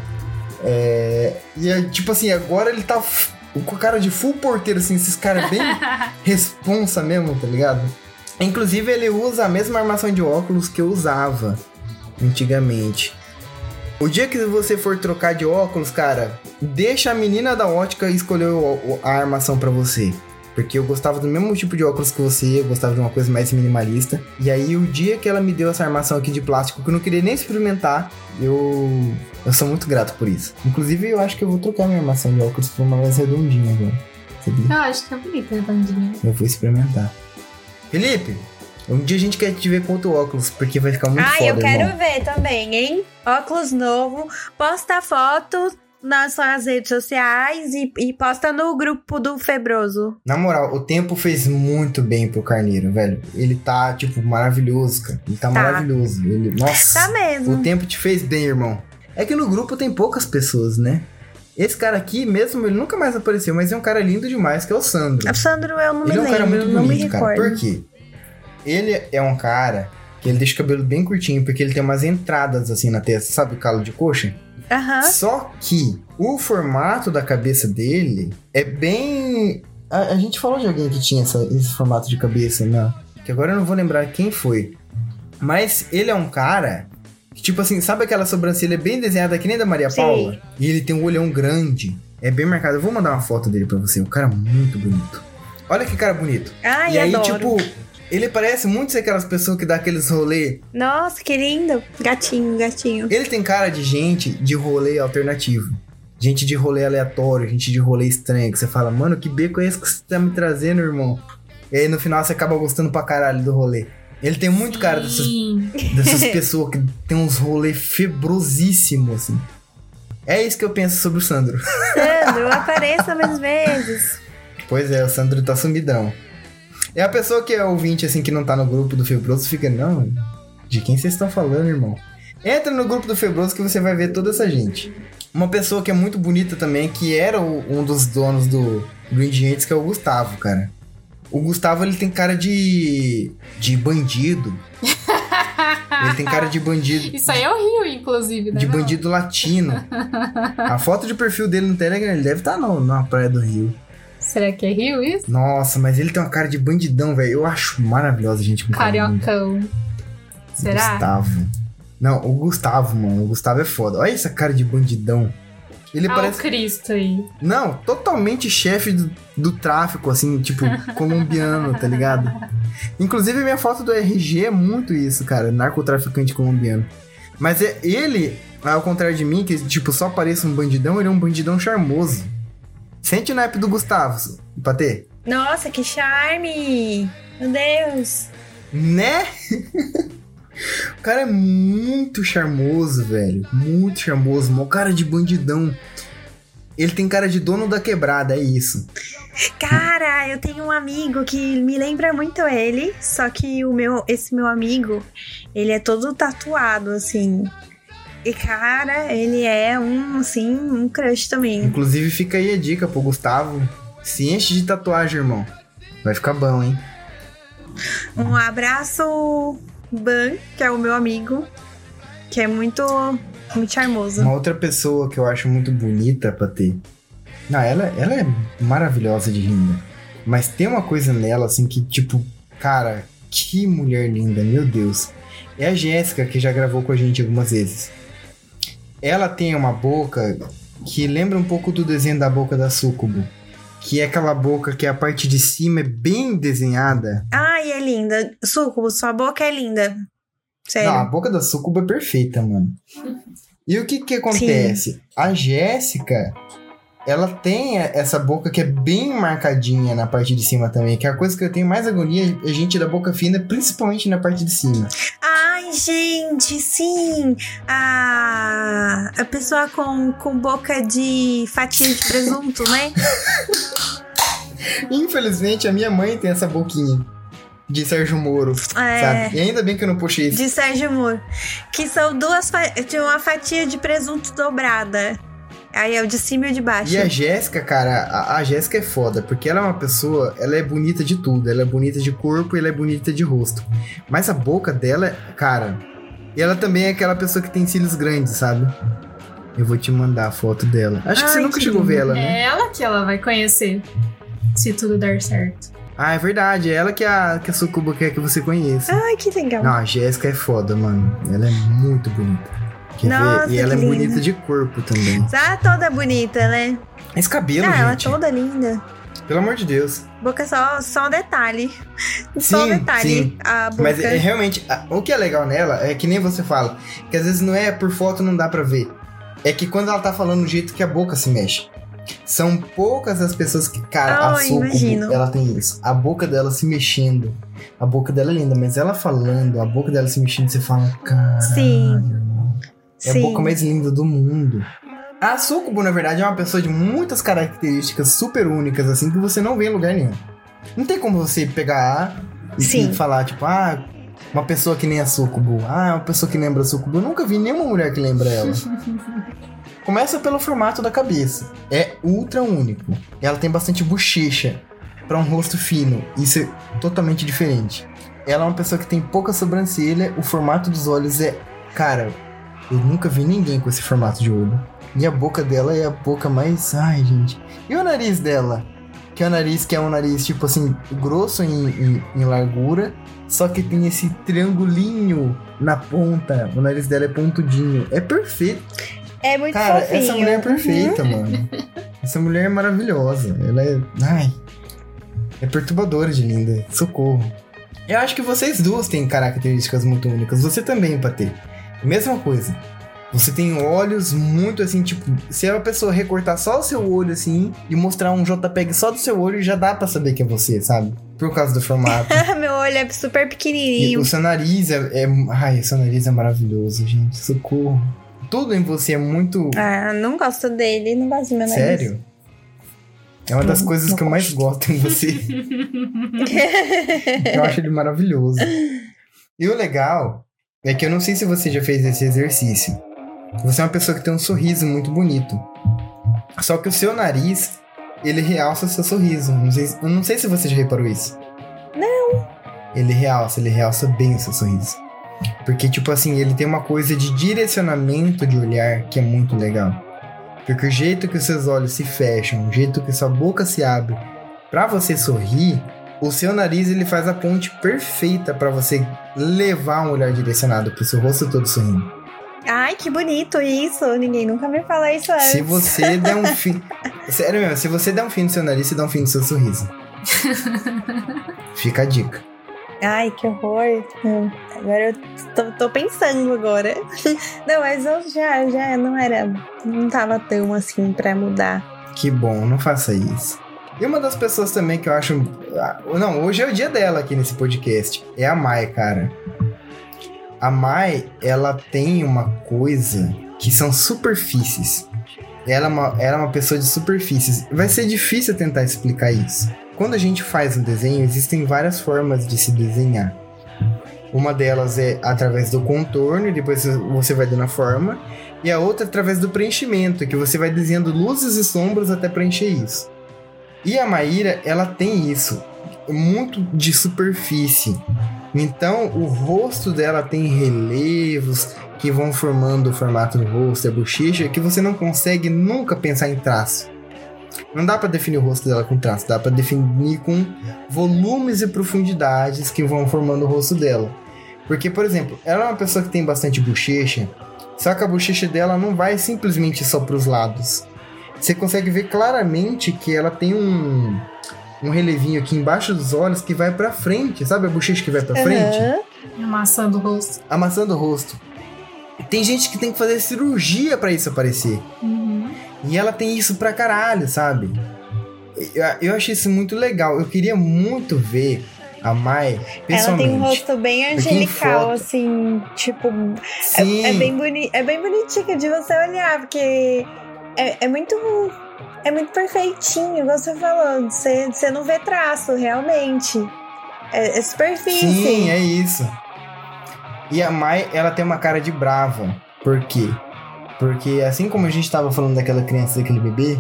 Speaker 1: É, e é, tipo assim, agora ele tá com cara de full porteiro, assim, esses caras bem responsa mesmo, tá ligado? Inclusive, ele usa a mesma armação de óculos que eu usava antigamente. O dia que você for trocar de óculos, cara, deixa a menina da ótica escolher a armação pra você. Porque eu gostava do mesmo tipo de óculos que você, eu gostava de uma coisa mais minimalista. E aí, o dia que ela me deu essa armação aqui de plástico, que eu não queria nem experimentar, eu. Eu sou muito grato por isso. Inclusive, eu acho que eu vou trocar minha armação de óculos por uma mais redondinha agora. Sabia?
Speaker 3: Eu acho que é bonita, redondinha.
Speaker 1: Eu vou experimentar. Felipe, um dia a gente quer te ver com outro óculos, porque vai ficar muito
Speaker 2: Ah,
Speaker 1: foda,
Speaker 2: eu quero
Speaker 1: irmão.
Speaker 2: ver também, hein? Óculos novo. Posta foto nas suas redes sociais e, e posta no grupo do Febroso.
Speaker 1: Na moral, o tempo fez muito bem pro Carneiro, velho. Ele tá, tipo, maravilhoso, cara. Ele tá,
Speaker 2: Tá.
Speaker 1: maravilhoso. Ele, nossa,
Speaker 2: Tá mesmo.
Speaker 1: o tempo te fez bem, irmão. É que no grupo tem poucas pessoas, né? Esse cara aqui, mesmo, ele nunca mais apareceu, mas é um cara lindo demais, que é o Sandro.
Speaker 2: O Sandro, eu não me
Speaker 1: Ele é um cara muito
Speaker 2: não me
Speaker 1: bonito, cara.
Speaker 2: recordo.
Speaker 1: Por quê? Ele é um cara que ele deixa o cabelo bem curtinho, porque ele tem umas entradas assim na testa, sabe o calo de coxa?
Speaker 2: Aham.
Speaker 1: Só que o formato da cabeça dele é bem. A, a gente falou de alguém que tinha essa- esse formato de cabeça, né? Que agora eu não vou lembrar quem foi. Mas ele é um cara tipo assim, sabe aquela sobrancelha bem desenhada que nem da Maria
Speaker 2: Sim.
Speaker 1: Paula? E ele tem um olhão grande. É bem marcado. Eu vou mandar uma foto dele pra você. Um cara muito bonito. Olha que cara bonito.
Speaker 2: Ai,
Speaker 1: e aí,
Speaker 2: adoro.
Speaker 1: tipo, ele parece muito ser aquelas pessoas que dá aqueles rolê.
Speaker 2: Nossa, que lindo. Gatinho, gatinho.
Speaker 1: Ele tem cara de gente de rolê alternativo. Gente de rolê aleatório, gente de rolê estranho. Que você fala, mano, que beco é esse que você tá me trazendo, irmão? E aí no final você acaba gostando pra caralho do rolê. Ele tem muito cara dessas,
Speaker 3: Sim.
Speaker 1: dessas pessoas que tem uns rolês febrosíssimos, assim. É isso que eu penso sobre o Sandro.
Speaker 2: Sandro, apareça mais vezes.
Speaker 1: Pois é, o Sandro tá sumidão. É a pessoa que é ouvinte, assim, que não tá no grupo do Febroso, fica, não, de quem vocês estão falando, irmão? Entra no grupo do Febroso que você vai ver toda essa gente. Uma pessoa que é muito bonita também, que era o- um dos donos do, do Indigentes, que é o Gustavo, cara. O Gustavo, ele tem cara de. de bandido. Ele tem cara de bandido.
Speaker 3: Isso aí é o Rio, inclusive, né?
Speaker 1: De
Speaker 3: não?
Speaker 1: bandido latino. A foto de perfil dele no Telegram, ele deve estar no, na praia do Rio.
Speaker 3: Será que é Rio isso?
Speaker 1: Nossa, mas ele tem uma cara de bandidão, velho. Eu acho maravilhosa a gente.
Speaker 3: Cariocão. Será?
Speaker 1: Gustavo. Não, o Gustavo, mano. O Gustavo é foda. Olha essa cara de bandidão. Ele
Speaker 3: Ah,
Speaker 1: parece.
Speaker 3: o Cristo aí.
Speaker 1: Não, totalmente chefe do, do tráfico, assim, tipo, colombiano, tá ligado? Inclusive, minha foto do RG é muito isso, cara. Narcotraficante colombiano. Mas é ele, ao contrário de mim, que, tipo, só parece um bandidão, ele é um bandidão charmoso. Sente o naipe do Gustavo, Patê.
Speaker 2: Nossa, que charme. Meu Deus.
Speaker 1: Né? o cara é muito charmoso, velho. Muito charmoso. Mó cara de bandidão. Ele tem cara de dono da quebrada, é isso.
Speaker 2: Cara, eu tenho um amigo que me lembra muito ele, só que o meu, esse meu amigo, ele é todo tatuado, assim. E, cara, ele é um, assim, um crush também.
Speaker 1: Inclusive, fica aí a dica pro Gustavo. Se enche de tatuagem, irmão. Vai ficar bom, hein?
Speaker 2: Um abraço, Ban, que é o meu amigo, que é muito, muito charmoso.
Speaker 1: Uma outra pessoa que eu acho muito bonita pra ter. Não, ela, ela é maravilhosa de linda. Mas tem uma coisa nela, assim, que, tipo, cara, que mulher linda, meu Deus. É a Jéssica, que já gravou com a gente algumas vezes. Ela tem uma boca que lembra um pouco do desenho da boca da Sucubo. Que é aquela boca que a parte de cima é bem desenhada.
Speaker 2: Ai, é linda. Sucubo, sua boca é linda. Sério.
Speaker 1: Não, a boca da Sucubo é perfeita, mano. E o que que acontece? A Jéssica, ela tem essa boca que é bem marcadinha na parte de cima também, que é a coisa que eu tenho mais agonia é gente da boca fina, principalmente na parte de cima.
Speaker 2: Ai, gente, sim! A, a pessoa com, com boca de fatia de presunto, né?
Speaker 1: Infelizmente, a minha mãe tem essa boquinha de Sérgio Moro,
Speaker 2: É.
Speaker 1: sabe? E ainda bem que eu não puxei isso.
Speaker 2: De Sérgio Moro. Que são duas. De uma fatia de presunto dobrada. Aí é o de cima e o de baixo.
Speaker 1: E a Jéssica, cara, a, a Jéssica é foda, porque ela é uma pessoa, ela é bonita de tudo. Ela é bonita de corpo e ela é bonita de rosto. Mas a boca dela, cara. E ela também é aquela pessoa que tem cílios grandes, sabe? Eu vou te mandar a foto dela. Acho que você
Speaker 2: Ai,
Speaker 1: nunca
Speaker 2: que
Speaker 1: chegou a ver ela, né?
Speaker 3: É ela que ela vai conhecer. Se tudo der certo.
Speaker 1: Ah, é verdade. É ela que a, que a Sucuba quer que você conheça.
Speaker 2: Ai, que legal.
Speaker 1: Não, a Jéssica é foda, mano. Ela é muito bonita. Quer
Speaker 2: Nossa,
Speaker 1: ver? E ela é
Speaker 2: linda.
Speaker 1: bonita de corpo também.
Speaker 2: Tá toda bonita, né?
Speaker 1: Esse cabelo,
Speaker 2: ah, ela
Speaker 1: gente.
Speaker 2: toda linda.
Speaker 1: Pelo amor de Deus.
Speaker 2: Boca só, só um detalhe. só um
Speaker 1: Sim,
Speaker 2: detalhe.
Speaker 1: sim.
Speaker 2: A boca.
Speaker 1: Mas é, realmente, a- o que é legal nela é que nem você fala, que às vezes não é por foto não dá pra ver. É que quando ela tá falando o jeito que a boca se mexe. São poucas as pessoas que, cara, a
Speaker 2: Ai,
Speaker 1: Sucubo,
Speaker 2: imagino.
Speaker 1: ela tem isso. A boca dela se mexendo. A boca dela é linda, mas ela falando, a boca dela se mexendo, você fala, cara.
Speaker 2: Sim.
Speaker 1: É a
Speaker 2: Sim.
Speaker 1: boca mais linda do mundo. A Sucubo, na verdade, é uma pessoa de muitas características super únicas, assim, que você não vê em lugar nenhum. Não tem como você pegar e,
Speaker 2: Sim.
Speaker 1: e falar, tipo, ah, uma pessoa que nem a Sucubo. Ah, uma pessoa que lembra a Sucubo. Eu nunca vi nenhuma mulher que lembra ela. Começa pelo formato da cabeça. É ultra único. Ela tem bastante bochecha para um rosto fino. Isso é totalmente diferente. Ela é uma pessoa que tem pouca sobrancelha. O formato dos olhos é. Cara, eu nunca vi ninguém com esse formato de olho. E a boca dela é a boca mais. Ai, gente. E o nariz dela? Que é o nariz que é um nariz, tipo assim, grosso em, em- em largura. Só que tem esse triangulinho na ponta. O nariz dela é pontudinho. É perfeito.
Speaker 2: É muito
Speaker 1: Cara,
Speaker 2: fofinho.
Speaker 1: essa mulher é
Speaker 2: Uhum.
Speaker 1: perfeita, mano. Essa mulher é maravilhosa. Ela é. Ai. É perturbadora de linda. Socorro. Eu acho que vocês duas têm características muito únicas. Você também, Patê. Mesma coisa. Você tem olhos muito assim, tipo, se a pessoa recortar só o seu olho assim e mostrar um JPEG só do seu olho, já dá pra saber que é você, sabe? Por causa do formato.
Speaker 2: Meu olho é super
Speaker 1: e
Speaker 2: pequenininho.
Speaker 1: o seu nariz é, é. Ai, o seu nariz é maravilhoso, gente. Socorro. Tudo em você é muito.
Speaker 2: Ah, não gosto dele, não gosto do meu nariz.
Speaker 1: Sério? É uma das
Speaker 2: Não,
Speaker 1: coisas
Speaker 2: não
Speaker 1: que eu mais gosto em você. eu acho ele maravilhoso. E o legal é que eu não sei se você já fez esse exercício. Você é uma pessoa que tem um sorriso muito bonito. Só que o seu nariz, ele realça o seu sorriso. Não sei, eu não sei se você já reparou isso. Não. Ele realça, ele realça bem o seu sorriso. Porque, tipo assim, ele tem uma coisa de direcionamento de olhar que é muito legal. Porque o jeito que os seus olhos se fecham, o jeito que sua boca se abre pra você sorrir, o seu nariz ele faz a ponte perfeita pra você levar um olhar direcionado pro seu rosto todo sorrindo.
Speaker 2: Ai, que bonito isso. Ninguém nunca me falou isso antes.
Speaker 1: Se você der um fim. Sério mesmo, se você der um fim no seu nariz, você dá um fim no seu sorriso. Fica a dica.
Speaker 2: Ai, que horror. Hum, Agora eu tô, tô pensando agora. Não, mas eu já, já não era. Não tava tão assim pra mudar.
Speaker 1: Que bom, não faça isso. E uma das pessoas também que eu acho. ah, Não, hoje é o dia dela aqui nesse podcast. É a Mai, cara. A Mai, ela tem uma coisa que são superfícies. Ela é, uma, ela é uma pessoa de superfícies. Vai ser difícil tentar explicar isso. Quando a gente faz um desenho, existem várias formas de se desenhar. Uma delas é através do contorno, e depois você vai dando a forma. E a outra é através do preenchimento, que você vai desenhando luzes e sombras até preencher isso. E a Maíra, ela tem isso, muito de superfície. Então, o rosto dela tem relevos que vão formando o formato do rosto a bochecha, que você não consegue nunca pensar em traço. Não dá para definir o rosto dela com traço, dá para definir com volumes e profundidades que vão formando o rosto dela. Porque, por exemplo, ela é uma pessoa que tem bastante bochecha, só que a bochecha dela não vai simplesmente só para os lados. Você consegue ver claramente que ela tem um, um relevinho aqui embaixo dos olhos que vai para frente, sabe a bochecha que vai para
Speaker 2: Aham.
Speaker 1: frente?
Speaker 3: Amassando o rosto.
Speaker 1: Amassando o rosto. Tem gente que tem que fazer cirurgia para isso aparecer.
Speaker 3: Uhum.
Speaker 1: E ela tem isso pra caralho, sabe? Eu, eu achei isso muito legal. Eu queria muito ver a Mai
Speaker 2: Ela
Speaker 1: pessoalmente.
Speaker 2: tem um rosto bem angelical, assim, tipo.
Speaker 1: Sim,
Speaker 2: É, é bem boni é bem bonitinho de você olhar, porque é, é muito. É muito perfeitinho, igual você falou. Você, você não vê traço, realmente. É, é superfície.
Speaker 1: sim, é isso. E a Mai, ela tem uma cara de brava. Por quê? Porque assim como a gente tava falando daquela criança, daquele bebê,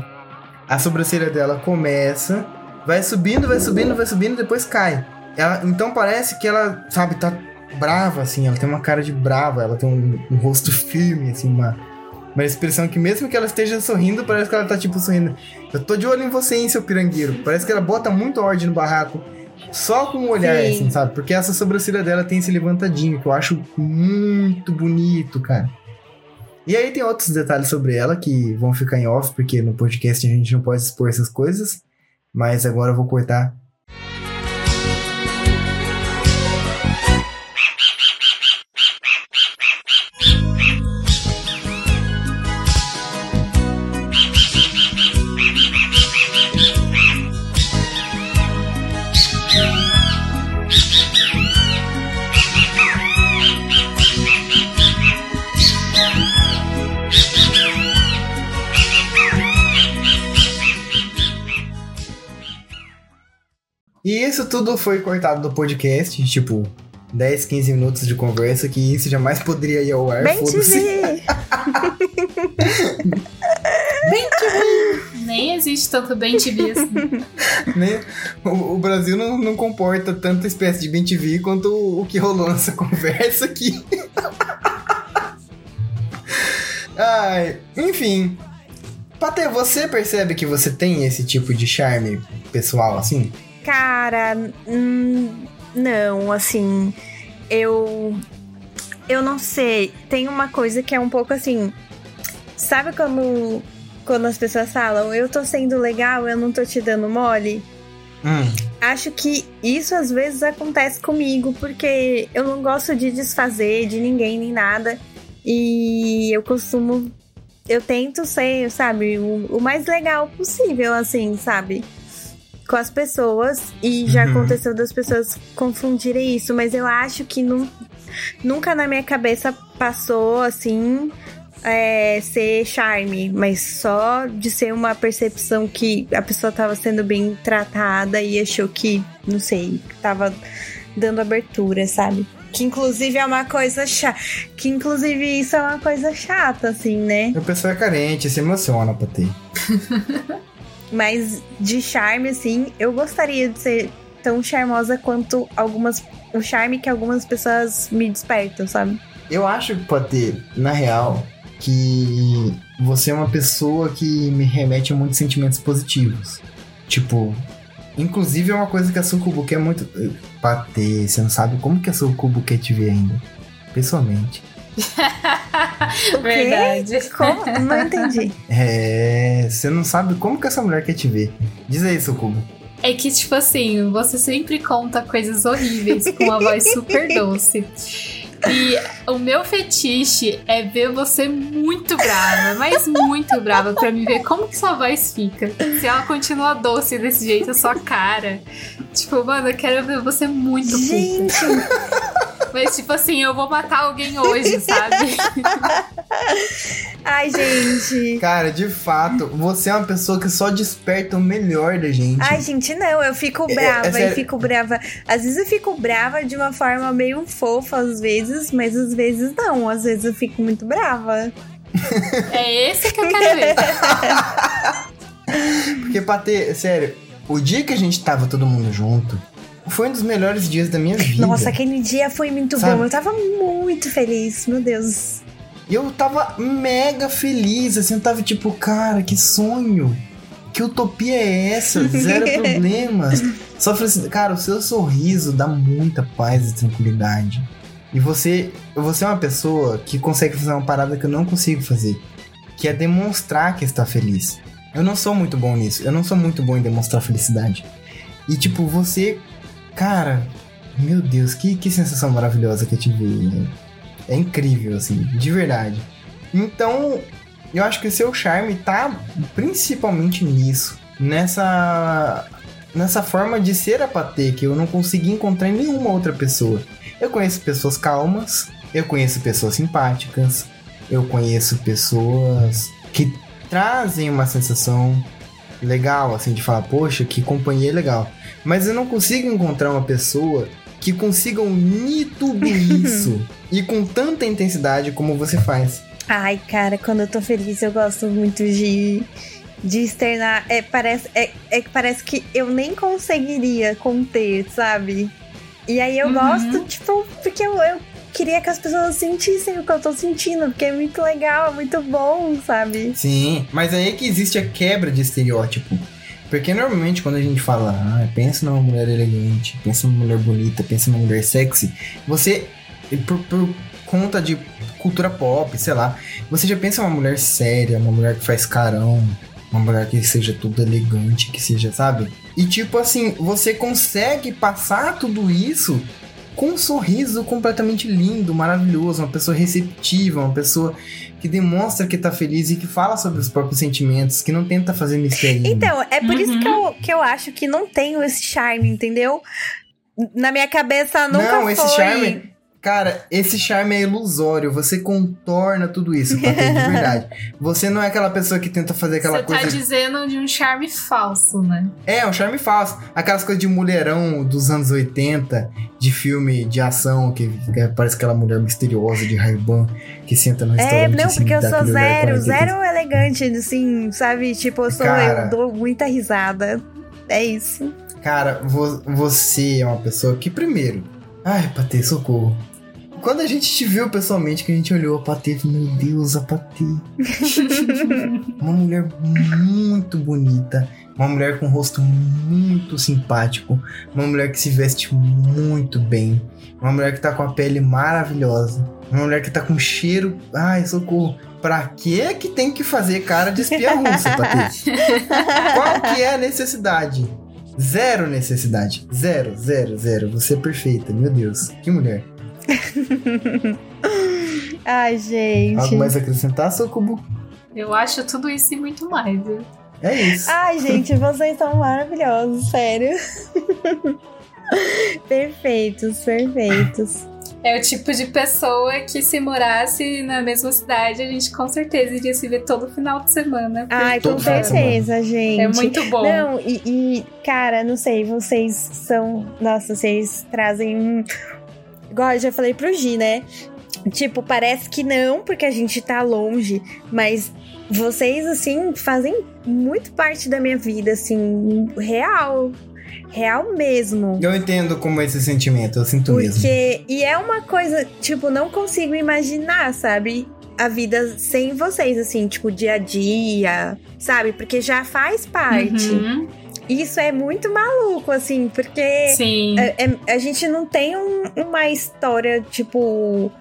Speaker 1: a sobrancelha dela começa, vai subindo, vai subindo, vai subindo, depois cai. Ela, então parece que ela, sabe, tá brava, assim, ela tem uma cara de brava, ela tem um, um rosto firme, assim, uma, uma expressão que mesmo que ela esteja sorrindo, parece que ela tá, tipo, sorrindo. Eu tô de olho em você, hein, seu pirangueiro. Parece que ela bota muito ordem no barraco. Só com o olhar,
Speaker 2: Sim.
Speaker 1: assim, sabe? Porque essa sobrancelha dela tem esse levantadinho, que eu acho muito bonito, cara. E aí tem outros detalhes sobre ela que vão ficar em off, porque no podcast a gente não pode expor essas coisas. Mas agora eu vou cortar. Tudo foi cortado do podcast, tipo, 10, 15 minutos de conversa, que isso jamais poderia ir ao ar,
Speaker 2: Bem
Speaker 1: foda-se.
Speaker 2: TV!
Speaker 3: Nem existe tanto bem TV assim.
Speaker 1: né? O, o Brasil não, não comporta tanta espécie de bem TV quanto o, o que rolou nessa conversa aqui. Ai, enfim. Patê, você percebe que você tem esse tipo de charme pessoal assim?
Speaker 2: Cara, hum, não, assim, eu. Eu não sei. Tem uma coisa que é um pouco assim. Sabe quando, quando as pessoas falam, eu tô sendo legal, eu não tô te dando mole?
Speaker 1: Hum,
Speaker 2: Acho que isso às vezes acontece comigo, porque eu não gosto de desfazer de ninguém nem nada. E eu costumo. Eu tento ser, sabe, o, o mais legal possível, assim, sabe? Com as pessoas. E já
Speaker 1: Uhum.
Speaker 2: aconteceu das pessoas confundirem isso, mas eu acho que nu- nunca na minha cabeça passou, assim, é, ser charme, mas só de ser uma percepção que a pessoa tava sendo bem tratada e achou que, não sei, tava dando abertura, sabe? Que inclusive é uma coisa chata. Que inclusive isso é uma coisa chata, assim, né?
Speaker 1: a pessoa é carente, se emociona, Patê.
Speaker 2: Mas de charme, assim, eu gostaria de ser tão charmosa quanto algumas. O charme que algumas pessoas me despertam, sabe?
Speaker 1: Eu acho, Patê, na real, que você é uma pessoa que me remete a muitos sentimentos positivos. Tipo, inclusive é uma coisa que a Sucubu quer muito. Patê, você não sabe como que a Sucubu quer te ver ainda. Pessoalmente.
Speaker 3: Verdade.
Speaker 2: Como? Não entendi.
Speaker 1: É. Você não sabe como que essa mulher quer te ver. Diz aí, Sucubu.
Speaker 3: É que, tipo assim, você sempre conta coisas horríveis com uma voz super doce. E o meu fetiche é ver você muito brava, mas muito brava, pra me ver como que sua voz fica. Se ela continua doce desse jeito, a sua cara. Tipo, mano, eu quero ver você muito puta. Mas, tipo assim, eu vou matar alguém hoje, sabe?
Speaker 2: Ai, gente.
Speaker 1: Cara, de fato, você é uma pessoa que só desperta o melhor da gente.
Speaker 2: Ai, gente, não, eu fico
Speaker 1: É,
Speaker 2: brava,
Speaker 1: é
Speaker 2: eu
Speaker 1: sério.
Speaker 2: fico brava. Às vezes eu fico brava de uma forma meio fofa, às vezes, mas às vezes não. Às vezes eu fico muito brava.
Speaker 3: É esse que eu quero ver.
Speaker 1: Porque, Patê, sério, o dia que a gente tava todo mundo junto foi um dos melhores dias da minha vida.
Speaker 2: Nossa, aquele dia foi muito
Speaker 1: Sabe?
Speaker 2: bom. Eu tava muito feliz, meu Deus.
Speaker 1: Eu tava mega feliz, assim, eu tava tipo, cara, que sonho. Que utopia é essa? Zero problemas. Só falei assim, cara, o seu sorriso dá muita paz e tranquilidade. E você, você é uma pessoa que consegue fazer uma parada que eu não consigo fazer. Que é demonstrar que está feliz. Eu não sou muito bom nisso. Eu não sou muito bom em demonstrar felicidade. E tipo, você, cara, meu Deus, que, que sensação maravilhosa que eu tive. É incrível, assim, de verdade. Então, eu acho que o seu charme tá principalmente nisso. Nessa. Nessa forma de ser a Patê, que eu não consegui encontrar em nenhuma outra pessoa. Eu conheço pessoas calmas, eu conheço pessoas simpáticas, eu conheço pessoas que trazem uma sensação legal, assim, de falar, poxa, que companhia legal. Mas eu não consigo encontrar uma pessoa que consiga unir tudo isso e com tanta intensidade como você faz.
Speaker 2: Ai, cara, quando eu tô feliz, eu gosto muito de, de externar. É, parece, é, é que parece que eu nem conseguiria conter, sabe? E aí eu
Speaker 3: Uhum.
Speaker 2: gosto, tipo, porque eu, eu queria que as pessoas sentissem o que eu tô sentindo, porque é muito legal, é muito bom, sabe?
Speaker 1: Sim, mas aí é que existe a quebra de estereótipo. Porque normalmente quando a gente fala, ah, pensa numa mulher elegante, pensa numa mulher bonita, pensa numa mulher sexy, você, por, por conta de cultura pop, sei lá, você já pensa uma mulher séria, uma mulher que faz carão, uma mulher que seja tudo elegante, que seja, sabe? E tipo assim, você consegue passar tudo isso com um sorriso completamente lindo, maravilhoso, uma pessoa receptiva, uma pessoa que demonstra que tá feliz e que fala sobre os próprios sentimentos, que não tenta fazer mistério.
Speaker 2: Então, é por isso
Speaker 3: Uhum.
Speaker 2: que eu, que eu acho que não tenho esse charme, entendeu? Na minha cabeça nunca
Speaker 1: não,
Speaker 2: foi.
Speaker 1: esse charme. Cara, esse charme é ilusório. Você contorna tudo isso, Patê, de verdade. Você não é aquela pessoa que tenta fazer aquela
Speaker 3: Você
Speaker 1: coisa.
Speaker 3: tá dizendo de um charme falso, né?
Speaker 1: É, um charme falso. Aquelas coisas de mulherão dos anos 80, de filme de ação, que, que parece aquela mulher misteriosa de Ray-Ban que senta no
Speaker 2: É,
Speaker 1: restaurante.
Speaker 2: não,
Speaker 1: assim,
Speaker 2: porque eu sou zero,
Speaker 1: 40.
Speaker 2: zero elegante, assim, sabe? Tipo, eu sou,
Speaker 1: Cara.
Speaker 2: eu dou muita risada. É isso.
Speaker 1: Cara, vo- você é uma pessoa que, primeiro. Ai, Patê, socorro. Quando a gente te viu pessoalmente, que a gente olhou a Patê e falou, meu Deus, a Patê. uma mulher muito bonita. Uma mulher com um rosto muito simpático. Uma mulher que se veste muito bem. Uma mulher que tá com a pele maravilhosa. Uma mulher que tá com cheiro. Ai, socorro. Pra que que tem que fazer cara de espia russa, Patê? Qual que é a necessidade? Zero necessidade. Zero, zero, zero. Você é perfeita, meu Deus. Que mulher.
Speaker 2: Ai, gente.
Speaker 1: Algo mais a acrescentar, Socubo?
Speaker 3: Eu acho tudo isso e muito mais. viu?
Speaker 1: É isso.
Speaker 2: Ai, gente, vocês são maravilhosos, sério. perfeitos, perfeitos.
Speaker 3: É o tipo de pessoa que se morasse na mesma cidade, a gente com certeza iria se ver todo final de semana.
Speaker 2: Ai, com certeza, gente.
Speaker 3: É muito bom.
Speaker 2: Não, e, e, cara, não sei, vocês são. Nossa, vocês trazem um. Igual eu já falei pro Gi, né? Tipo, parece que não, porque a gente tá longe, mas vocês, assim, fazem muito parte da minha vida, assim, real. Real mesmo.
Speaker 1: Eu entendo como é esse sentimento, eu sinto mesmo.
Speaker 2: Porque. E é uma coisa, tipo, não consigo imaginar, sabe? A vida sem vocês, assim, tipo, dia a dia, sabe? Porque já faz parte.
Speaker 3: Uhum.
Speaker 2: Isso é muito maluco, assim, porque
Speaker 3: Sim.
Speaker 2: é- é- a gente não tem um- uma história, tipo,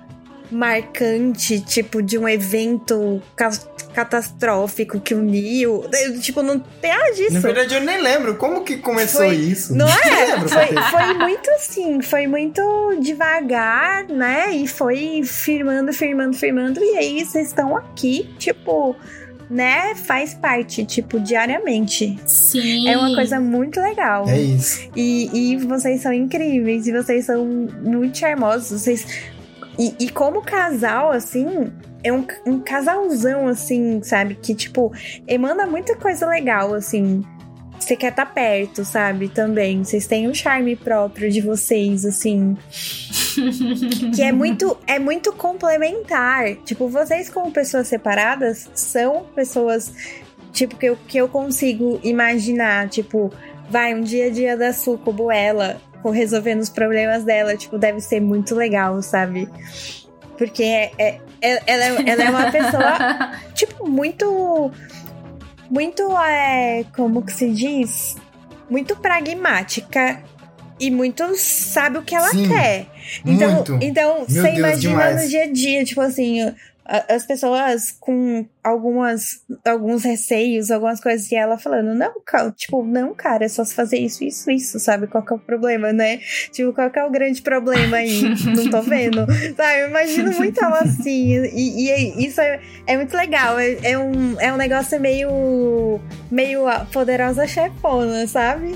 Speaker 2: marcante, tipo, de um evento ca- catastrófico que uniu. É, Tipo, não tem nada disso.
Speaker 1: Na verdade, eu nem lembro como que começou
Speaker 2: Foi-
Speaker 1: isso.
Speaker 2: Não é?
Speaker 1: lembro,
Speaker 2: Foi, foi muito assim, foi muito devagar, né? E foi firmando, firmando, firmando. E aí vocês estão aqui, tipo, né, faz parte, tipo, diariamente.
Speaker 3: Sim.
Speaker 2: É uma coisa muito legal.
Speaker 1: É isso.
Speaker 2: E, e vocês são incríveis, e vocês são muito charmosos. Vocês... E, e como casal, assim, é um, um casalzão, assim, sabe? Que, tipo, emana muita coisa legal, assim. Você quer estar tá perto, sabe? Também. Vocês têm um charme próprio de vocês, assim. que é muito, é muito complementar. Tipo, vocês, como pessoas separadas, são pessoas, tipo, que eu, que eu consigo imaginar. Tipo, vai, um dia a dia da Sucubo, ela, resolvendo os problemas dela, tipo, deve ser muito legal, sabe? Porque é, é, é ela, ela é uma pessoa, tipo, muito muito, é, como que se diz? Muito pragmática e muito sabe o que ela
Speaker 1: Sim,
Speaker 2: quer. Então,
Speaker 1: muito.
Speaker 2: então
Speaker 1: Meu
Speaker 2: você
Speaker 1: Deus,
Speaker 2: imagina
Speaker 1: demais.
Speaker 2: no dia a dia, tipo assim, as pessoas com algumas alguns receios, algumas coisas e ela falando, não, tipo, não, cara, é só se fazer isso, isso, isso, sabe? Qual que é o problema, né? Tipo, qual que é o grande problema aí? não tô vendo. Sabe, eu imagino muito ela assim. E, e isso é, é muito legal. É, é um, é um negócio meio. meio poderosa chefona, sabe?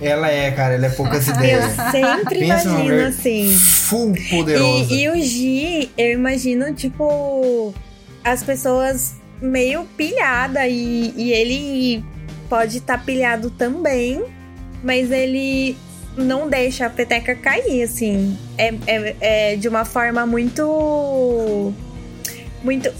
Speaker 1: Ela é, cara, ela é poucas
Speaker 2: Eu
Speaker 1: ideias.
Speaker 2: sempre
Speaker 1: Pensa
Speaker 2: imagino assim.
Speaker 1: Full poderosa.
Speaker 2: E, e o Gi, eu imagino, tipo, as pessoas meio pilhada e, e ele pode estar pilhado também, mas ele não deixa a peteca cair, assim. É, é, é de uma forma muito. Muito.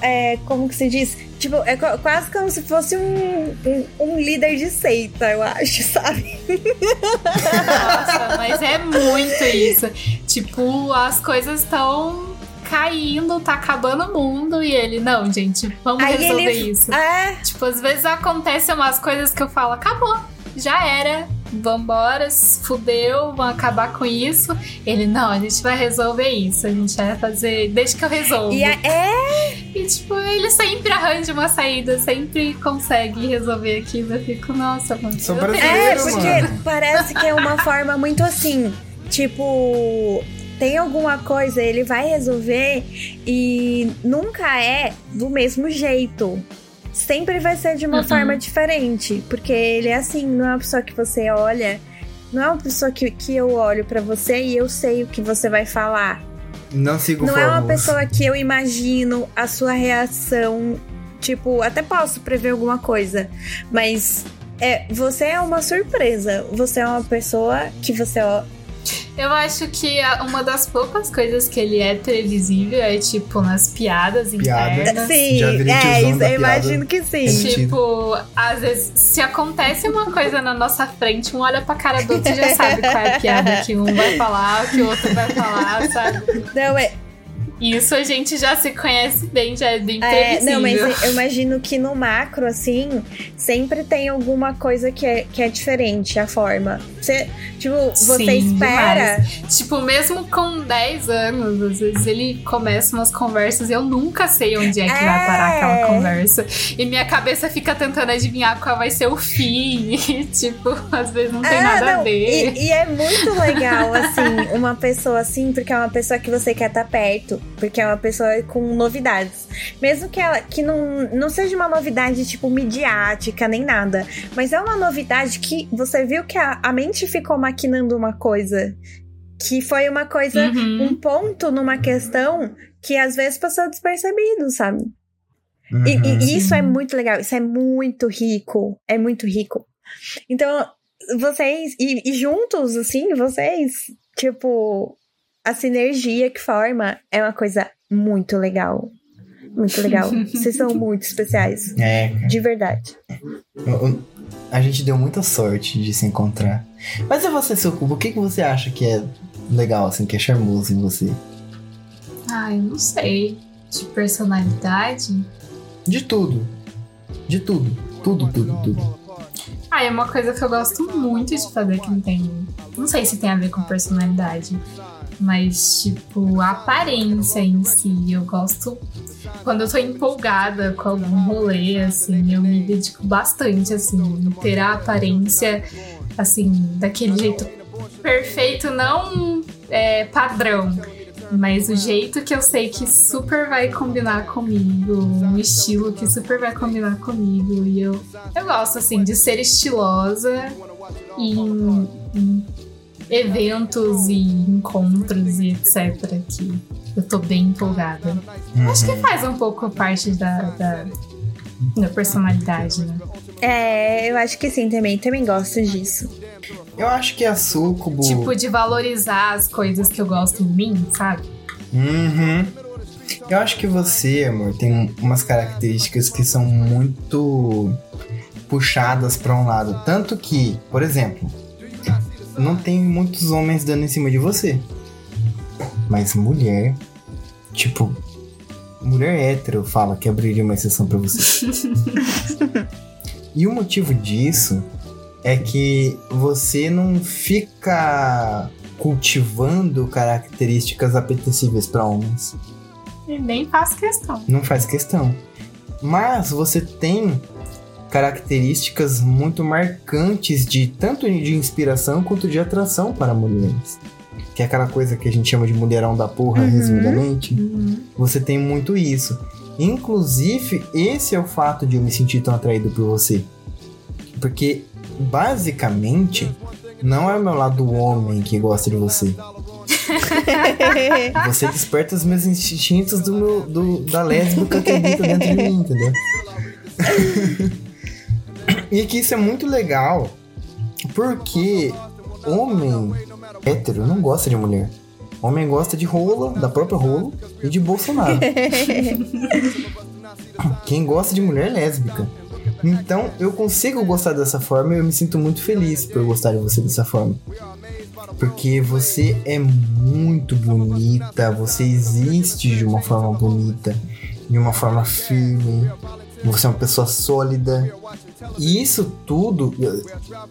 Speaker 2: É, é, como que se diz? Tipo, é qu- quase como se fosse um, um, um líder de seita, eu acho, sabe?
Speaker 3: Nossa, mas é muito isso. Tipo, as coisas estão caindo, tá acabando o mundo e ele, não, gente, vamos
Speaker 2: Aí
Speaker 3: resolver
Speaker 2: ele-
Speaker 3: isso.
Speaker 2: É,
Speaker 3: Tipo, às vezes acontecem umas coisas que eu falo, acabou, já era. Vambora, se fudeu, vamos acabar com isso. Ele, não, a gente vai resolver isso. A gente vai fazer. Deixa que eu resolvo.
Speaker 2: e a- é
Speaker 3: E, tipo, ele sempre arranja uma saída, sempre consegue resolver aquilo. Eu fico, nossa, mano.
Speaker 1: Sou
Speaker 3: eu tenho-
Speaker 1: brasileiro.
Speaker 2: É, porque
Speaker 1: mano.
Speaker 2: parece que é uma forma muito assim, tipo, tem alguma coisa, ele vai resolver e nunca é do mesmo jeito. Sempre vai ser de uma
Speaker 3: Uhum.
Speaker 2: forma diferente, porque ele é assim, não é uma pessoa que você olha, não é uma pessoa que, que eu olho pra você e eu sei o que você vai falar.
Speaker 1: Não sigo
Speaker 2: Não é uma pessoa que eu imagino a sua reação. Tipo, até posso prever alguma coisa, mas é, você é uma surpresa. Você é uma pessoa que você.
Speaker 3: Eu acho que a- uma das poucas coisas que ele é previsível é, tipo, nas piadas
Speaker 1: Piada.
Speaker 3: internas.
Speaker 2: Sim, é isso. Eu imagino que sim.
Speaker 1: Sim.
Speaker 3: Tipo, às vezes, se acontece uma coisa na nossa frente, um olha pra cara do outro e já sabe qual é a piada que um vai falar, o que o outro vai falar, sabe?
Speaker 2: Não, é,
Speaker 3: Isso a gente já se conhece bem, já é bem
Speaker 2: é,
Speaker 3: previsível.
Speaker 2: não, mas eu imagino que no macro, assim, sempre tem alguma coisa que é, que é diferente a forma. Você, tipo, você
Speaker 3: Sim,
Speaker 2: espera.
Speaker 3: Tipo, mesmo com 10 anos, às vezes ele começa umas conversas e eu nunca sei onde é que
Speaker 2: É.
Speaker 3: vai parar aquela conversa. E minha cabeça fica tentando adivinhar qual vai ser o fim. E, tipo, às vezes não tem
Speaker 2: Ah,
Speaker 3: nada a
Speaker 2: não,
Speaker 3: ver.
Speaker 2: E, e é muito legal, assim, uma pessoa assim, porque é uma pessoa que você quer estar perto, porque é uma pessoa com novidades. Mesmo que ela que não, não seja uma novidade, tipo, midiática, nem nada. Mas é uma novidade que você viu que a, a mente ficou maquinando uma coisa. Que foi uma coisa,
Speaker 3: Uhum.
Speaker 2: um ponto numa questão que às vezes passou despercebido, sabe?
Speaker 1: Uhum.
Speaker 2: E, e- e isso é muito legal, isso é muito rico, é muito rico. Então, vocês, e, e juntos, assim, vocês, tipo, a sinergia que forma é uma coisa muito legal. Muito legal. vocês são muito especiais,
Speaker 1: É, cara.
Speaker 2: de verdade.
Speaker 1: Eu- eu- A gente deu muita sorte de se encontrar. Mas e você, Sucubo, o que, que você acha que é legal, assim, que é charmoso em você?
Speaker 3: Ai, não sei. De personalidade.
Speaker 1: De tudo. De tudo. Tudo, tudo, tudo.
Speaker 3: Ah, é uma coisa que eu gosto muito de fazer que não tem. Não sei se tem a ver com personalidade. Mas, tipo, a aparência em si. Eu gosto. Quando eu tô empolgada com algum rolê, assim, eu me dedico bastante, assim, em ter a aparência, assim, daquele jeito perfeito, não é, padrão. Mas o jeito que eu sei que super vai combinar comigo, um estilo que super vai combinar comigo. E eu, eu gosto, assim, de ser estilosa em eventos e encontros e etc. Que eu tô bem empolgada.
Speaker 1: Uhum.
Speaker 3: Acho que faz um pouco parte da, da, da personalidade, né?
Speaker 2: É, eu acho que sim também. Também gosto disso.
Speaker 1: Eu acho que a Sucubo.
Speaker 3: Tipo, de valorizar as coisas que eu gosto em mim, sabe?
Speaker 1: Uhum. Eu acho que você, amor, tem umas características que são muito puxadas pra um lado. Tanto que, por exemplo, não tem muitos homens dando em cima de você. Mas mulher, tipo, mulher hétero fala que abriria uma exceção pra você. e o motivo disso é que você não fica cultivando características apetecíveis para homens.
Speaker 3: E nem faço questão.
Speaker 1: Não faz questão. Mas você tem características muito marcantes de tanto de inspiração quanto de atração para mulheres. Que é aquela coisa que a gente chama de mulherão da porra,
Speaker 2: Uhum.
Speaker 1: resumidamente. Você tem muito isso. Inclusive, esse é o fato de eu me sentir tão atraído por você. Porque, basicamente, não é o meu lado homem que gosta de você. Você desperta os meus instintos do meu, do, da lésbica que habita dentro de mim, entendeu? e que isso é muito legal, porque homem hétero não gosta de mulher. Homem gosta de rola, da própria rola, e de Bolsonaro. Quem gosta de mulher é lésbica. Então eu consigo gostar dessa forma e eu me sinto muito feliz por gostar de você dessa forma. Porque você é muito bonita, você existe de uma forma bonita, de uma forma firme, você é uma pessoa sólida. E isso tudo,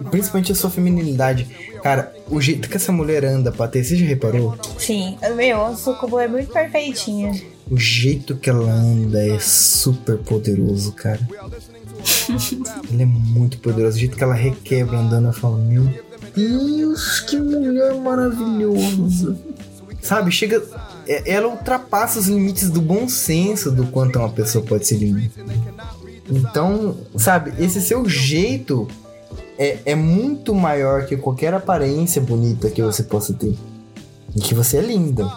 Speaker 1: principalmente a sua feminilidade, cara, o jeito que essa mulher anda, Patê, você já reparou?
Speaker 2: Sim, meu, a Sucubo é muito perfeitinha.
Speaker 1: O jeito que ela anda é super poderoso, cara. Ele é muito poderoso. O jeito que ela requebra andando, eu falo, meu Deus, que mulher maravilhosa. Sabe, chega. é- Ela ultrapassa os limites do bom senso do quanto uma pessoa pode ser linda. Então, sabe, esse seu jeito é, é muito maior que qualquer aparência bonita que você possa ter. E que você é linda.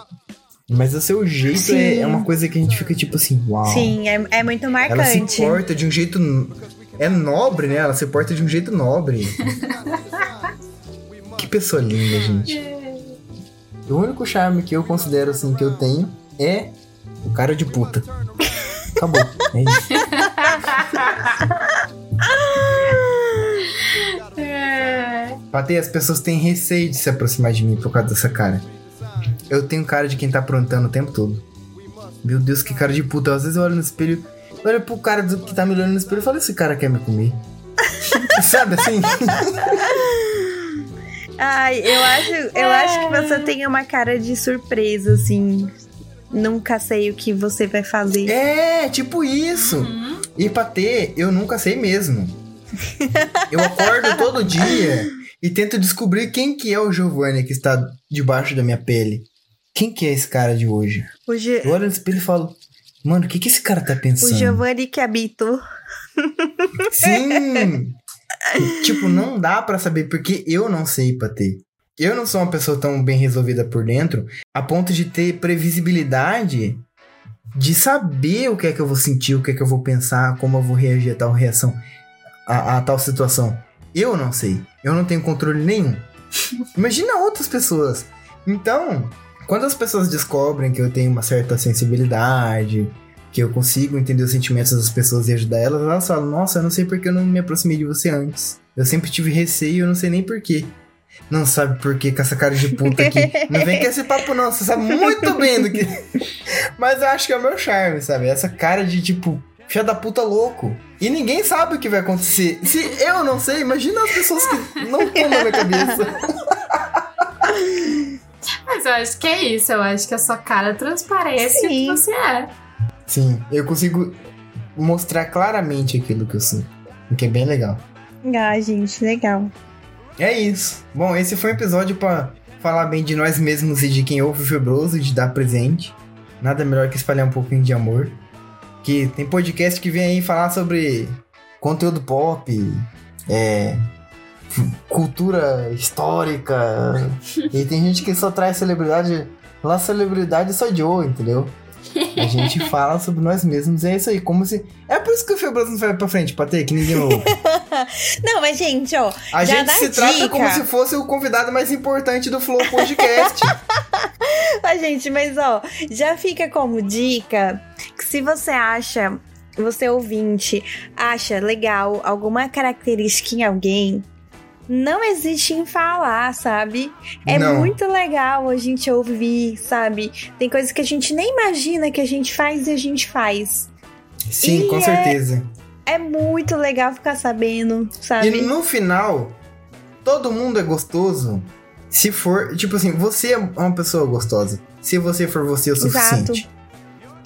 Speaker 1: Mas o seu jeito é, é uma coisa que a gente fica tipo assim, uau.
Speaker 2: Sim, é, é muito
Speaker 1: Ela se
Speaker 2: marcante.
Speaker 1: porta de um jeito. É nobre, né? Ela se porta de um jeito nobre. que pessoa linda, gente. O único charme que eu considero assim que eu tenho é o cara de puta. Acabou. É isso.
Speaker 3: É.
Speaker 1: Patê, as pessoas têm receio de se aproximar de mim por causa dessa cara. Eu tenho cara de quem tá aprontando o tempo todo. Meu Deus, que cara de puta. Às vezes eu olho no espelho, olho pro cara do- que tá me olhando no espelho e falo, esse cara quer me comer. Sabe assim?
Speaker 2: Ai, eu acho, eu acho que você tem uma cara de surpresa, assim. Nunca sei o que você vai fazer.
Speaker 1: É, tipo isso. E pra ter, eu nunca sei mesmo. Eu acordo todo dia e tento descobrir quem que é o Giovanni que está debaixo da minha pele. Quem que é esse cara de hoje?
Speaker 2: O, Gi-
Speaker 1: Eu olho no espelho e falo, mano, o que que esse cara tá
Speaker 2: o
Speaker 1: pensando?
Speaker 2: Giovanni que habitou.
Speaker 1: Sim! tipo, não dá pra saber, porque eu não sei, Patê. Eu não sou uma pessoa tão bem resolvida por dentro, a ponto de ter previsibilidade de saber o que é que eu vou sentir, o que é que eu vou pensar, como eu vou reagir a tal reação, a, a tal situação. Eu não sei. Eu não tenho controle nenhum. Imagina outras pessoas. Então, quando as pessoas descobrem que eu tenho uma certa sensibilidade, que eu consigo entender os sentimentos das pessoas e ajudar elas, elas falam, nossa, eu não sei porque eu não me aproximei de você antes. Eu sempre tive receio, eu não sei nem porquê. Não sabe por quê com essa cara de puta aqui. Não vem com esse papo não, você sabe muito bem do que... Mas eu acho que é o meu charme, sabe? Essa cara de, tipo, filha da puta louco. E ninguém sabe o que vai acontecer. Se eu não sei, imagina as pessoas que não estão na minha cabeça.
Speaker 3: Mas eu acho que é isso. Eu acho que a sua cara transparece o que
Speaker 2: Sim.
Speaker 3: você é.
Speaker 1: Sim, eu consigo mostrar claramente aquilo que eu sinto. O que é bem legal.
Speaker 2: Ah, gente, legal.
Speaker 1: É isso. Bom, esse foi um episódio pra falar bem de nós mesmos e de quem ouve o Febroso, de dar presente. Nada melhor que espalhar um pouquinho de amor. Que tem podcast que vem aí falar sobre conteúdo pop, é, cultura histórica. e tem gente que só traz celebridade. Lá celebridade só Joe, entendeu? A gente fala sobre nós mesmos, é isso aí, como se. É por isso que o Febroso não vai pra frente, pra ter que ninguém ouve.
Speaker 2: não, mas gente, ó.
Speaker 1: A gente se dica. trata como se fosse o convidado mais importante do Flow Podcast.
Speaker 2: mas, gente, mas ó, já fica como dica que se você acha, você ouvinte, acha legal alguma característica em alguém, não existe em falar, sabe? É não. muito legal a gente ouvir, sabe? Tem coisas que a gente nem imagina que a gente faz e a gente faz.
Speaker 1: Sim, e com é, certeza.
Speaker 2: É muito legal ficar sabendo, sabe?
Speaker 1: E no final, todo mundo é gostoso se for. Tipo assim, você é uma pessoa gostosa. Se você for você o suficiente. Exato.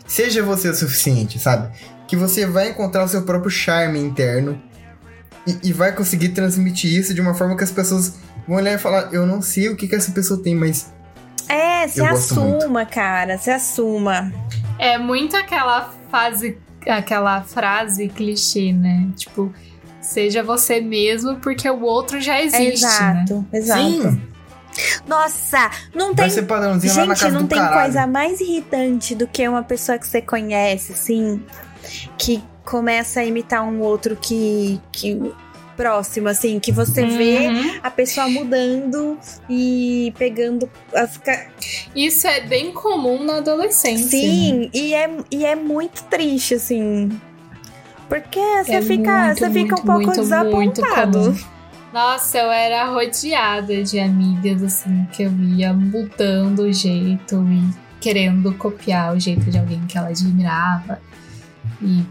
Speaker 1: Seja você o suficiente, sabe? Que você vai encontrar o seu próprio charme interno e, e, vai conseguir transmitir isso de uma forma que as pessoas vão olhar e falar: Eu não sei o que, que essa pessoa tem, mas.
Speaker 2: É, se assuma, cara, se assuma.
Speaker 3: É muito aquela fase, aquela frase clichê, né? Tipo, seja você mesmo, porque o outro já existe.
Speaker 2: Exato,
Speaker 3: né?
Speaker 2: exato. Sim. Nossa, não tem.
Speaker 1: Vai Gente, lá na casa
Speaker 2: não
Speaker 1: do
Speaker 2: tem
Speaker 1: caralho.
Speaker 2: coisa mais irritante do que uma pessoa que você conhece, assim, que começa a imitar um outro que, que próximo, assim, que você uhum. vê a pessoa mudando e pegando. A ficar...
Speaker 3: Isso é bem comum na adolescência.
Speaker 2: Sim, e, é, e é muito triste, assim. Porque você é fica, muito, você fica um pouco muito, desapontado.
Speaker 3: Nossa, eu era rodeada de amigas, assim, que eu ia mudando o jeito e querendo copiar o jeito de alguém que ela admirava. E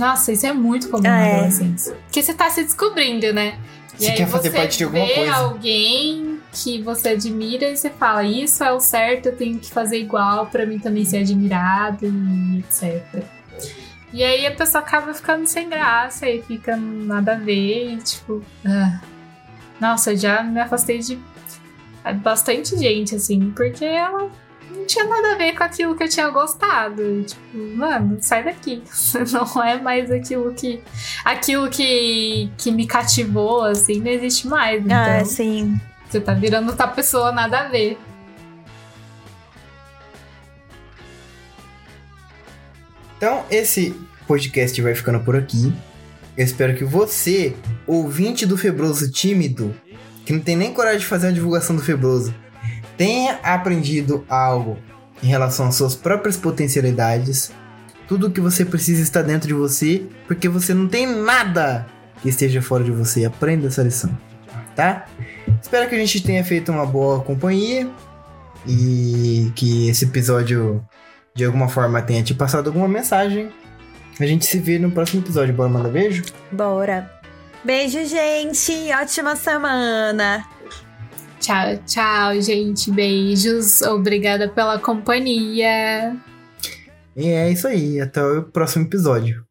Speaker 3: nossa, isso é muito comum na é. adolescência. Porque você tá se descobrindo, né?
Speaker 1: E você quer fazer parte de alguma coisa.
Speaker 3: alguém que você admira e você fala, isso é o certo, eu tenho que fazer igual para mim também ser admirado e etc. E aí a pessoa acaba ficando sem graça e fica nada a ver e tipo. Ah. Nossa, eu já me afastei de bastante gente, assim, porque ela tinha nada a ver com aquilo que eu tinha gostado. Tipo, mano, sai daqui. Não é mais aquilo que. Aquilo que, que me cativou, assim, não existe mais. Então,
Speaker 2: ah, sim.
Speaker 3: Você tá virando outra pessoa, nada a ver.
Speaker 1: Então, esse podcast vai ficando por aqui. Eu espero que você, ouvinte do Febroso tímido, que não tem nem coragem de fazer uma divulgação do Febroso, tenha aprendido algo em relação às suas próprias potencialidades. Tudo o que você precisa está dentro de você, porque você não tem nada que esteja fora de você. Aprenda essa lição, tá? Espero que a gente tenha feito uma boa companhia e que esse episódio de alguma forma tenha te passado alguma mensagem. A gente se vê no próximo episódio. Bora mandar beijo?
Speaker 2: Bora. Beijo, gente. Ótima semana.
Speaker 3: Tchau, tchau, gente. Beijos. Obrigada pela companhia.
Speaker 1: E é isso aí. Até o próximo episódio.